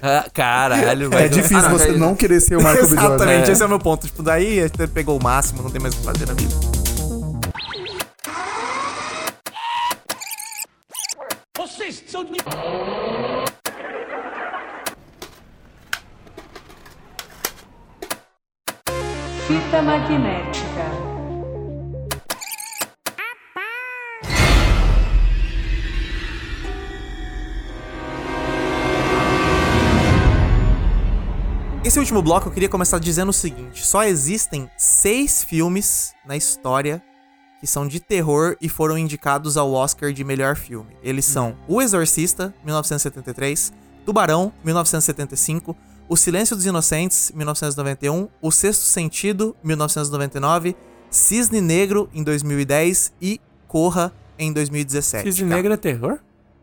Ah, caralho, É vai. difícil Ah, não, você não querer ser o Michael B. Jordan. Exatamente, É. esse é o meu ponto. Tipo, daí você pegou o máximo, não tem mais o que fazer na vida. Fita magnética. Nesse último bloco, eu queria começar dizendo o seguinte: só existem seis filmes na história que são de terror e foram indicados ao Oscar de melhor filme. Eles são O Exorcista, 1973, Tubarão, 1975, O Silêncio dos Inocentes, 1991, O Sexto Sentido, 1999, Cisne Negro, em 2010 e Corra, em 2017. Cisne. Negro é terror?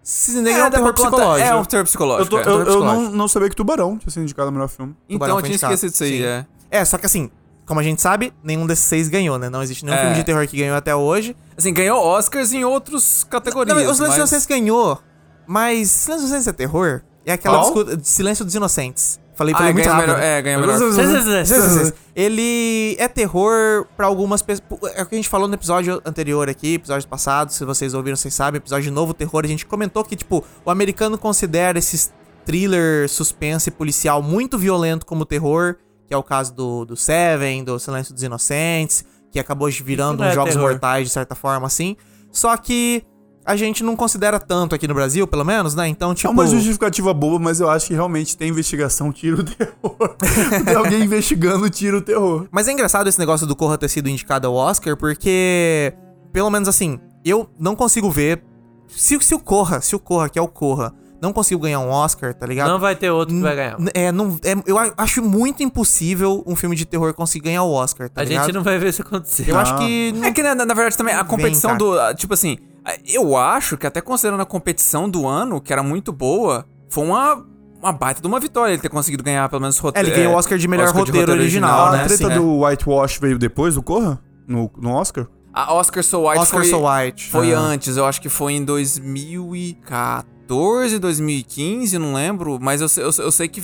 Cisne Negro é um terror psicológico. É um terror Eu, psicológico. tô- é. eu- eu psicológico. não, não sabia que Tubarão tinha sido indicado ao melhor filme. Então, eu tinha esquecido disso aí, é. É, só que assim, como a gente sabe, nenhum desses seis ganhou, né? Não existe nenhum É. filme de terror que ganhou até hoje. Assim, ganhou Oscars em outras categorias. Não, mas o Silêncio dos mas- Inocentes ganhou, mas Silêncio dos Inocentes é terror? É aquela de Silêncio dos Inocentes. Falei, Ah, falei muito ganhou rápido. melhor, é, ganhou melhor. Ele é terror pra algumas pessoas. É o que a gente falou no episódio anterior aqui, episódio passado. Se vocês ouviram, vocês sabem. Episódio de novo terror. A gente comentou que, tipo, o americano considera esses thriller, suspense policial muito violento como terror. Que é o caso do, do Seven, do Silêncio dos Inocentes. Que acabou virando uns é jogos terror. mortais, de certa forma, assim. Só que a gente não considera tanto aqui no Brasil, pelo menos, né? Então, É tipo. uma justificativa boba, mas eu acho que realmente tem investigação tira o terror. tem alguém investigando tira o terror. Mas é engraçado esse negócio do Corra ter sido indicado ao Oscar, porque, pelo menos assim, eu não consigo ver. Se, se o Corra, se o Corra, que é o Corra, não consigo ganhar um Oscar, tá ligado? Não vai ter outro que vai ganhar. É, não, é, eu a- acho muito impossível um filme de terror conseguir ganhar o Oscar, tá A ligado? gente não vai ver isso acontecer. Eu acho Ah. que. É que, na, na verdade, também a Vem, competição cara. do. ah, Tipo assim, eu acho que até considerando a competição do ano, que era muito boa, foi uma, uma baita de uma vitória ele ter conseguido ganhar pelo menos É, roteiro. ele ganhou o Oscar de melhor roteiro, original, a né? treta Assim, é. do Whitewash veio depois do Corra? No, no Oscar? A Oscar So White Oscar foi, So White. foi Ah. antes, eu acho que foi em 2014, 2015, não lembro, mas eu, eu, eu sei que.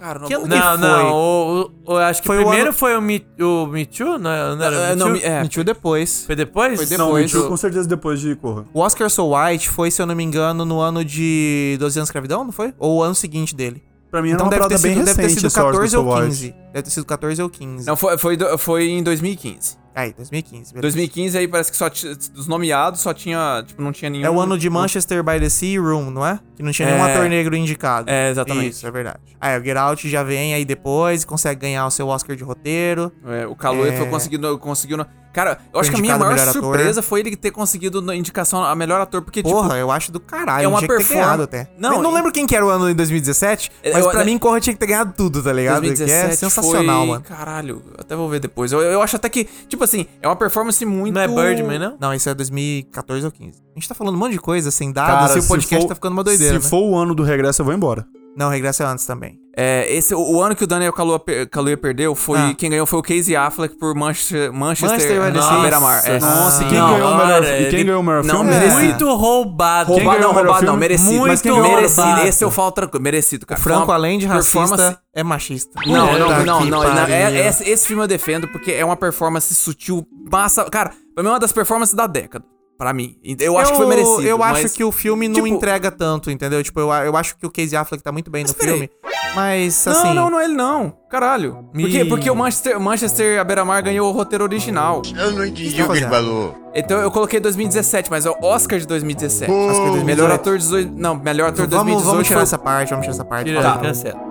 Cara, não Que ano vou- que Não, foi? não. O, o- o- acho que Foi o primeiro ano- foi o Me, o Me Too, não, não era É, Me não, Too? me- é. Me Too depois. Foi depois? Foi Não, Depois mentiu do- com certeza depois de Corra. O Oscar So White foi, se eu não me engano, no ano de 12 anos de escravidão, não foi? Ou o ano seguinte dele? Pra mim era Então uma deve ter, bem sido, deve ter sido esse Oscar 14 So ou White. 15. Deve ter sido 14 ou 15. Não, foi, foi, foi em 2015. Aí, 2015. beleza. 2015 aí parece que só dos nomeados só tinha, tipo, não tinha nenhum. É o ano de Manchester by the Sea Room, não é? Que não tinha nenhum É. ator negro indicado. É, exatamente. Isso, é verdade. Aí o Get Out já vem aí depois, consegue ganhar o seu Oscar de roteiro. É, o Caloe É. foi conseguido, conseguiu. Cara, eu acho que a minha maior melhor ator. surpresa foi ele ter conseguido na indicação a melhor ator, porque, Porra, tipo. eu acho do caralho. é uma tinha que ter performance- ganhado até. Não, eu não lembro quem que era o ano em 2017, mas Eu- pra mim Corra tinha que ter ganhado tudo, tá ligado? 2017 que é sensacional, foi... mano. Caralho, eu até vou ver depois. Eu, eu acho até que, tipo assim, é uma performance muito. Não é Birdman, não? Não, isso é 2014 ou 15. A gente tá falando um monte de coisa sem Cara, dados e o se podcast for- tá ficando uma doideira, Se né? for o ano do regresso, eu vou embora. Não, regressa antes também. É, esse, o, o ano que o Daniel Kaluuya, Kaluuya perdeu foi. Ah. Quem ganhou foi o Casey Affleck por Manchester, Manchester, Manchester by the na Sea. Beira-Mar. É. Nossa, E quem Não, ganhou o melhor, e quem ele- ganhou o melhor não, filme? merecido. Muito roubado. Quem Roubado não, o roubado não, merecido. Muito mas quem merecido. roubado. Esse eu falo coisa, merecido, O cara. Franco, Foi uma além de performance- racista, é machista. Não, não, não, não. não, é- esse, esse filme eu defendo porque é uma performance sutil, massa. Cara, pra mim é uma das performances da década. Pra mim. Eu acho que foi merecido. Eu acho mas- que o filme não tipo- entrega tanto, entendeu? Tipo, eu, eu acho que o Casey Affleck tá muito bem no filme. Mas, Não, assim... não, não é ele não. Caralho. Por quê? Ih. Porque o Manchester, Manchester à beira-mar ganhou o roteiro original. Eu não entendi Tá o que ele falou. Então eu coloquei 2017, mas é o Oscar de 2017. Oscar de 2018. Melhor ator de 18. Não, melhor ator de Vamos, 2018. vamos tirar foi- essa parte, vamos tirar essa parte. Tá. cancela.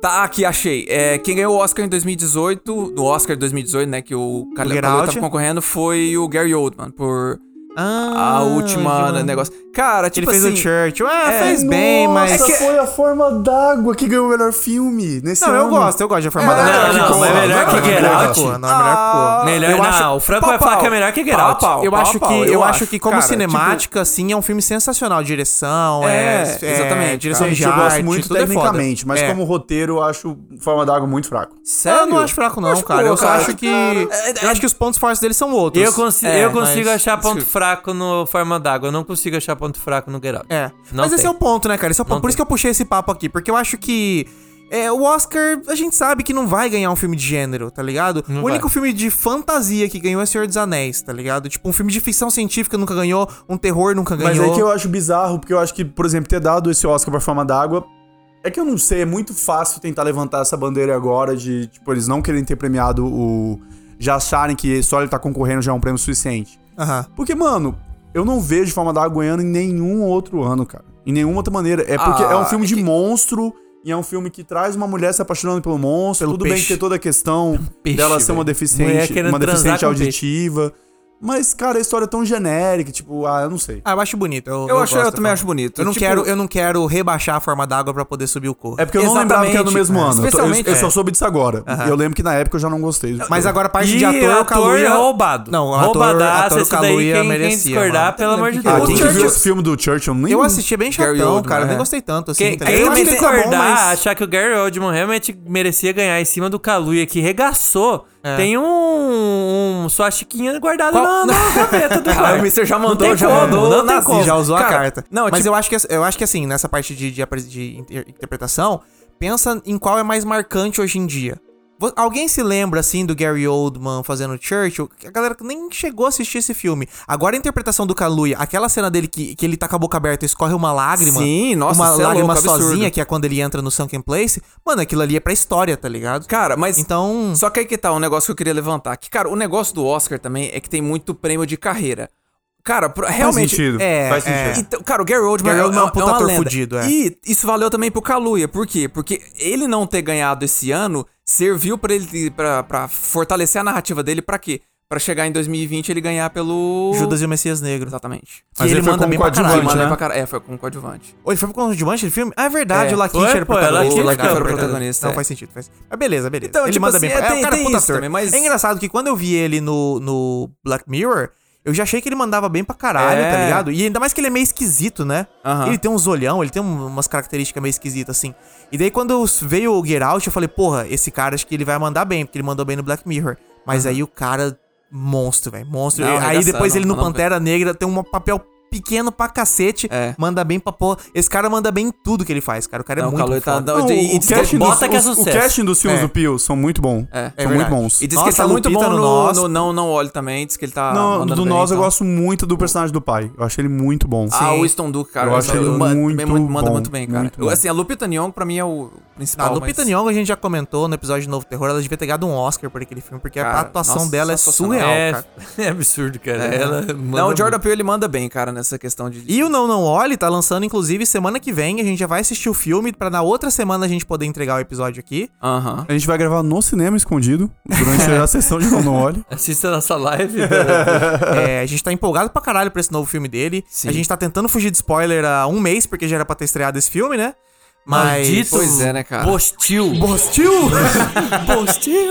Tá, aqui, achei. É, quem ganhou o Oscar em 2018, no Oscar de 2018, né, que o Out. tava concorrendo, foi o Gary Oldman, por Ah, a última de- negócio. Cara, Ele tipo fez assim... o Churchill. Ah, é, fez bem, mas... Nossa, foi a forma d'água que ganhou o melhor filme nesse Não, ano. eu gosto, eu gosto de Forma É, d'Água. não, Que não, melhor que é Get melhor Out. que porra, Não, é melhor que porra. Melhor Eu não, acho- o Franco vai falar que é melhor que Get Pau, Out. pau. Eu acho que, eu acho que como cara, cinemática, assim, é um filme sensacional. Direção, é, É, exatamente, direção Gente, de eu arte, gosto muito é tecnicamente, mas É. como roteiro eu acho Forma d'Água muito fraco. Tipo, Sério? Eu não acho fraco, não, cara. eu acho que. Eu acho que os pontos fortes deles são outros. Eu, consigo, É, eu achar ponto Isso- fraco no Forma d'Água. Eu não consigo achar ponto fraco no Get Out. É. Não Mas esse tem. é o ponto, né, cara? Esse é o ponto. Por isso que tem. eu puxei esse papo aqui. Porque eu acho que. É, o Oscar, a gente sabe que não vai ganhar um filme de gênero, tá ligado? Não o único vai. filme de fantasia que ganhou é Senhor dos Anéis, tá ligado? Tipo, um filme de ficção científica nunca ganhou, um terror nunca Mas ganhou. é que eu acho bizarro, porque eu acho que, por exemplo, ter dado esse Oscar pra Forma d'Água. É que eu não sei, é muito fácil tentar levantar essa bandeira agora de, tipo, eles não querem ter premiado o. Já acharem que só ele tá concorrendo já é um prêmio suficiente. Aham. Porque, mano, eu não vejo Forma d'Água ganhando em nenhum outro ano, cara. Em nenhuma outra maneira. É porque Ah, é um filme é de que- monstro. E é um filme que traz uma mulher se apaixonando pelo monstro. Pelo Tudo bem peixe. que tem toda a questão Peixe, dela ser uma velho. Mulher deficiente, querendo uma transar deficiente com auditiva. Mas, cara, a história é tão genérica, tipo, ah, eu não sei. Ah, eu acho bonito. Eu, Eu, acho, gosto eu também acho bonito. Eu não, Tipo, quero, eu não quero rebaixar a forma d'água pra poder subir o corpo. É porque eu não lembrava que era no Exatamente. mesmo É. ano. Eu tô- Eu, Especialmente- eu só soube disso agora. Eu lembro que na época eu já não gostei. Mas agora a parte E de ator, o ator Kaluuya... é roubado. Não, o ator, Roubadaço, ator daí, Kaluuya quem, quem merecia, discordar, mano. pelo amor de Ah, Deus. quem que Churchill- viu esse filme do Churchill? Nem Eu assisti bem Gary chatão, Oldman, cara. é. Nem gostei tanto, assim. Quem, quem? Eu discordar, achar que o Gary Oldman realmente merecia ganhar em cima do Kaluuya, que regaçou, É. tem um, um sua chiquinha guardada Qual- na, na gaveta do Ah, quarto. o Mr. já mandou, já como, mandou. não como. já usou a Cara, carta. não, Mas tipo- eu, acho que, eu acho que assim, nessa parte de, de, de inter- interpretação, pensa em qual é mais marcante hoje em dia. Alguém se lembra, assim, do Gary Oldman fazendo Churchill? A galera nem chegou a assistir esse filme. Agora a interpretação do Kaluuya, aquela cena dele que, que ele tá com a boca aberta e escorre uma lágrima. Sim, nossa, Uma é lágrima louco, absurdo. sozinha, que é quando ele entra no Sunken Place. Mano, aquilo ali é pra história, tá ligado? Cara, mas. Então... Só que aí que tá um negócio que eu queria levantar. Que, cara, o negócio do Oscar também é que tem muito prêmio de carreira. Cara, realmente. sentido. É, Faz é. sentido. Então, cara, o Gary Oldman Gary é, Oldman é um é puta uma lenda. fudido, é. E isso valeu também pro Kaluuya. Por quê? Porque ele não ter ganhado esse ano serviu pra ele pra, pra fortalecer a narrativa dele pra quê? Pra chegar em 2020 ele ganhar pelo Judas e o Messias Negro. Exatamente. Que Mas ele ele foi manda como bem pra coadjuvante, caralho. Manda né? pra É, foi com coadjuvante. Ou ele foi pro conjuvante do filme? Ah, é verdade, É, o foi, era o é protagonista. Lakeith Verdade, que era o protagonista, Não, é. faz sentido. Faz... Mas beleza, beleza. Então, ele tipo manda assim, bem é, pra... tem- é, o cara é tem puta também, mas- É engraçado que quando eu vi ele no, no Black Mirror, eu já achei que ele mandava bem pra caralho, É. tá ligado? E ainda mais que ele é meio esquisito, né? Aham. Ele tem uns olhão, ele tem um- umas características meio esquisitas, assim. E daí quando veio o Get Out, eu falei, porra, esse cara acho que ele vai mandar bem, porque ele mandou bem no Black Mirror. Mas aí o cara, monstro, velho, monstro. Não, aí depois ele no Pantera Negra tem um papel pequeno pra cacete, É. manda bem pra porra. Esse cara manda bem em tudo que ele faz, cara. O cara é Não, muito Kaluuya tá- não, e- e o, diz que casting dos, bota que é os- o sucesso. casting dos filmes É. do Pio são muito bons. É. são verdade. muito bons. E diz que ele tá a muito bom no no, Nós. no Não Não Olhe também. Diz que ele tá. Não, do bem, Nós eu então. gosto muito do personagem do pai. Eu achei ele muito bom. Ah, o Winston Duke, cara. Eu acho ele muito também manda bom, muito bem, cara. muito Eu, bom. assim, a Lupita Nyong'o pra mim é o principal. A Lupita mas- Nyong'o a gente já comentou no episódio de Novo Terror, ela devia ter ganhado um Oscar por aquele filme, porque a atuação dela é surreal, É, cara. é absurdo, cara. É. Não, o Jordan Peele ele manda bem, cara, nessa questão de. E o Não Não Olhe tá lançando, inclusive, semana que vem. A gente já vai assistir o filme pra na outra semana a gente poder entregar o episódio aqui. Aham. A gente vai gravar no cinema escondido durante a sessão de Não Não Olhe. Assista nossa live. É, a gente tá empolgado pra caralho pra esse novo filme dele. Sim. A gente tá tentando fugir de spoiler há um mês, porque já era pra ter estreado esse filme, né? Mas. Maldito Pois é, né, cara? Bostil. Bostil! Bostil.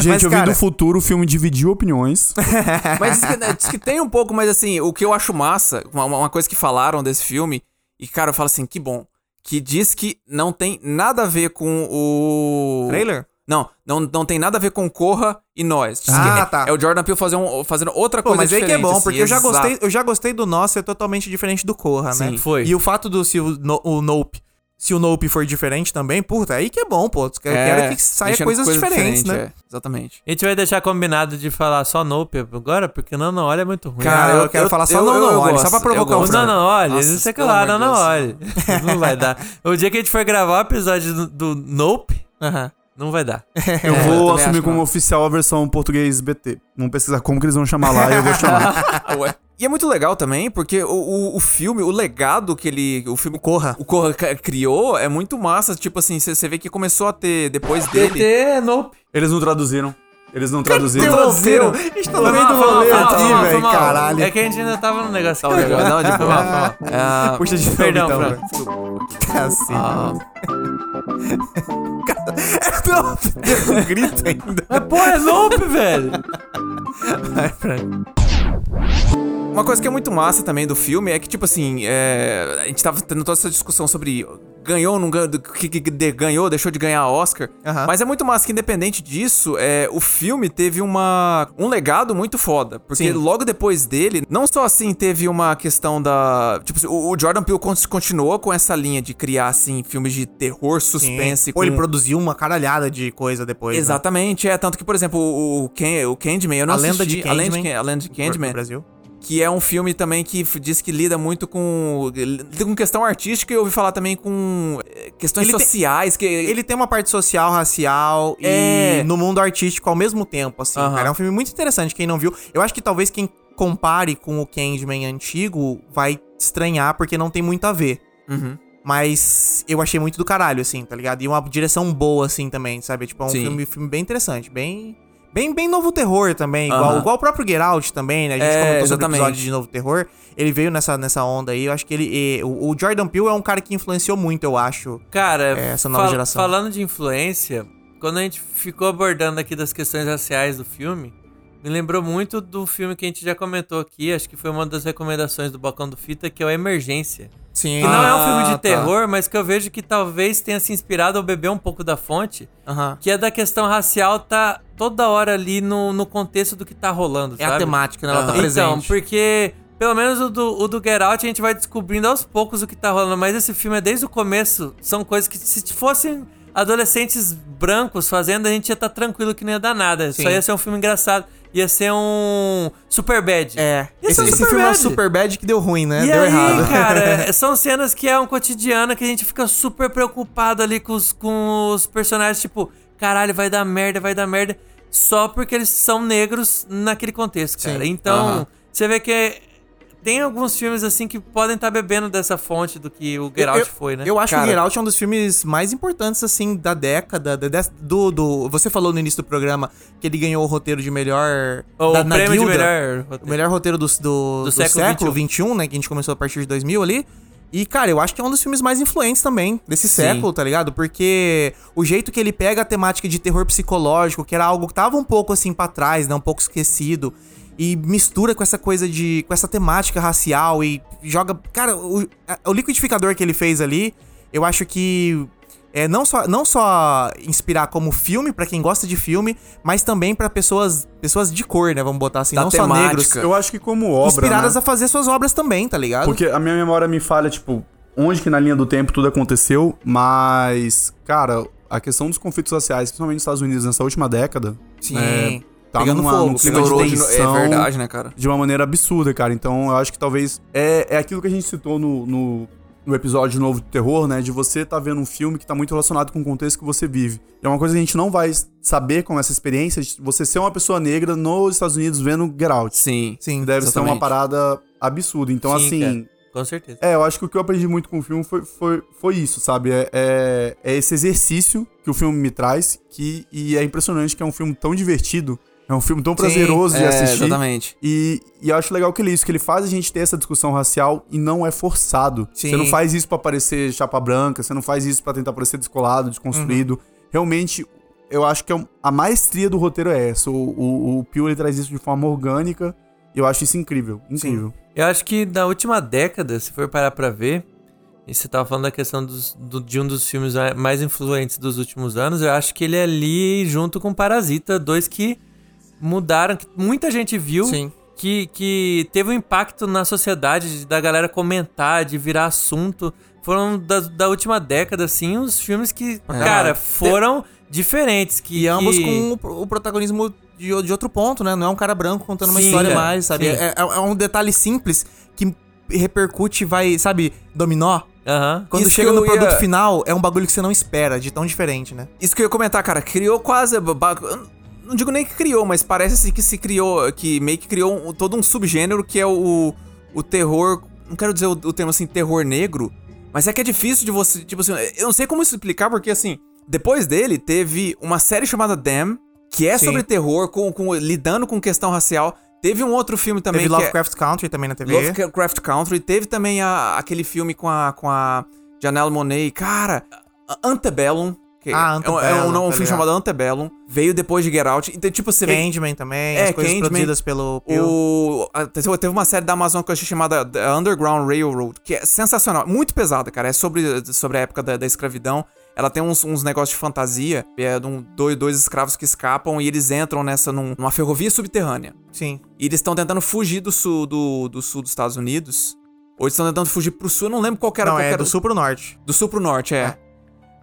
Gente, Mas, eu vi cara- do futuro, o filme dividiu opiniões. Mas diz que, né, diz que tem um pouco, mas assim, o que eu acho massa, uma, uma coisa que falaram desse filme, e cara, eu falo assim, que bom. Que diz que não tem nada a ver com o. Trailer? Não, não, não tem nada a ver com Corra e Nós. Diz Ah, que é, tá. é o Jordan Peele fazer um, fazendo outra Pô, coisa mas aí que é diferente, bom, assim, porque eu já, exato. gostei, eu já gostei do Nosso ser totalmente diferente do Corra, né? Sim, foi. E o fato do se o, no, o Nope. Se o Nope for diferente também, puta, aí que é bom, pô. Eu É, quero que saia coisas coisa diferentes, diferente, né? é, exatamente. A gente vai deixar combinado de falar só Nope agora, porque não, não, olha é muito ruim. Cara, eu quero falar só não, não, olha, só pra provocar Não, o não, não, olha, Nossa, não pelo lá, amor não, não, olha. Não vai dar. O dia que a gente for gravar o episódio do, do Nope, Aham. não vai dar. Eu É, eu vou assumir como mano. oficial a versão português BT. Vamos pesquisar como que eles vão chamar lá e eu vou chamar. Ué. E é muito legal também, porque o, o, o filme, o legado que ele. O filme Corra. O Corra criou é muito massa. Tipo assim, você vê que começou a ter depois dele. é Nope. Eles não traduziram. Eles não traduziram. Traduziram. A gente tá no meio do rolê aqui, velho, caralho. É que a gente ainda tava no negócio. Tá legal. Não, de foi mal. É, Puxa de Perdão, então, Fran. velho. Cacete. ah, Não, deu um grito ainda. Mas, pô, é Nope, velho. Vai, Fran. Uma coisa que é muito massa também do filme é que, tipo assim, é, a gente tava tendo toda essa discussão sobre ganhou, não ganhou, que, que de- ganhou, deixou de ganhar Oscar. Aham. Mas é muito massa que, independente disso, é, o filme teve uma, um legado muito foda. Porque Sim. logo depois dele, não só assim teve uma questão da. Tipo, assim, o, o Jordan Peele con- continuou com essa linha de criar, assim, filmes de terror, suspense. Ou ele com- produziu uma caralhada de coisa depois. né? Exatamente, é. Tanto que, por exemplo, o, o, Ken, o Candyman, eu não A assisti, Lenda de, Candyman. Can- a Lenda de No Candyman, Brasil. Que é um filme também que diz que lida muito com, com questão artística e eu ouvi falar também com eh, questões Ele tem- sociais, que Ele tem uma parte social, racial É. e no mundo artístico ao mesmo tempo, assim, Aham. cara. É um filme muito interessante, quem não viu. Eu acho que talvez quem compare com o Candyman antigo vai estranhar porque não tem muito a ver. Uhum. Mas eu achei muito do caralho, assim, tá ligado? E uma direção boa, assim, também, sabe? Tipo, é um filme, filme bem interessante, bem... Bem, bem novo terror também, igual, Aham. igual o próprio Get Out também, né? A gente É, comentou sobre o exatamente. episódio de novo terror. Ele veio nessa, nessa onda aí. Eu acho que ele. e- o, o Jordan Peele é um cara que influenciou muito, eu acho. Cara, É, essa nova fal- geração. falando de influência, quando a gente ficou abordando aqui das questões raciais do filme, me lembrou muito do filme que a gente já comentou aqui, acho que foi uma das recomendações do Balcão do Fita, que é o Emergência. Sim. Que não é um filme Ah, de tá. terror, mas que eu vejo que talvez tenha se inspirado ao beber um pouco da fonte, Aham. que é da questão racial tá toda hora ali no, no contexto do que tá rolando, É sabe? a temática, né? Ela tá Aham. Então, presente. porque pelo menos o do, o do Get Out a gente vai descobrindo aos poucos o que tá rolando, mas esse filme é desde o começo, são coisas que se fossem adolescentes brancos fazendo, a gente ia estar tranquilo que não ia dar nada. Sim. Só ia ser um filme engraçado. Ia ser um super bad. É. Ia Esse, um esse super filme é um bad. super bad que deu ruim, né? E deu aí, errado. cara, são cenas que é um cotidiano que a gente fica super preocupado ali com os, com os personagens, tipo, caralho, vai dar merda, vai dar merda, só porque eles são negros naquele contexto, cara. Sim. Então, você vê que tem alguns filmes assim que podem estar bebendo dessa fonte do que o Get Eu- Out eu, foi, né? Eu acho que Cara- o Get Out é um dos filmes mais importantes, assim, da década. da- do, do, você falou no início do programa que ele ganhou o roteiro de melhor. o da, na prêmio de Guilda, melhor O roteiro. melhor roteiro do, do, do século, século XXI, né? Que a gente começou a partir de 2000 ali. E, cara, eu acho que é um dos filmes mais influentes também desse Sim. século, tá ligado? Porque o jeito que ele pega a temática de terror psicológico, que era algo que tava um pouco assim pra trás, né? Um pouco esquecido. E mistura com essa coisa de. com essa temática racial e joga. Cara, o, o liquidificador que ele fez ali, eu acho que. É, não, só, não só inspirar como filme, pra quem gosta de filme, mas também pra pessoas pessoas de cor, né? Vamos botar assim, Da não só negros. temática. Eu acho que como obra, Inspiradas né? a fazer suas obras também, tá ligado? Porque a minha memória me falha, tipo, onde que na linha do tempo tudo aconteceu, mas, cara, a questão dos conflitos raciais, principalmente nos Estados Unidos nessa última década, Sim. né, tá Pegando numa, fogo, num clima de tensão É verdade, né, cara? de uma maneira absurda, cara. Então eu acho que talvez é, é aquilo que a gente citou no, no, no episódio novo do terror, né? De você tá vendo um filme que tá muito relacionado com o contexto que você vive. E é uma coisa que a gente não vai saber com essa experiência de você ser uma pessoa negra nos Estados Unidos vendo Get Out. Sim. Sim. Deve ser uma exatamente. parada absurda. Então, Sim, assim. cara. Com certeza. É, eu acho que o que eu aprendi muito com o filme foi, foi, foi isso, sabe? É, é, é esse exercício que o filme me traz, que, e é impressionante que é um filme tão divertido, é um filme tão prazeroso de É, assistir. exatamente. E, e eu acho legal que ele é isso, que ele faz a gente ter essa discussão racial e não é forçado. Sim. Você não faz isso pra parecer chapa branca, você não faz isso pra tentar parecer descolado, desconstruído. Realmente, eu acho que é um- a maestria do roteiro é essa. O, o, o ele traz isso de forma orgânica e eu acho isso incrível. Incrível. Eu acho que na última década, se for parar pra ver, e você tava falando da questão dos- do- de um dos filmes mais influentes dos últimos anos, eu acho que ele é ali junto com Parasita, dois que mudaram, que muita gente viu, Sim. que, que teve um impacto na sociedade, de- da galera comentar, de virar assunto. Foram da, da última década, assim, os filmes que, cara, foram diferentes. Que, E ambos que- com o, o protagonismo de, de outro ponto, né? Não é um cara branco contando uma Sim, história cara, mais, sabe? É, é- é um detalhe simples que repercute, vai, sabe, dominó. Aham. Quando Isso chega no ia- produto final, é um bagulho que você não espera, de tão diferente, né? Isso que eu ia comentar, cara, criou quase. Não digo nem que criou, mas parece assim que se criou. Que meio que criou um- todo um subgênero que é o, o terror. Não quero dizer o, o termo assim, terror negro. Mas é que é difícil de você. Tipo assim, eu não sei como explicar, porque assim. Depois dele, teve uma série chamada Damn, que é Sim. sobre terror, com, com- lidando com questão racial. Teve um outro filme também Teve é- Lovecraft Country também na TV. Lovecraft Country. Teve também a- aquele filme com a, com a Janelle Monáe. Cara, Antebellum. Ah, é um- É um, um, tá filme chamado Antebellum. Veio depois de Get Out. Então, tipo, você vê... Candyman também, É, as coisas Candyman. produzidas pelo. O, teve uma série da Amazon que eu achei chamada Underground Railroad, que é sensacional, muito pesada, cara. É sobre, sobre a época da, da escravidão. Ela tem uns, uns negócios de fantasia, é de um, dois, dois escravos que escapam e eles entram nessa num- numa ferrovia subterrânea. Sim. E eles estão tentando fugir do sul, do, do sul dos Estados Unidos. Ou eles estão tentando fugir pro sul, eu não lembro qual era Não, qual é era- do sul pro norte. do sul pro norte, é.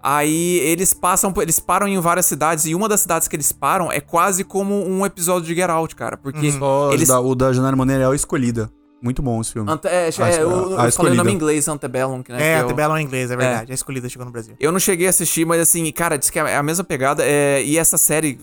Aí eles passam, eles param em várias cidades e uma das cidades que eles param é quase como um episódio de Get Out, cara, porque Só eles da, o da Janelle Monáe é o Escolhida. Muito bom esse filme. Ante, é, A- é, eu, eu a falei o escolhida. nome em inglês, Antebellum, que, né, É, que a eu- Antebellum é inglês, é verdade. A escolhida chegou no Brasil. Eu não cheguei a assistir, mas assim, cara, diz que é a mesma pegada. é, e essa série,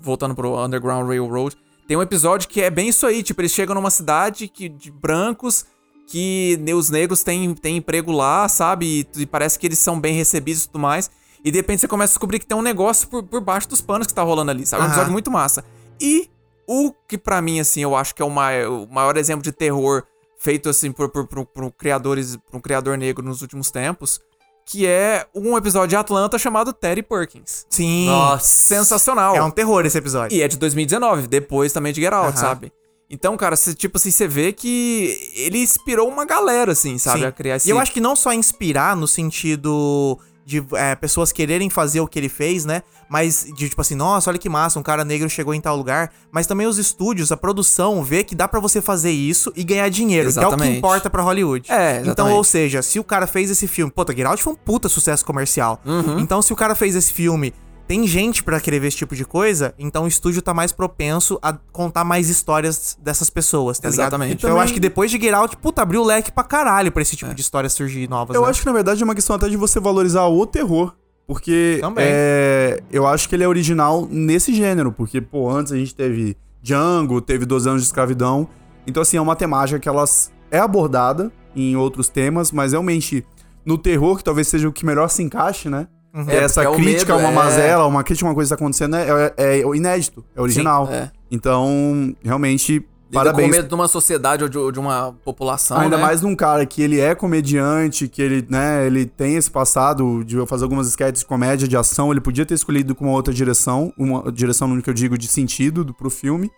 voltando pro Underground Railroad, tem um episódio que é bem isso aí. Tipo, eles chegam numa cidade que, de brancos que os negros têm, têm emprego lá, sabe? E, e parece que eles são bem recebidos e tudo mais. E de repente você começa a descobrir que tem um negócio por, por baixo dos panos que tá rolando ali, sabe? É um episódio muito massa. E o que pra mim, assim, eu acho que é o maior, o maior exemplo de terror feito, assim, por, por, por, por criadores, por um criador negro nos últimos tempos, que é um episódio de Atlanta chamado Terry Perkins. Sim. Nossa. Sensacional. É um terror esse episódio. E é de 2019, depois também de Get Out, Aham. sabe? Então, cara, cê, tipo assim, você vê que ele inspirou uma galera, assim, sabe? Sim. A criar esse... E eu acho que não só inspirar no sentido de é, pessoas quererem fazer o que ele fez, né? Mas de tipo assim, nossa, olha que massa, um cara negro chegou em tal lugar. Mas também os estúdios, a produção, vê que dá pra você fazer isso e ganhar dinheiro, que é o que Exatamente. importa pra Hollywood. É, Então, exatamente. ou seja, se o cara fez esse filme, puta, Get Out foi um puta sucesso comercial. Uhum. Então, se o cara fez esse filme, tem gente pra querer ver esse tipo de coisa, então o estúdio tá mais propenso a contar mais histórias dessas pessoas, tá ligado? Exatamente. Então eu Também- acho que depois de Get Out, puta, abriu o leque pra caralho pra esse tipo de história surgir novas, Eu né? acho que na verdade é uma questão até de você valorizar o terror. Porque é, eu acho que ele é original nesse gênero. Porque, pô, antes a gente teve Django, teve 12 anos de escravidão. Então, assim, é uma temática que elas é abordada em outros temas, mas realmente no terror, que talvez seja o que melhor se encaixe, né? Uhum. É, essa porque é crítica a medo, uma é- mazela, uma crítica a uma coisa que tá acontecendo é, é- é inédito, é original. é. Então, realmente, Lida parabéns. com medo de uma sociedade ou de, de uma população, Ainda né? mais num cara que ele é comediante, que ele, né, ele tem esse passado de fazer algumas sketches de comédia, de ação. Ele podia ter escolhido com uma outra direção, uma direção no que eu digo de sentido do, pro filme.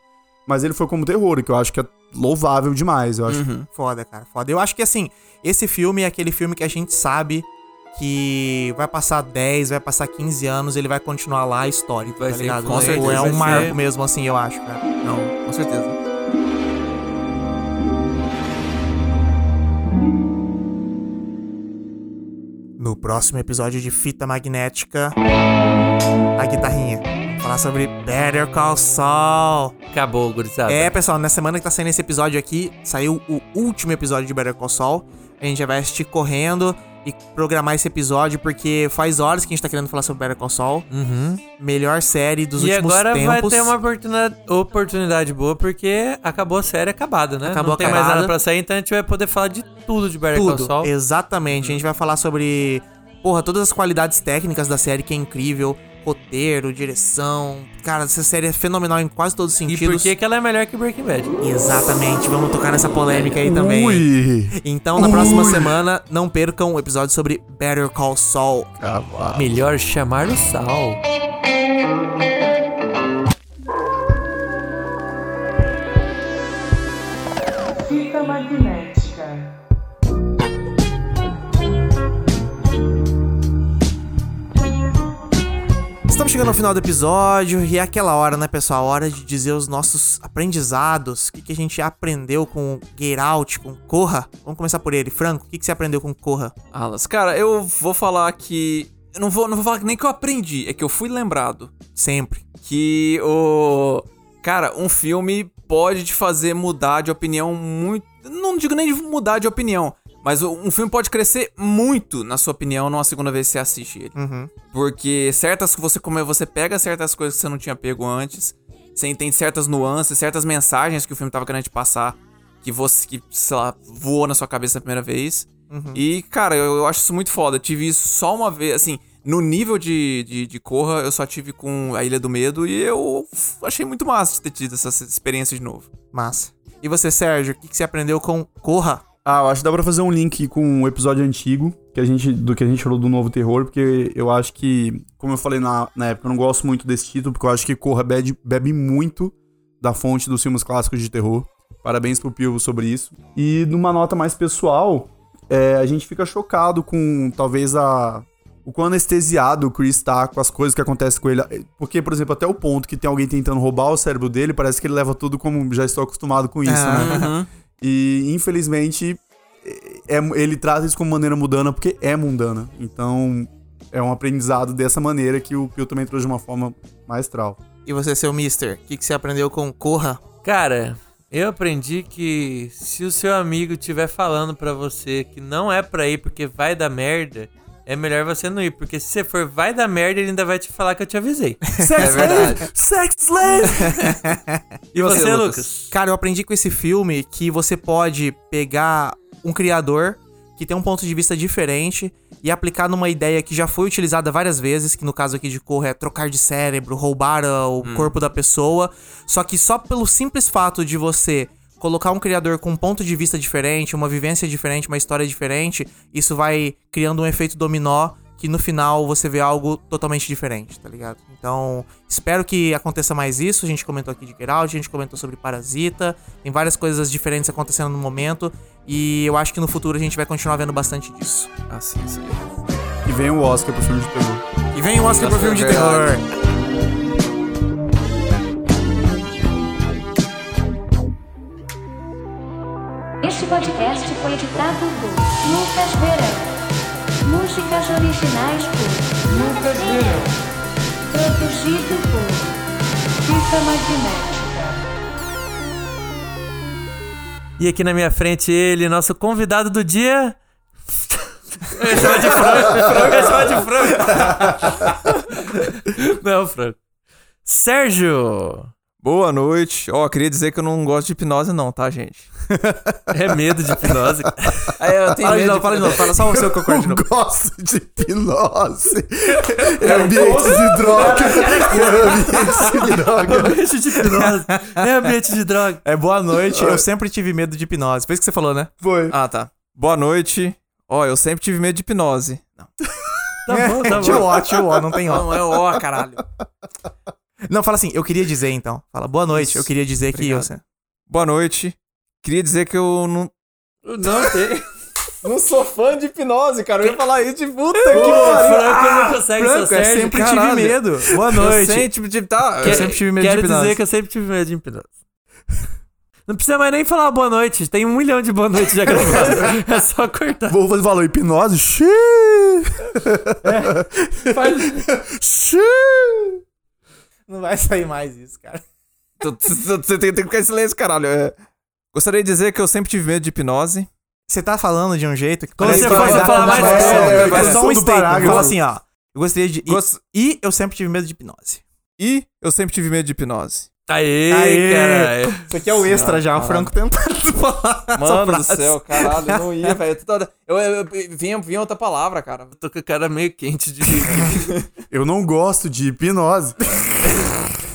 Mas ele foi como terror, que eu acho que é louvável demais. Eu acho. Uhum. Foda, cara, foda. Eu acho que assim, esse filme é aquele filme que a gente sabe que vai passar 10, vai passar 15 anos, ele vai continuar lá histórico, Vai tá ser, ligado? com Tipo, certeza, é um marco ser- mesmo, assim, eu acho, cara. Não, com certeza. No próximo episódio de Fita Magnética, a guitarrinha. Falar sobre Better Call Saul. Acabou, gurizada. É, pessoal, na semana que tá saindo esse episódio aqui, saiu o último episódio de Better Call Saul. A gente já vai assistir correndo e programar esse episódio, porque faz horas que a gente tá querendo falar sobre Better Call Saul. Uhum. Melhor série dos E últimos agora tempos. vai ter uma oportunidade, oportunidade boa, porque acabou a série acabada, né? Acabou Não tem mais acabada. nada pra sair, então a gente vai poder falar de tudo de Better Call Tudo, Saul. exatamente. A gente vai falar sobre, porra, todas as qualidades técnicas da série, que é incrível. Roteiro, direção. Cara, essa série é fenomenal em quase todos os E sentidos. por que que ela é melhor que Breaking Bad? Exatamente, vamos tocar nessa polêmica aí também. Ui! Então, na próxima semana, não percam o episódio sobre Better Call Saul. Melhor chamar o Sal. Estamos chegando ao final do episódio e é aquela hora, né, pessoal? Hora de dizer os nossos aprendizados. O que, que a gente aprendeu com Get Out, com Corra. Vamos começar por ele. Franco, o que, que você aprendeu com Corra? Alas, cara, eu vou falar que. Eu não vou, não vou falar que nem que eu aprendi, é que eu fui lembrado Sempre. que o. Cara, um filme pode te fazer mudar de opinião muito. Não digo nem de mudar de opinião, mas um filme pode crescer muito na sua opinião numa segunda vez que você assiste ele. Uhum. Porque certas que você come, você pega certas coisas que você não tinha pego antes, você entende certas nuances, certas mensagens que o filme tava querendo te passar, que você, que, sei lá, voou na sua cabeça a primeira vez. E, cara, eu, eu acho isso muito foda. Eu tive isso só uma vez, assim, no nível de, de, de Corra, eu só tive com a Ilha do Medo e eu achei muito massa de ter tido essa experiência de novo. Massa. E você, Sérgio, o que, que você aprendeu com Corra? Ah, eu acho que dá pra fazer um link com o episódio antigo que a gente, do que a gente falou do novo terror, porque eu acho que, como eu falei na, na época, eu não gosto muito desse título, porque eu acho que Corra bebe, bebe muito da fonte dos filmes clássicos de terror. Parabéns pro Pio sobre isso. E numa nota mais pessoal, é, a gente fica chocado com talvez a. O quão anestesiado o Chris tá com as coisas que acontecem com ele. Porque, por exemplo, até o ponto que tem alguém tentando roubar o cérebro dele, parece que ele leva tudo como já estou acostumado com isso, né? Uhum. E infelizmente é- ele trata isso como maneira mundana porque é mundana. Então é um aprendizado dessa maneira que o Pio também trouxe de uma forma maestral. E você, seu Mister, o que, que você aprendeu com Corra? Cara, eu aprendi que se o seu amigo estiver falando pra você que não é pra ir porque vai dar merda, é melhor você não ir. Porque se você for vai dar merda, ele ainda vai te falar que eu te avisei. É verdade. Sex slave! E você, Lucas? Cara, eu aprendi com esse filme que você pode pegar um criador que tem um ponto de vista diferente e aplicar numa ideia que já foi utilizada várias vezes, que no caso aqui de Corra é trocar de cérebro, roubar o corpo da pessoa, só que só pelo simples fato de você colocar um criador com um ponto de vista diferente, uma vivência diferente, uma história diferente, isso vai criando um efeito dominó que no final você vê algo totalmente diferente, tá ligado? Então, espero que aconteça mais isso. A gente comentou aqui de Geralt, a gente comentou sobre Parasita, tem várias coisas diferentes acontecendo no momento e eu acho que no futuro a gente vai continuar vendo bastante disso. Assim, sim. E vem o Oscar pro filme de terror. E vem o Oscar pro filme de terror. Este podcast foi editado por Lucas Verão. Músicas originais por Lucas Verão. Produzido por Fita Magnética. E aqui na minha frente ele, nosso convidado do dia. Eu ia chamar de frango, frango, eu de frango. Não, frango. Sérgio! Boa noite. Ó, queria dizer que eu não gosto de hipnose, não, tá, gente? É medo de hipnose. É, eu tenho Fala de medo novo, fala de novo, fala só o seu concordo de Eu novo. gosto de hipnose. É ambiente de droga. É ambiente de droga. ambiente de hipnose. É ambiente de droga. É boa noite, eu sempre tive medo de hipnose. Foi isso que você falou, né? Foi. Ah, tá. Boa noite. Ó, eu sempre tive medo de hipnose. Não, Tá bom, tá Tio bom. ó, tio ó, não tem ó. não é ó, caralho. Não, fala assim, eu queria dizer então. Fala, boa noite, eu queria dizer que eu... Obrigado. Boa noite. Queria dizer que eu não. Não tem. Não sou fã de hipnose, cara. Eu ia falar isso de puta Pô, Franco não consegue Franco, ser eu sempre caralho. tive medo. Boa noite. Eu sempre tive. Tá, Eu sempre tive medo de Quero hipnose. dizer que eu sempre tive medo de hipnose. Não precisa mais nem falar boa noite. Tem um milhão de boa noite já gravado. É só cortar. Vou fazer falou hipnose. Xiii. Faz- Xiii. Não vai sair mais isso, cara. Você tem que ficar em silêncio, caralho. É. Gostaria de dizer que eu sempre tive medo de hipnose. Você tá falando de um jeito que Quando você que for falar mais é, vai vai só um statement. parágrafo. Fala assim, ó. Eu gostaria de... E, Gost- e eu sempre tive medo de hipnose. E eu sempre tive medo de hipnose. Aê, Aê. caralho. Isso aqui é o extra já, o Franco tentando falar essa Mano do céu, caralho, eu não ia, velho. Toda- Eu, eu, eu vinha, vinha outra palavra, cara. Tô com a cara meio quente de. Eu não gosto de hipnose.